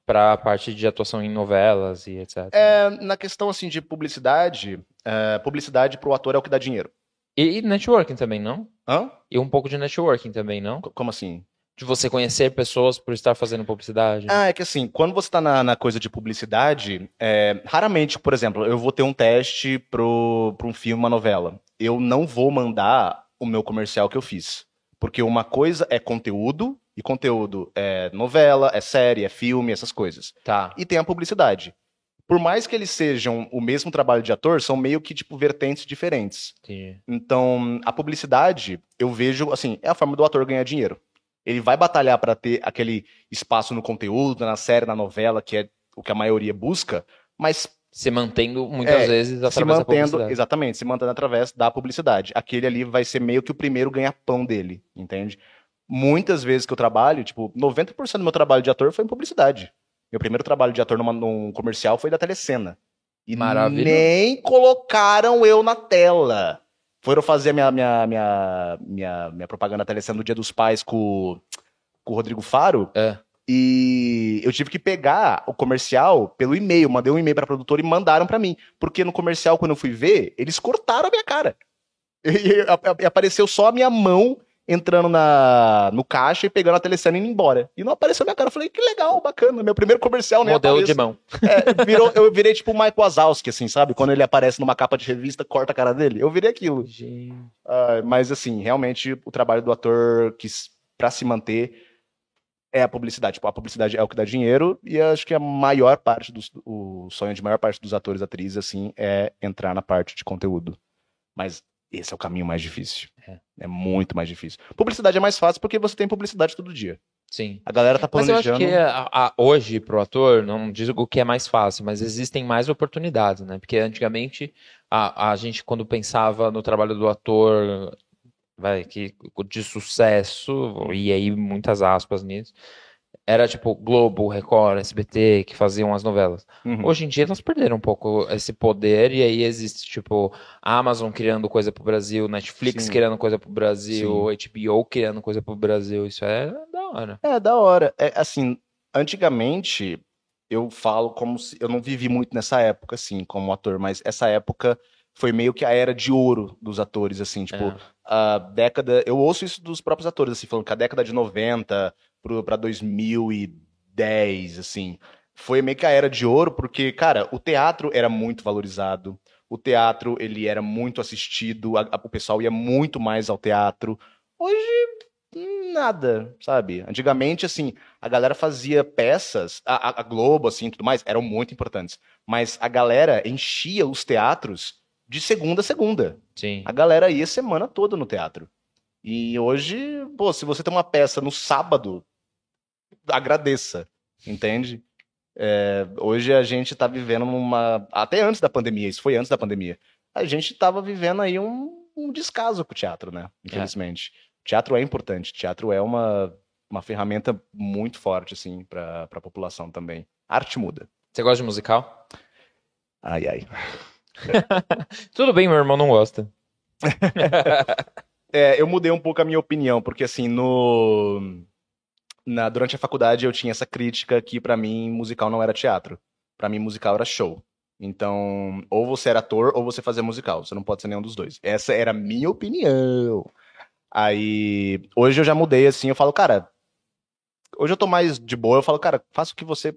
pra parte de atuação em novelas e etc. É, na questão assim de publicidade, é, publicidade pro ator é o que dá dinheiro. E, e networking também, não? Hã? E um pouco de networking também, não? Co- Como assim? De você conhecer pessoas por estar fazendo publicidade. Ah, é que assim, quando você tá na, na coisa de publicidade, é, raramente, por exemplo, eu vou ter um teste pro, pro um filme, uma novela. Eu não vou mandar o meu comercial que eu fiz. Porque uma coisa é conteúdo, e conteúdo é novela, é série, é filme, essas coisas. Tá. E tem a publicidade. Por mais que eles sejam o mesmo trabalho de ator, são meio que, tipo, vertentes diferentes. Entendi. Então, a publicidade, eu vejo, assim, é a forma do ator ganhar dinheiro. Ele vai batalhar para ter aquele espaço no conteúdo, na série, na novela, que é o que a maioria busca, mas Se mantendo muitas É, vezes se através da mantendo, publicidade. exatamente, se mantendo através da publicidade. Aquele ali vai ser meio que o primeiro ganha-pão dele, entende? Muitas vezes que eu trabalho, tipo, 90% do meu trabalho de ator foi em publicidade. Meu primeiro trabalho de ator numa, num comercial foi da Telecena. E Maravilhoso. nem colocaram eu na tela. Foram fazer a minha, minha, minha, minha, minha propaganda da Telecena no Dia dos Pais com, com o Rodrigo Faro. É. E eu tive que pegar o comercial pelo e-mail, mandei um e-mail pra produtora e mandaram pra mim. Porque no comercial, quando eu fui ver, eles cortaram a minha cara. E, e- e apareceu só a minha mão entrando na, no caixa e pegando a telecena e indo embora. E não apareceu a minha cara. Eu falei, que legal, bacana. Meu primeiro comercial, né? Modelo de mão. É, virou- eu virei tipo o Mike Wazowski, assim, sabe? Quando ele aparece numa capa de revista, corta a cara dele. Eu virei aquilo. Gente. Ah, mas assim, realmente o trabalho do ator que pra se manter é a publicidade. Tipo, a publicidade é o que dá dinheiro e acho que a maior parte dos o sonho de maior parte dos atores e atrizes assim é entrar na parte de conteúdo. Mas esse é o caminho mais difícil. É. É muito mais difícil. Publicidade é mais fácil porque você tem publicidade todo dia. Sim. A galera tá Mas eu acho planejando. que a- a- hoje, pro ator, não digo que é mais fácil, mas existem mais oportunidades, né? Porque antigamente a, a gente, quando pensava no trabalho do ator, vai, que, de sucesso, e aí muitas aspas nisso, era tipo Globo, Record, SBT, que faziam as novelas. Uhum. Hoje em dia elas perderam um pouco esse poder, e aí existe, tipo, a Amazon criando coisa pro Brasil, Netflix Sim. criando coisa pro Brasil, HBO criando coisa pro Brasil, isso é da hora. É, da hora. É, assim, antigamente, eu falo como se. Eu não vivi muito nessa época, assim, como ator, mas essa época foi meio que a era de ouro dos atores, assim, tipo, É. a década. Eu ouço isso dos próprios atores, assim, falando que a década de 90 pro- pra 2010, assim, foi meio que a era de ouro, porque, cara, o teatro era muito valorizado. O teatro, ele era muito assistido, a- a- o pessoal ia muito mais ao teatro. Hoje, nada, sabe? Antigamente, assim, a galera fazia peças, a, a- Globo, assim, e tudo mais, eram muito importantes. Mas a galera enchia os teatros de segunda a segunda. Sim. A galera ia semana toda no teatro. E hoje, pô, se você tem uma peça no sábado, agradeça, entende? É, hoje a gente tá vivendo uma. Até antes da pandemia, isso foi antes da pandemia. A gente tava vivendo aí um, um descaso com o teatro, né? Infelizmente. Teatro é importante. Teatro é uma, uma ferramenta muito forte, assim, pra, pra população também. Arte muda. Você gosta de musical? Ai, ai. (laughs) Tudo bem, meu irmão não gosta. (laughs) É, eu mudei um pouco a minha opinião, porque assim, no na, durante a faculdade eu tinha essa crítica que pra mim musical não era teatro. Pra mim musical era show. Então, ou você era ator ou você fazia musical. Você não pode ser nenhum dos dois. Essa era a minha opinião. Aí, hoje eu já mudei assim, eu falo, cara, hoje eu tô mais de boa, eu falo, cara, faça o que você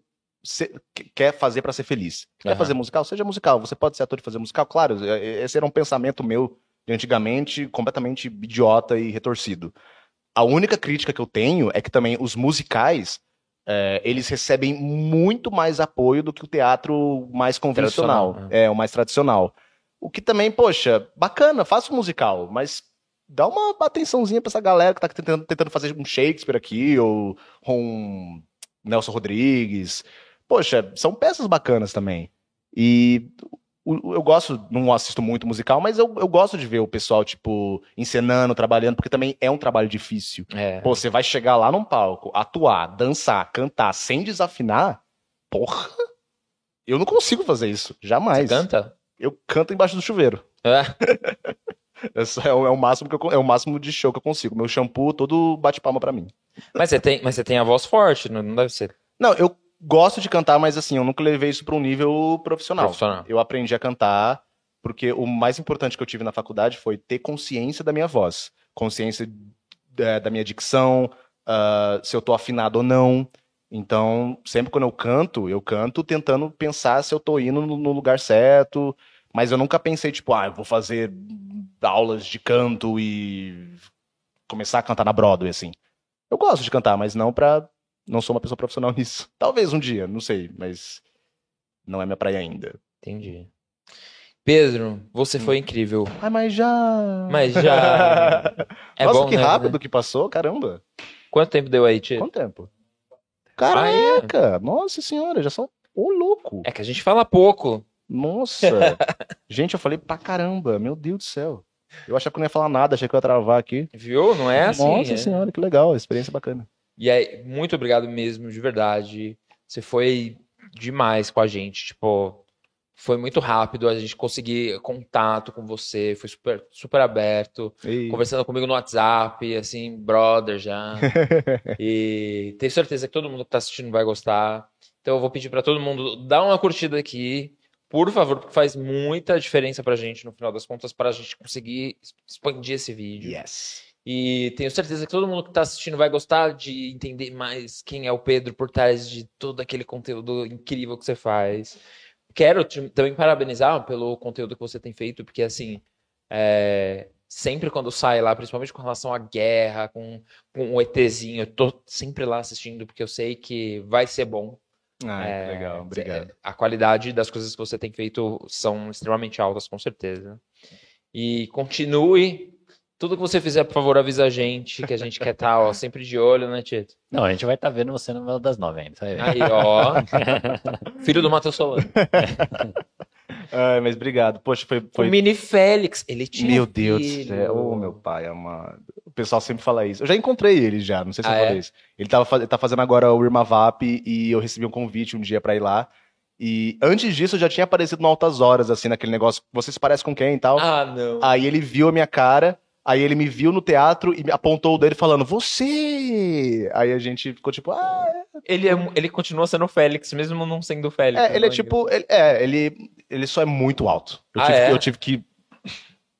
quer fazer para ser feliz. Quer uhum. fazer musical? Seja musical. Você pode ser ator e fazer musical? Claro, é, é, esse era um pensamento meu de antigamente, completamente idiota e retorcido. A única crítica que eu tenho é que também os musicais é, eles recebem muito mais apoio do que o teatro mais convencional, é. é, o mais tradicional. O que também, poxa, bacana, faça um musical, mas dá uma atençãozinha pra essa galera que tá tentando, tentando fazer um Shakespeare aqui, ou um Nelson Rodrigues. Poxa, são peças bacanas também. E eu gosto, não assisto muito musical, mas eu, eu gosto de ver o pessoal, tipo, encenando, trabalhando, porque também é um trabalho difícil. É. Pô, você vai chegar lá num palco, atuar, dançar, cantar sem desafinar, porra, eu não consigo fazer isso, jamais. Você canta? Eu canto embaixo do chuveiro. É. (laughs) é, o, é, o máximo que eu, é o máximo de show que eu consigo. Meu shampoo todo bate palma para mim. Mas você tem, mas você tem a voz forte, não, não deve ser. Não, eu gosto de cantar, mas assim, eu nunca levei isso para um nível profissional. profissional. Eu aprendi a cantar porque o mais importante que eu tive na faculdade foi ter consciência da minha voz, consciência da, é, da minha dicção, uh, se eu tô afinado ou não. Então, sempre quando eu canto, eu canto tentando pensar se eu tô indo no, no lugar certo, mas eu nunca pensei, tipo, ah, eu vou fazer aulas de canto e começar a cantar na Broadway, assim. Eu gosto de cantar, mas não pra não sou uma pessoa profissional (laughs) nisso. Talvez um dia, não sei, mas não é minha praia ainda. Entendi. Pedro, você foi hum. incrível. Ai, mas já. Mas já. (laughs) é Nossa, bom, que né, rápido né? que passou, caramba. Quanto tempo deu aí, Tio? Quanto tempo? Caraca! Ah, é? Nossa senhora, já são. Ô, louco! É que a gente fala pouco. Nossa! (laughs) gente, eu falei pra caramba, meu Deus do céu. Eu achava que não ia falar nada, achei que eu ia travar aqui. Viu? Não é assim. Nossa é. senhora, que legal, experiência bacana. E aí, muito obrigado mesmo, de verdade. Você foi demais com a gente. Tipo, foi muito rápido a gente conseguir contato com você. Foi super, super aberto. Ei. Conversando comigo no WhatsApp, assim, brother já. (laughs) e tenho certeza que todo mundo que tá assistindo vai gostar. Então eu vou pedir para todo mundo dar uma curtida aqui. Por favor, porque faz muita diferença pra gente, no final das contas, para a gente conseguir expandir esse vídeo. Yes. E tenho certeza que todo mundo que está assistindo vai gostar de entender mais quem é o Pedro por trás de todo aquele conteúdo incrível que você faz. Quero te, também parabenizar pelo conteúdo que você tem feito, porque assim, é, sempre quando sai lá, principalmente com relação à guerra, com, com o ETzinho, eu tô sempre lá assistindo, porque eu sei que vai ser bom. Ah, é, legal, obrigado. A qualidade das coisas que você tem feito são extremamente altas, com certeza. E continue tudo que você fizer, por favor, avisa a gente, que a gente quer estar, tá, sempre de olho, né, Tito? Não, a gente vai estar tá vendo você no Melo das Nove ainda? Aí, ó. (laughs) Filho do Matheus Solano. (laughs) Ai, mas obrigado. Poxa, foi. foi... O Mini Félix, ele tinha. Meu Deus do céu. Ô, oh, meu pai amado. O pessoal sempre fala isso. Eu já encontrei ele já, não sei se ah, eu falei é? isso. Ele, tava, tá fazendo agora o Irma Vap e eu recebi um convite um dia pra ir lá. E antes disso eu já tinha aparecido no Altas Horas, assim, naquele negócio. Você se parece com quem e tal? Ah, não. Aí ele viu a minha cara. Aí ele me viu no teatro e me apontou o dele falando, você! Aí a gente ficou tipo, ah. É. Ele, é, ele continua sendo o Félix, mesmo não sendo o Félix. É, ele é tipo. Ele, é, ele, ele só é muito alto. Eu, ah, tive, é? eu tive que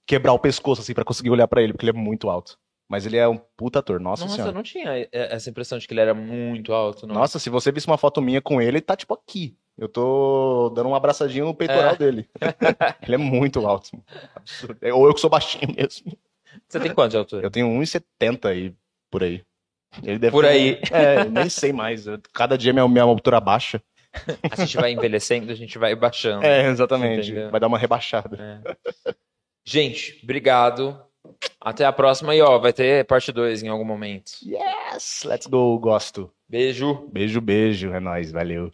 quebrar o pescoço assim para conseguir olhar para ele, porque ele é muito alto. Mas ele é um puta ator, nossa, nossa senhora. Nossa, eu não tinha essa impressão de que ele era muito alto. Não. Nossa, se você visse uma foto minha com ele, ele tá tipo aqui. Eu tô dando um abraçadinho no peitoral é. dele. (laughs) ele é muito alto. Absurdo. Ou eu que sou baixinho mesmo. Você tem quanto de altura? Eu tenho 1,70 e por aí. Por ter... aí. É, nem sei mais. Cada dia minha, minha altura baixa. A gente vai envelhecendo, a gente vai baixando. É, exatamente. Vai dar uma rebaixada. É. Gente, obrigado. Até a próxima e ó, vai ter parte 2 em algum momento. Yes! Let's go, gosto. Beijo. Beijo, beijo. É nóis, valeu.